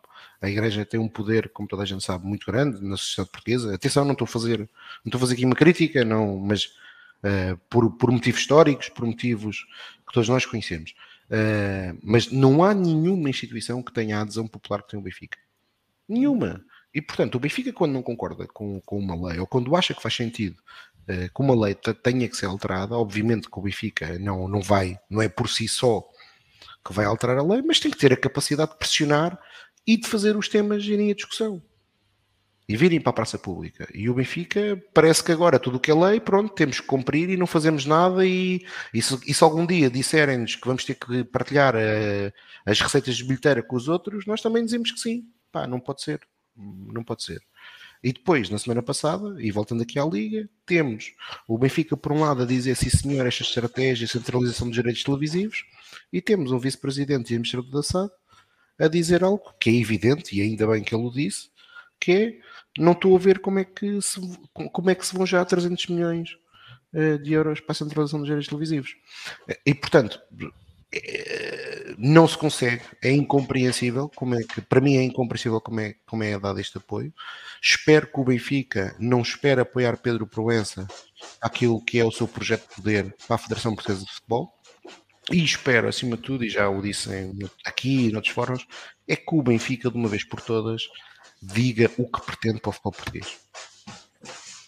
a Igreja tem um poder, como toda a gente sabe, muito grande na sociedade portuguesa. Atenção, não estou a fazer, não estou a fazer aqui uma crítica, não, mas uh, por, por motivos históricos, por motivos que todos nós conhecemos. Uh, mas não há nenhuma instituição que tenha a adesão popular que tem o Benfica. Nenhuma. E, portanto, o Benfica, quando não concorda com, com uma lei, ou quando acha que faz sentido uh, que uma lei tenha que ser alterada, obviamente que o Benfica não, não vai, não é por si só que vai alterar a lei, mas tem que ter a capacidade de pressionar e de fazer os temas irem a discussão e virem para a praça pública. E o Benfica parece que agora tudo o que é lei, pronto, temos que cumprir e não fazemos nada. E, e, se, e se algum dia disserem-nos que vamos ter que partilhar uh, as receitas de bilheteira com os outros, nós também dizemos que sim. Pá, não pode ser. Não pode ser. E depois, na semana passada, e voltando aqui à Liga, temos o Benfica, por um lado, a dizer sim senhor, esta estratégia, centralização dos direitos televisivos, e temos um vice-presidente e administrador da SAD a dizer algo que é evidente, e ainda bem que ele o disse, que é, não estou a ver como é que se, como é que se vão já a 300 milhões eh, de euros para a centralização dos direitos televisivos. E, portanto, não se consegue, é incompreensível, como é que, para mim é incompreensível como é, como é dado este apoio. Espero que o Benfica não espere apoiar Pedro Proença aquilo que é o seu projeto de poder para a Federação Portuguesa de Futebol. e espero, acima de tudo, e já o disse aqui e noutros fóruns, é que o Benfica, de uma vez por todas, diga o que pretende para o futebol português.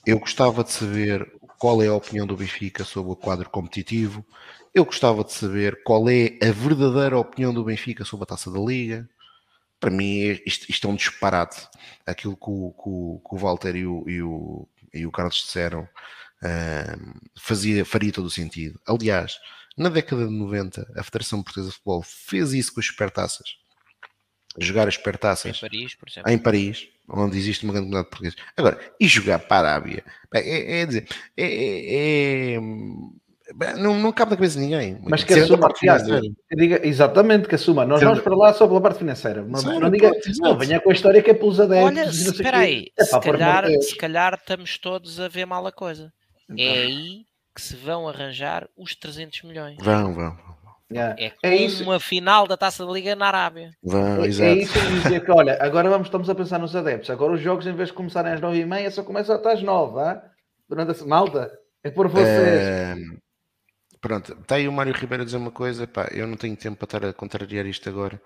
Eu gostava de saber qual é a opinião do Benfica sobre o quadro competitivo. Eu gostava de saber qual é a verdadeira opinião do Benfica sobre a taça da Liga. Para mim, isto, isto é um disparate. Aquilo que o, que que o Walter e o, e, o, e o Carlos disseram uh, fazia, faria todo o sentido. Aliás, na década de 90, a Federação Portuguesa de Futebol fez isso com as supertaças. Jogar as supertaças em Paris, por exemplo. Em Paris, onde existe uma grande comunidade portuguesa. Agora, e jogar para a Arábia? É, é, dizer, é, é, é não, não cabe na cabeça de ninguém. Mas que assuma, diga, exatamente, que assuma. Nós vamos para lá só pela parte financeira. Não, Sim, não, diga, não, venha com a história que é pelos adeptos. Olha, espera aí, se, calhar, se calhar estamos todos a ver mal a coisa. É aí que se vão arranjar os 300 milhões. Vão, vão. Yeah. É, é isso. uma final da Taça da Liga na Arábia. Vão, é, é isso que dizer que, olha, agora vamos, estamos a pensar nos adeptos. Agora os jogos, em vez de começarem às 9h30, só começam até às 9 hein? Durante a semana. É por vocês. É... Pronto, está aí o Mário Ribeiro a dizer uma coisa, pá, eu não tenho tempo para estar a contrariar isto agora,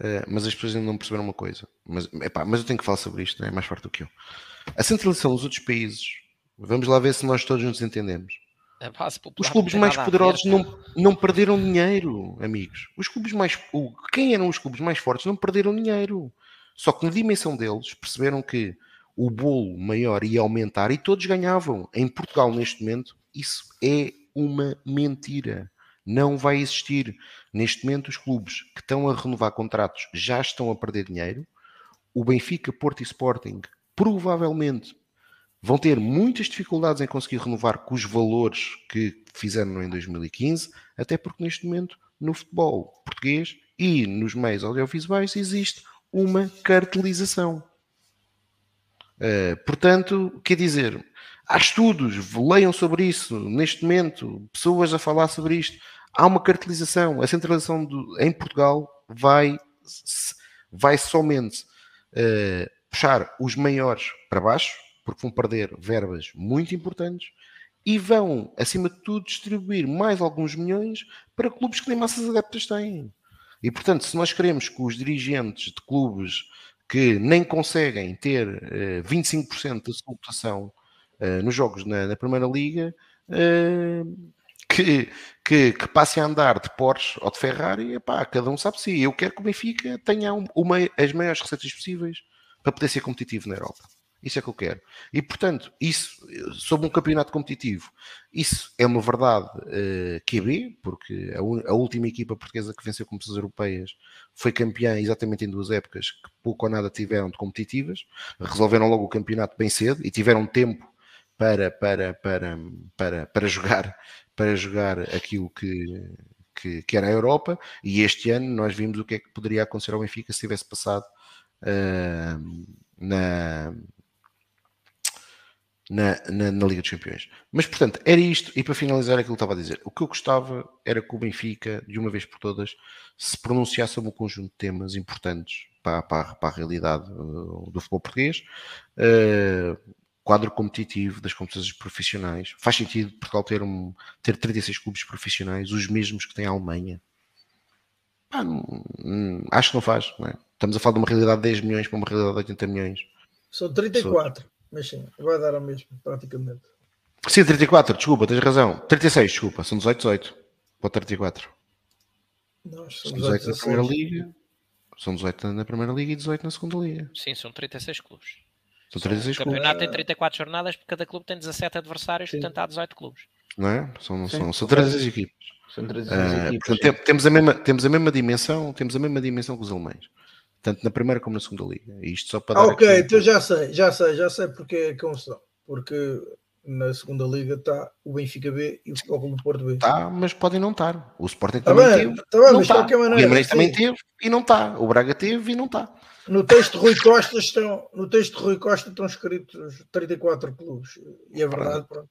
uh, mas as pessoas ainda não perceberam uma coisa. Mas, epá, mas eu tenho que falar sobre isto, é mais forte do que eu. A centralização dos outros países, vamos lá ver se nós todos nos entendemos. Os clubes mais poderosos não, não perderam dinheiro, amigos. Os clubes mais. O, quem eram os clubes mais fortes não perderam dinheiro. Só que na dimensão deles perceberam que o bolo maior ia aumentar e todos ganhavam. Em Portugal, neste momento, isso é uma mentira. Não vai existir. Neste momento, os clubes que estão a renovar contratos já estão a perder dinheiro. O Benfica, Porto e Sporting provavelmente vão ter muitas dificuldades em conseguir renovar com os valores que fizeram em 2015, até porque neste momento no futebol português e nos meios audiovisuais existe uma cartelização. Uh, portanto, quer dizer, há estudos, leiam sobre isso neste momento, pessoas a falar sobre isto. Há uma cartelização, a centralização do, em Portugal vai, vai somente uh, puxar os maiores para baixo, porque vão perder verbas muito importantes e vão, acima de tudo, distribuir mais alguns milhões para clubes que nem massas adeptas têm. E, portanto, se nós queremos que os dirigentes de clubes que nem conseguem ter uh, 25% da sua votação uh, nos jogos na, na Primeira Liga, uh, que, que, que passe a andar de Porsche ou de Ferrari, epá, cada um sabe se. Eu quero que o Benfica tenha uma, as maiores receitas possíveis para poder ser competitivo na Europa. Isso é que eu quero. E, portanto, isso, sobre um campeonato competitivo, isso é uma verdade uh, QB, porque a, a, última equipa portuguesa que venceu competições europeias foi campeã exatamente em duas épocas que pouco ou nada tiveram de competitivas, resolveram logo o campeonato bem cedo e tiveram tempo para, para, para, para, para jogar para jogar aquilo que, que, que era a Europa e este ano nós vimos o que é que poderia acontecer ao Benfica se tivesse passado uh, na, na, na, na, Liga dos Campeões. Mas, portanto, era isto. E para finalizar aquilo que estava a dizer, o que eu gostava era que o Benfica, de uma vez por todas, se pronunciasse sobre um conjunto de temas importantes para, para, para a realidade uh, do futebol português. Uh, quadro competitivo das competições profissionais. Faz sentido Portugal ter, um, ter 36 clubes profissionais, os mesmos que tem a Alemanha? Ah, não, não, acho que não faz. Não é? Estamos a falar de uma realidade de 10 milhões para uma realidade de 80 milhões. São 34. Mas sim, vai dar a mesma, praticamente. Sim, 34, desculpa, tens razão. 36, desculpa, são 18, 18. Para 34. Nós são 18 na Primeira Liga. São 18 na Primeira Liga e 18 na Segunda Liga. Sim, são 36 clubes. São 36 o campeonato clubes. tem 34 jornadas, porque cada clube tem 17 adversários, Sim. portanto há 18 clubes. Não é? São, são, são 36 equipes. São 36 uh, equipes. Portanto, temos, a mesma, temos a mesma dimensão, temos a mesma dimensão que os alemães tanto na primeira como na segunda liga. E isto só para ah, ok, então já sei, já sei, já sei porque é confusão. Porque na segunda liga está o Benfica B e o Futebol Clube do Porto B. Está, mas podem não estar. O Sporting tá também teve. Tá bem, mas tá. maneira, o Guimarães também teve e não está. O Braga teve e não está. No texto de Rui Costa estão, no texto de Rui Costa estão escritos 34 clubes. E é verdade, pronto.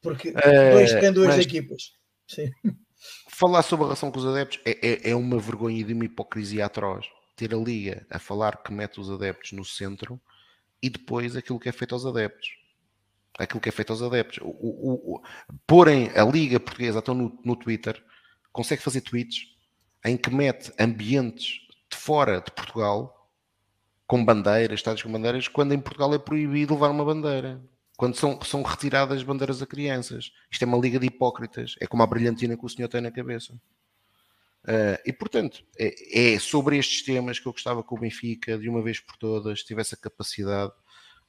Porque é, dois, tem duas mas... equipas. Sim. Falar sobre a relação com os adeptos é, é, é uma vergonha e uma hipocrisia atroz ter a liga a falar que mete os adeptos no centro e depois aquilo que é feito aos adeptos. Aquilo que é feito aos adeptos. O, o, o, porem a liga portuguesa então no, no Twitter consegue fazer tweets em que mete ambientes de fora de Portugal com bandeiras, estados com bandeiras, quando em Portugal é proibido levar uma bandeira. Quando são, são retiradas bandeiras a crianças. Isto é uma liga de hipócritas. É como a brilhantina que o senhor tem na cabeça. Uh, e portanto, é, é, sobre estes temas que eu gostava que o Benfica, de uma vez por todas, tivesse a capacidade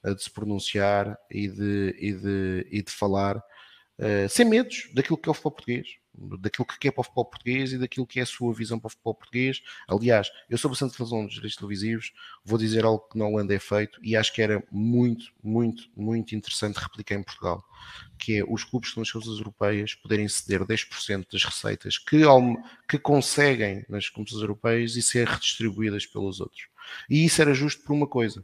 uh, de se pronunciar e de, e de, e de falar uh, sem medos daquilo que é o futebol português daquilo que é para o futebol português e daquilo que é a sua visão para o futebol português. Aliás, eu sou bastante razão dos direitos televisivos, vou dizer algo que na Holanda é feito e acho que era muito, muito, muito interessante replicar em Portugal, que é os clubes que nas coisas europeias poderem ceder 10% das receitas que, que conseguem nas competições europeias e ser redistribuídas pelos outros. E isso era justo por uma coisa,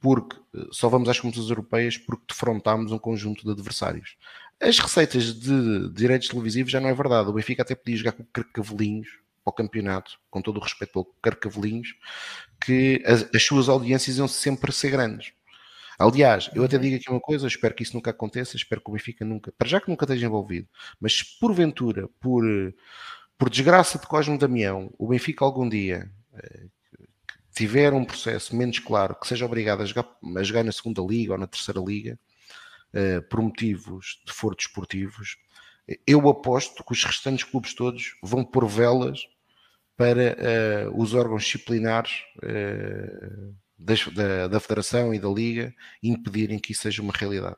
porque eh, só vamos às competições europeias porque defrontámos um conjunto de adversários. As receitas de direitos televisivos já não é verdade. O Benfica até podia jogar com carcavelinhos para o campeonato, com todo o respeito pelo carcavelinhos, que as, as suas audiências iam sempre ser grandes. Aliás, eu até digo aqui uma coisa, espero que isso nunca aconteça, espero que o Benfica nunca, para já que nunca esteja envolvido, mas porventura, por, por desgraça de Cosme Damião, o Benfica algum dia eh, tiver um processo menos claro, que seja obrigado a jogar, a jogar na segunda liga ou na terceira liga, por motivos de foro desportivos, eu aposto que os restantes clubes todos vão pôr velas para uh, os órgãos disciplinares uh, da, da, Federação e da Liga impedirem que isso seja uma realidade.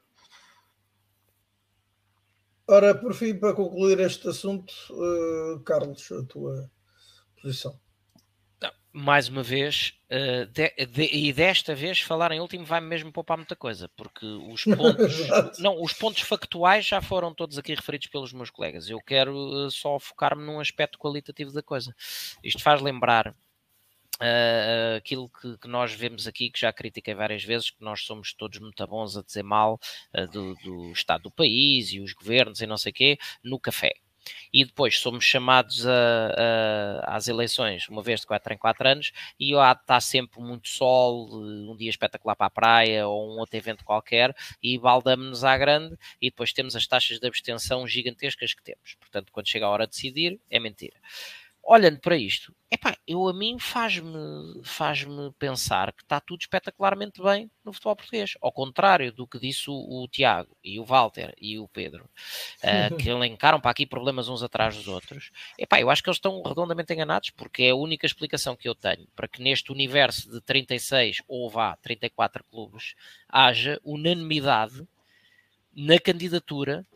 Ora, por fim, para concluir este assunto, uh, Carlos, a tua posição mais uma vez, uh, de, de, e desta vez falar em último vai mesmo poupar muita coisa, porque os pontos, não, os pontos factuais já foram todos aqui referidos pelos meus colegas. Eu quero uh, só focar-me num aspecto qualitativo da coisa. Isto faz lembrar uh, aquilo que, que, nós vemos aqui, que já critiquei várias vezes, que nós somos todos muito bons a dizer mal do, do estado do país e os governos e não sei o quê, no café e depois somos chamados a, a, às eleições uma vez de 4 em 4 anos e lá está sempre muito sol, um dia espetacular para a praia ou um outro evento qualquer e baldamos-nos à grande e depois temos as taxas de abstenção gigantescas que temos. Portanto, quando chega a hora de decidir, é mentira olhando para isto, epá, eu a mim faz-me faz pensar que está tudo espetacularmente bem no futebol português. Ao contrário do que disse o, o Tiago e o Walter e o Pedro, uh, que elencaram para aqui problemas uns atrás dos outros. Epá, eu acho que eles estão redondamente enganados, porque é a única explicação que eu tenho para que neste universo de 36 ou vá 34 clubes haja unanimidade na candidatura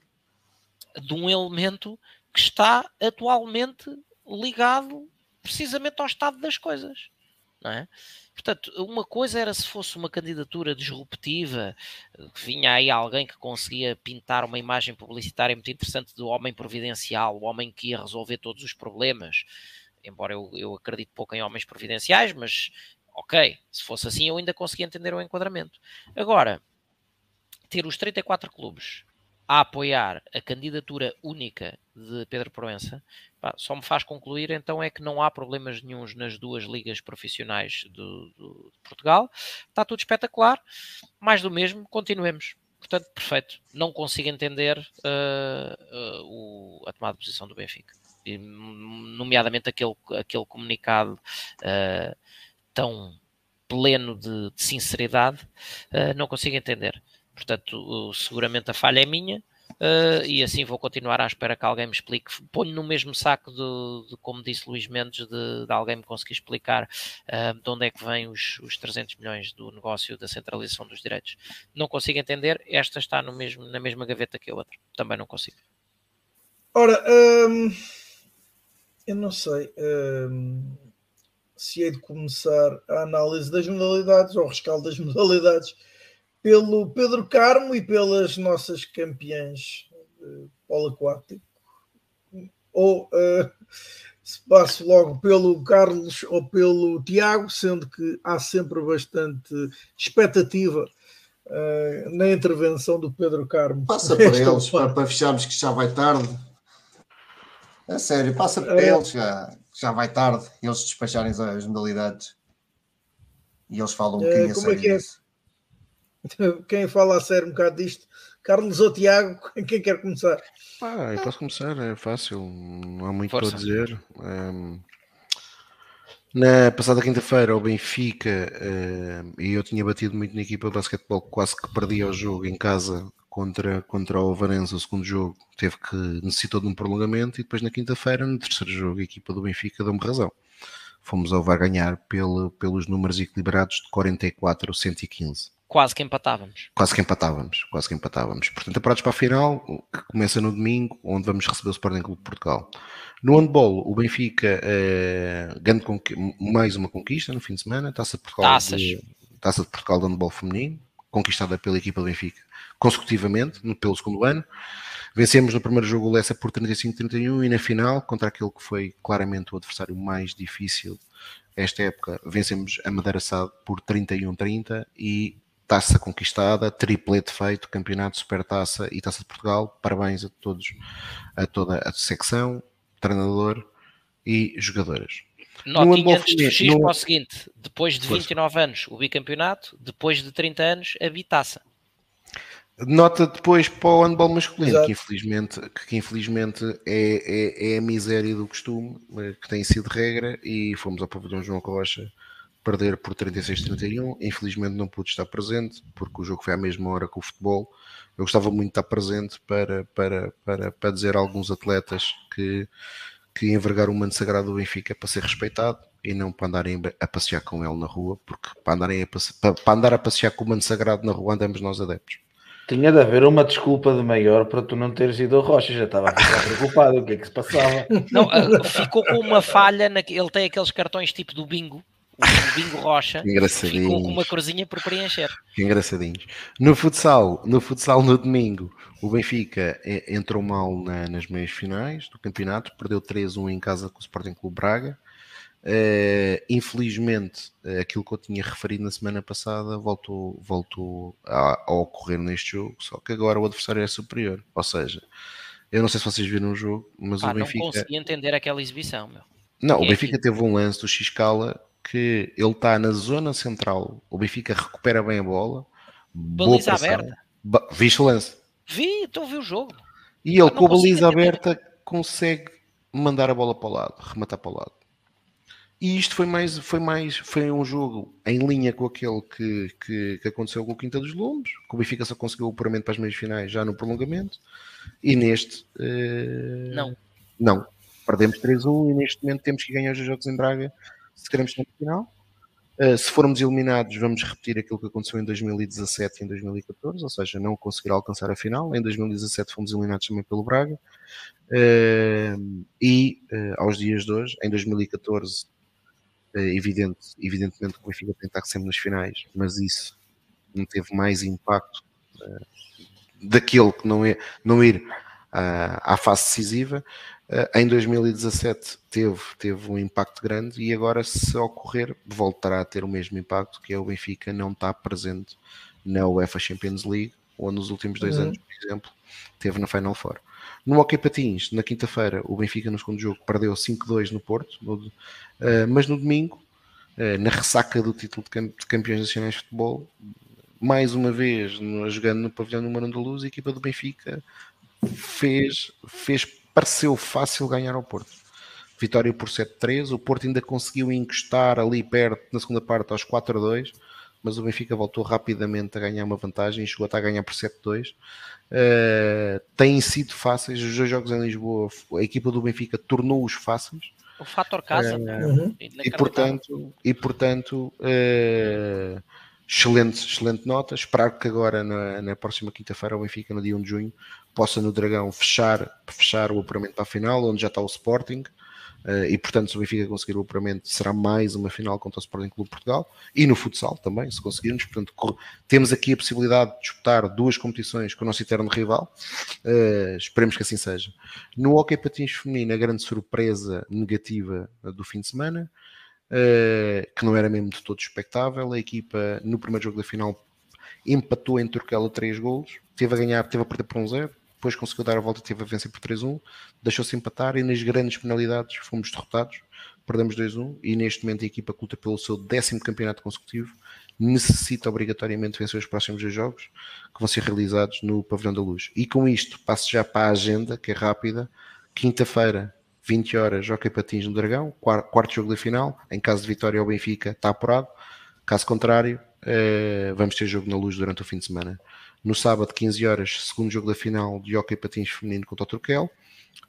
de um elemento que está atualmente ligado precisamente ao estado das coisas. Não é? Portanto, uma coisa era se fosse uma candidatura disruptiva, que vinha aí alguém que conseguia pintar uma imagem publicitária muito interessante do homem providencial, o homem que ia resolver todos os problemas. Embora eu, eu acredite pouco em homens providenciais, mas ok, se fosse assim eu ainda conseguia entender o enquadramento. Agora, ter os 34 clubes a apoiar a candidatura única de Pedro Proença, só me faz concluir então é que não há problemas nenhums nas duas ligas profissionais do, do, de Portugal. Está tudo espetacular. Mais do mesmo, continuemos. Portanto, perfeito. Não consigo entender uh, uh, o, a tomada de posição do Benfica. E, nomeadamente aquele, aquele comunicado uh, tão pleno de, de sinceridade, não consigo entender. Portanto, seguramente a falha é minha uh, e assim vou continuar à espera que alguém me explique. Ponho no mesmo saco de, de como disse Luís Mendes, de, de, alguém me conseguir explicar uh, de onde é que vêm os, os 300 milhões do negócio da centralização dos direitos. Não consigo entender, esta está no mesmo, na mesma gaveta que a outra. Também não consigo. Ora, hum, eu não sei hum, se hei de começar a análise das modalidades ou o rescaldo das modalidades pelo Pedro Carmo e pelas nossas campeãs de polo aquático. Ou uh, se passo logo pelo Carlos ou pelo Tiago, sendo que há sempre bastante expectativa uh, na intervenção do Pedro Carmo. Passa para eles, para, para, fecharmos que já vai tarde. É sério, passa para é. eles, já, já vai tarde, eles despacharem as modalidades. E eles falam um bocadinho uh, como é que é? quem fala a sério um bocado disto Carlos ou Tiago, quem quer começar? Ah, eu posso começar, é fácil, não há muito Força. para dizer. Um, na passada quinta-feira, o Benfica, uh, e eu tinha batido muito na equipa de basquetebol, quase que perdia o jogo em casa contra, contra o Varense, o segundo jogo, teve que necessitou de um prolongamento, e depois na quinta-feira, no terceiro jogo, a equipa do Benfica deu-me razão. Fomos ao VAR ganhar pelo, pelos números equilibrados de 44 a 115 quase que empatávamos. Quase que empatávamos, quase que empatávamos. Portanto, aparados para a final, que começa no domingo, onde vamos receber o Sporting Clube de Portugal. No handball, o Benfica eh, ganha mais uma conquista no fim de semana, Taça de Portugal, de, Taça de Portugal de handball feminino, conquistada pela equipa do Benfica consecutivamente, no, pelo segundo ano. Vencemos no primeiro jogo o Lessa por 35-31 e na final, contra aquele que foi claramente o adversário mais difícil esta época, vencemos a Madeira Sado por 31-30 e taça conquistada, triplete feito, campeonato, supertaça e taça de Portugal. Parabéns a todos, a toda a secção, treinador e jogadoras. Notinha antes de fugir no... para o seguinte: depois de 29 Força. anos, o bicampeonato, depois de 30 anos, a bitaça. Nota depois para o handball masculino, que infelizmente, que infelizmente é, é, é, a miséria do costume, eh, que tem sido regra, e fomos ao pavilhão João Rocha perder por 36-31. Infelizmente não pude estar presente, porque o jogo foi à mesma hora que o futebol. Eu gostava muito de estar presente para, para, para, para dizer a alguns atletas que, que envergar o manto sagrado do Benfica é para ser respeitado e não para andarem a passear com ele na rua, porque para, andarem a para, para andar a passear com o manto sagrado na rua andamos nós adeptos. Tinha de haver uma desculpa de maior para tu não teres ido ao Rocha, já estava a ficar preocupado, o que é que se passava? Não, ah, ficou com uma falha, na... ele tem aqueles cartões tipo do bingo, o Bingo Rocha ficou com uma corzinha por preencher. Engraçadinhos. No futsal, no futsal no domingo, o Benfica entrou mal na, nas meias finais do campeonato, perdeu 3-1 em casa com o Sporting Clube Braga. Uh, infelizmente, aquilo que eu tinha referido na semana passada voltou, voltou a, a, ocorrer neste jogo, só que agora o adversário é superior. Ou seja, eu não sei se vocês viram o jogo, mas o Benfica. Não consegui entender aquela exibição, meu. Não, o Benfica teve um lance do X-Cala que ele está na zona central, o Benfica recupera bem a bola. Baliza aberta. Ba Viste o lance? Vi, estou a ver o jogo. E ele, com a baliza aberta, consegue mandar a bola para o lado, rematar para o lado. E isto foi mais, foi mais, foi um jogo em linha com aquele que, que, que aconteceu com o Quinta dos Lombos, que o Benfica só conseguiu o apuramento para as meias finais já no prolongamento, e neste uh... não. Não. Perdemos 3-1 e neste momento temos que ganhar os jogos em Braga se queremos estar no final. Uh, se formos eliminados, vamos repetir aquilo que aconteceu em 2017 e em 2014, ou seja, não conseguir alcançar a final. Em 2017 fomos eliminados também pelo Braga. Uh, e uh, aos dias de hoje, em 2014, evidente, evidentemente que o Benfica tem sempre nas finais, mas isso não teve mais impacto daquele que não, é, não ir à fase decisiva. Eh, em 2017 teve, teve um impacto grande e agora, se ocorrer, voltará a ter o mesmo impacto, que é o Benfica não está presente na UEFA Champions League, ou nos últimos dois uhum. anos, por exemplo, teve na Final Four. No Hockey Patins, na quinta-feira, o Benfica no segundo jogo perdeu 5-2 no Porto, no, uh, mas no domingo, uh, na ressaca do título de, de, campeões nacionais de futebol, mais uma vez, no, jogando no pavilhão número 1 da Luz, a equipa do Benfica fez, fez pareceu fácil ganhar ao Porto. Vitória por 7-3. O Porto ainda conseguiu encostar ali perto na segunda parte aos 4-2, mas o Benfica voltou rapidamente a ganhar uma vantagem e chegou até a ganhar por 7-2. Uh, eh, têm sido fáceis os dois jogos em Lisboa. A equipa do Benfica tornou-os fáceis. O fator casa. Uh, e, portanto, e portanto, uh, excelente, excelente nota. Esperar que agora, na, na próxima quinta-feira, o Benfica, no dia 1 de junho, possa no Dragão fechar, fechar o apuramento para a final, onde já está o Sporting. Uh, e portanto, se o Benfica conseguir o apuramento, será mais uma final contra o Sporting Clube de Portugal e no futsal também, se conseguirmos. Portanto, temos aqui a possibilidade de disputar duas competições com o nosso eterno rival. Uh, esperemos que assim seja. No Hockey Patins Feminino, a grande surpresa negativa do fim de semana que não era mesmo de todo expectável. A equipa, no primeiro jogo da final, empatou em Turquela 3 golos, teve a ganhar, teve a perder por um 0, depois conseguiu dar a volta, teve a vencer por 3-1, deixou-se empatar e nas grandes penalidades fomos derrotados, perdemos 2-1 e neste momento a equipa luta pelo seu décimo campeonato consecutivo, necessita obrigatoriamente vencer os próximos dois jogos que vão ser realizados no Pavilhão da Luz. E com isto, passo já para a agenda, que é rápida. Quinta-feira, 20 horas, Jockey Patins no Dragão, quarto jogo da final. Em caso de vitória ao Benfica, está apurado. Caso contrário, eh, vamos ter jogo na luz durante o fim de semana. No sábado, 15 horas, segundo jogo da final de Hockey Patins Feminino contra o Turquel.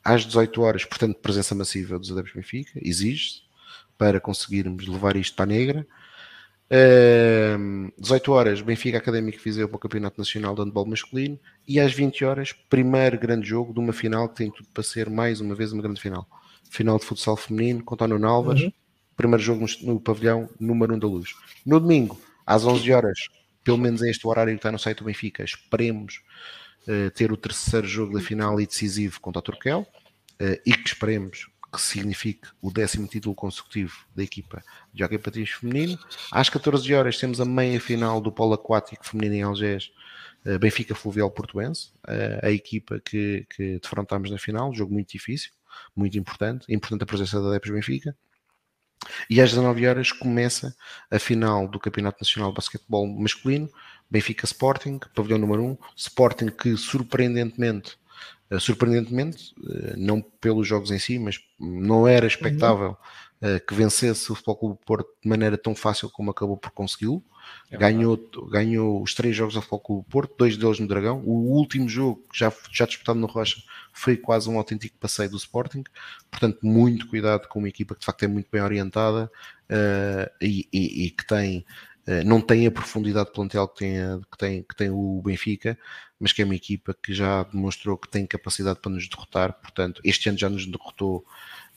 Às 18 horas, portanto, presença massiva dos adeptos Benfica, exige-se, para conseguirmos levar isto para a negra. Uh, 18 horas, Benfica Académico Viseu para o Campeonato Nacional de Handball Masculino. E às 20 horas, primeiro grande jogo de uma final que tem tudo para ser mais uma vez uma grande final. Final de futsal feminino contra o Nuno Alves. Uhum. Primeiro jogo no, no pavilhão número 1 da luz. No domingo, às 11 horas, pelo menos é este horário que está no site do Benfica, esperemos uh, ter o terceiro jogo da final e decisivo contra o Turquel uh, e que esperemos que signifique o décimo título consecutivo da equipa de Jockey Patins Feminino. Às 14 horas temos a meia final do polo aquático feminino em Algés, uh, Benfica Fluvial Portuense, a equipa que, que defrontámos na final, jogo muito difícil, muito importante, importante a presença da Depes Benfica. E às 19 horas começa a final do Campeonato Nacional de Basquetebol Masculino, Benfica Sporting, pavilhão número 1, Sporting que surpreendentemente, surpreendentemente, uh, não pelos jogos em si, mas não era expectável uh, que vencesse o Futebol Clube Porto de maneira tão fácil como acabou por consegui-lo. É ganhou, ganhou os três jogos ao Futebol Clube Porto, dois deles no Dragão. O último jogo, já, já disputado no Rocha, foi quase um autêntico passeio do Sporting. Portanto, muito cuidado com uma equipa que de facto é muito bem orientada uh, e, e, e, que tem. Uh, não tem a profundidade de plantel que tem, que, tem, que tem o Benfica, mas que é uma equipa que já demonstrou que tem capacidade para nos derrotar. Portanto, este ano já nos derrotou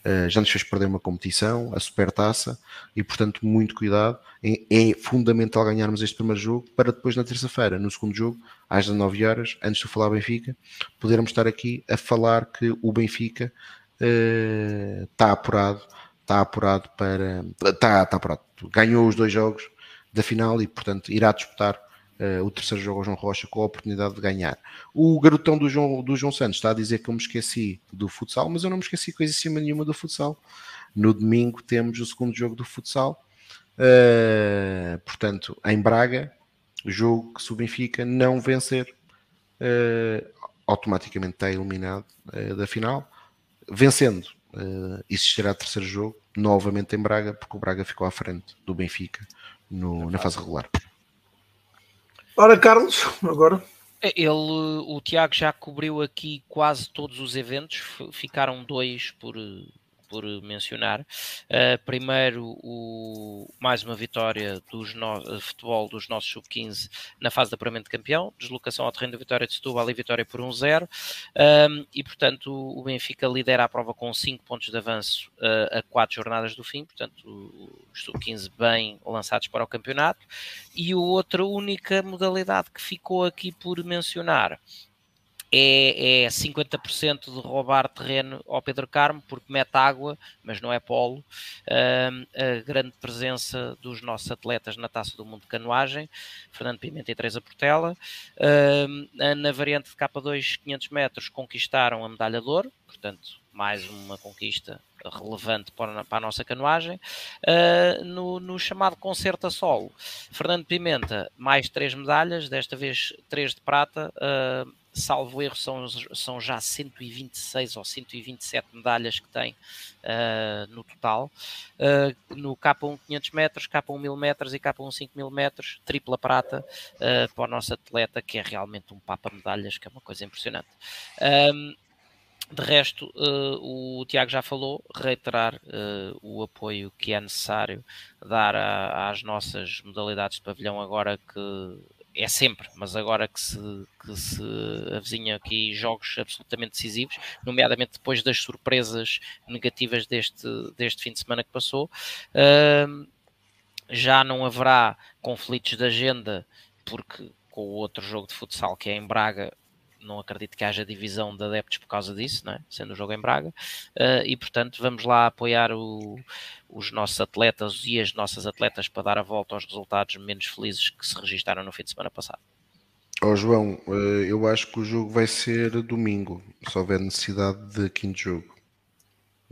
Uh, já nos fez perder uma competição, a supertaça, e portanto, muito cuidado. É, é, fundamental ganharmos este primeiro jogo para depois, na terça-feira, no segundo jogo, às 19 horas, antes de falar Benfica, podermos estar aqui a falar que o Benfica está apurado, está apurado para. Está, está apurado. Ganhou os dois jogos da final e, portanto, irá disputar Uh, o terceiro jogo ao João Rocha com a oportunidade de ganhar. O garotão do João, do João Santos está a dizer que eu me esqueci do futsal, mas eu não me esqueci coisa cima nenhuma do futsal. No domingo temos o segundo jogo do futsal, uh, portanto, em Braga, jogo que se o Benfica não vencer, uh, automaticamente está eliminado da final. Vencendo, existirá terceiro jogo, novamente em Braga, porque o Braga ficou à frente do Benfica no, na fase regular. Ora, Carlos, agora. É, ele, o Tiago já cobriu aqui quase todos os eventos, ficaram dois por, por mencionar. Uh, primeiro, o, mais uma vitória dos no, futebol dos nossos sub-15 na fase de apuramento de campeão, deslocação ao terreno da vitória de Setúbal e vitória por 1-0. Um, e, portanto, o Benfica lidera a prova com 5 pontos de avanço uh, a 4 jornadas do fim, portanto, os sub-15 bem lançados para o campeonato. E outra única modalidade que ficou aqui por mencionar é, é 50% de roubar terreno ao Pedro Carmo, porque mete água, mas não é polo. A grande presença dos nossos atletas na Taça do Mundo de Canoagem, Fernando Pimenta e Teresa Portela. Na variante de K2, 500 metros, conquistaram a medalha de ouro, portanto, mais uma conquista relevante para, a nossa canoagem. Uh, no, no, chamado concerto a solo, Fernando Pimenta, mais três medalhas, desta vez três de prata. Uh, salvo erro, são, são já 126 ou 127 medalhas que tem uh, no total. Uh, no K1 500 metros, K1 1000 metros e K1 5000 metros, tripla prata uh, para o nosso atleta, que é realmente um papa medalhas, que é uma coisa impressionante. Um, de resto, uh, o Tiago já falou, reiterar uh, o apoio que é necessário dar a, às nossas modalidades de pavilhão agora que é sempre, mas agora que se, que se avizinha aqui jogos absolutamente decisivos, nomeadamente depois das surpresas negativas deste, deste fim de semana que passou, uh, já não haverá conflitos de agenda, porque com o outro jogo de futsal que é em Braga, não acredito que haja divisão de adeptos por causa disso, é? sendo o jogo em Braga, uh, e portanto vamos lá apoiar o, os nossos atletas e as nossas atletas para dar a volta aos resultados menos felizes que se registaram no fim de semana passado. Oh, João, eh, eu acho que o jogo vai ser domingo, se houver necessidade de quinto jogo.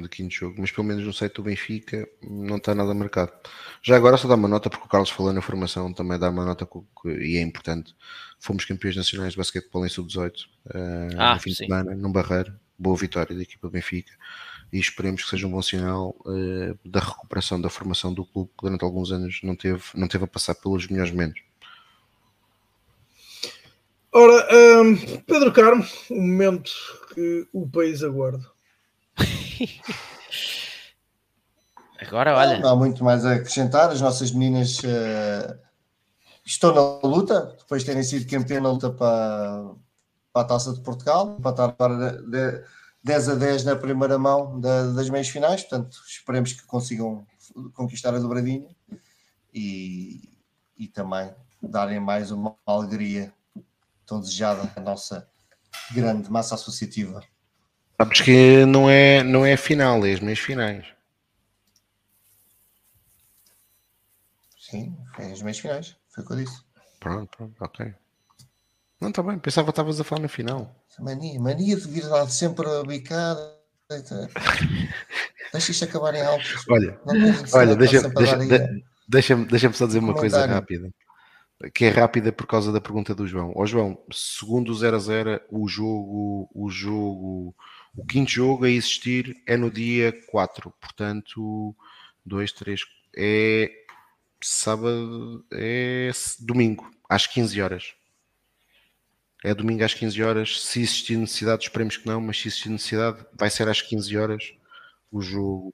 De quinto jogo, mas pelo menos no site do Benfica não está nada marcado. Já agora só dá uma nota, porque o Carlos falou na formação, também dá uma nota e é importante. Fomos campeões nacionais de basquetebol em sub-18 uh, ah, no fim sim. de semana, num barreiro. Boa vitória da equipa do Benfica e esperemos que seja um bom sinal uh, da recuperação da formação do clube que durante alguns anos não teve, não teve a passar pelos melhores momentos. Ora, um, Pedro Carmo, o momento que o país aguarda. Agora, olha. Não há muito mais a acrescentar. As nossas meninas uh, estão na luta, depois de terem sido campeã na luta para, para a taça de Portugal, para estar para de, 10 a 10 na primeira mão da, das meias finais. Portanto, esperemos que consigam conquistar a dobradinha e, e também darem mais uma alegria tão desejada à nossa grande massa associativa. Sabes que não é, não é final, é as meias finais. Sim, é as meias finais, foi o que eu disse. Pronto, pronto, ok. Não, está bem, pensava que estavas a falar no final. Mania, mania de vir lá sempre a bicar. Deixa isto acabar em alto. Olha, olha deixa-me deixa, deixa, deixa só dizer uma coisa rápida. Que é rápida por causa da pergunta do João. Ó João, segundo o 0 a 0, o jogo, o jogo o quinto jogo a existir é no dia 4, portanto, 2, 3, é sábado, é domingo, às 15 horas. É domingo às 15 horas. Se existir necessidade, esperemos que não, mas se existir necessidade, vai ser às 15 horas o jogo.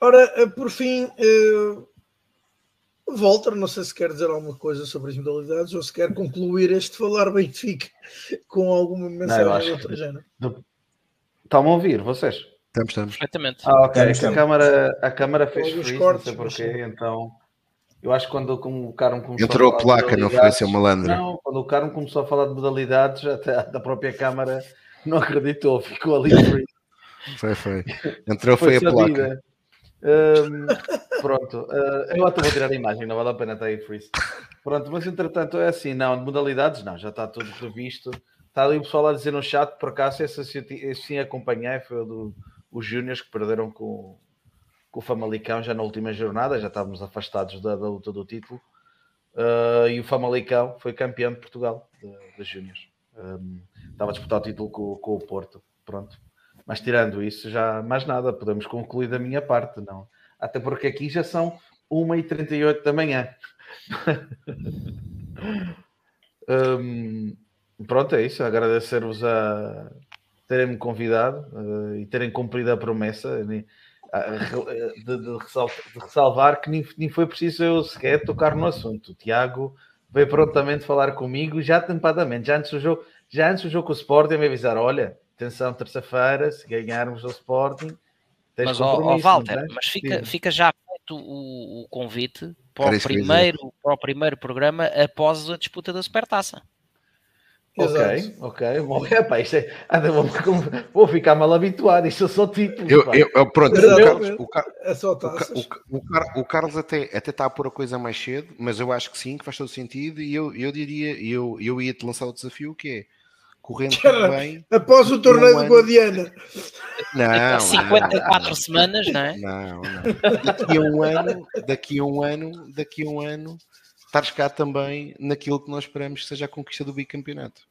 Ora, eh, por fim, uh, Walter, não sei se quer dizer alguma coisa sobre as modalidades ou se quer concluir este falar Benfica com alguma mensagem não, de outro género. Estão a ouvir, vocês? Estamos, estamos. Perfeitamente. Ah, ok. A câmara, a câmara fez freeze, cortes, não sei porquê, então... Eu acho que quando o Carmo começou Entrou a, a placa, não ofereceu malandro. Não, quando o Carmo começou a falar de modalidades, até da própria câmara não acreditou, ficou ali free. Foi, foi. Entrou, foi, foi a placa. Um, pronto, uh, eu até vou tirar a imagem, não vale a pena estar aí freeze. Pronto, mas entretanto é assim, não, de modalidades não, já está tudo previsto. Está ali o pessoal a dizer no chat, por acaso, esse, esse sim acompanhei, foi o do, os Júniors que perderam com, com o Famalicão já na última jornada, já estávamos afastados da, da luta do título. Uh, e o Famalicão foi campeão de Portugal, das Júniors. Um, estava a disputar o título com, com, o Porto. Pronto. Mas tirando isso, já mais nada, podemos concluir da minha parte, não? Até porque aqui já são 1h38 da manhã. um, pronto, é isso. Agradecer-vos a terem-me convidado uh, e terem cumprido a promessa de, de, de, ressalvar que nem, nem, foi preciso eu sequer tocar no assunto. O Tiago veio prontamente falar comigo, já tempadamente, já antes do jogo, já antes do jogo com o Sporting, me avisar: olha, atenção, terça-feira, se ganharmos o Sporting. Mas, ó, Walter, mas fica, fica já feito o, o convite para o, primeiro, para o primeiro programa após a disputa da Supertaça. Ok, ok. Bom, epá, isto é, vou, vou, ficar mal habituado. Isto é só título. Eu, eu, eu, pronto, o Carlos, o, Car, é só o, o, o, Carlos até, até está a pôr a coisa mais cedo, mas eu acho que sim, que faz todo sentido. E eu, eu diria, eu, eu ia te lançar o desafio que é correndo bem. Após o torneio um de Guadiana. Não, 54 não, semanas, não é? Não, não. Daqui a um ano, daqui a um ano, daqui a um ano, estares cá também naquilo que nós esperamos que seja a conquista do bicampeonato.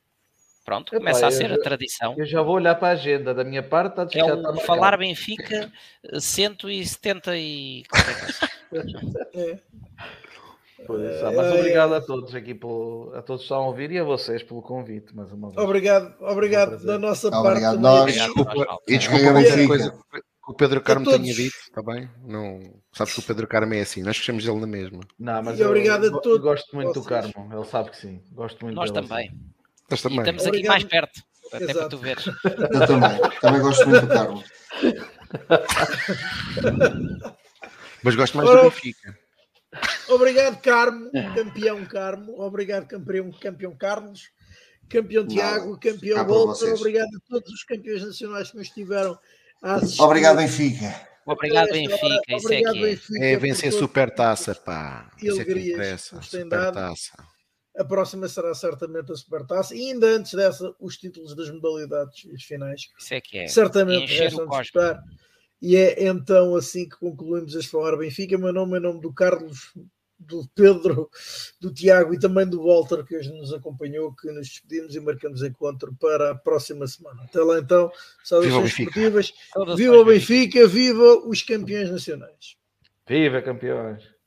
Pronto, começa a ser a tradição. Eu já vou olhar para a agenda da minha parte. Está é o Falar Benfica 170 e... é. Pois, mas é. obrigado a todos aqui, pelo, a todos que estão a ouvir e a vocês pelo convite. Mais uma vez. Obrigado, obrigado da nossa obrigado parte. Nós. Desculpa, e desculpa qualquer coisa que o Pedro Carmo tenha dito, está bem? Não, sabes que o Pedro Carmo é assim, nós gostamos dele na mesma. Não, mas e obrigado eu, a todos. Gosto muito do Carmo, ele sabe que sim. Gosto muito Nós dele, também. Nós também. E estamos aqui mais perto, até Exato. para tu veres. Eu também, também gosto muito do Carmo. mas gosto mais do Benfica. Obrigado, Carmo, campeão Carmo. Obrigado, campeão, campeão Carlos. Campeão Tiago, campeão Walter. Obrigado a todos os campeões nacionais que nos estiveram a assistir. Obrigado, Benfica. Obrigado, Benfica. Isso Obrigado, é, que é. é vencer super taça, pá. Isso é que interessa. Super taça. A próxima será certamente a Supertaça e ainda antes dessa, os títulos das modalidades finais. Isso é que é. Certamente restam de disputar. E é então assim que concluímos este Falar Benfica. Meu nome é nome do Carlos, do Pedro, do Tiago e também do Walter, que hoje nos acompanhou, que nos despedimos e marcamos encontro para a próxima semana. Até lá então, saudações esportivas. Viva o Benfica, viva os campeões nacionais. Viva campeões!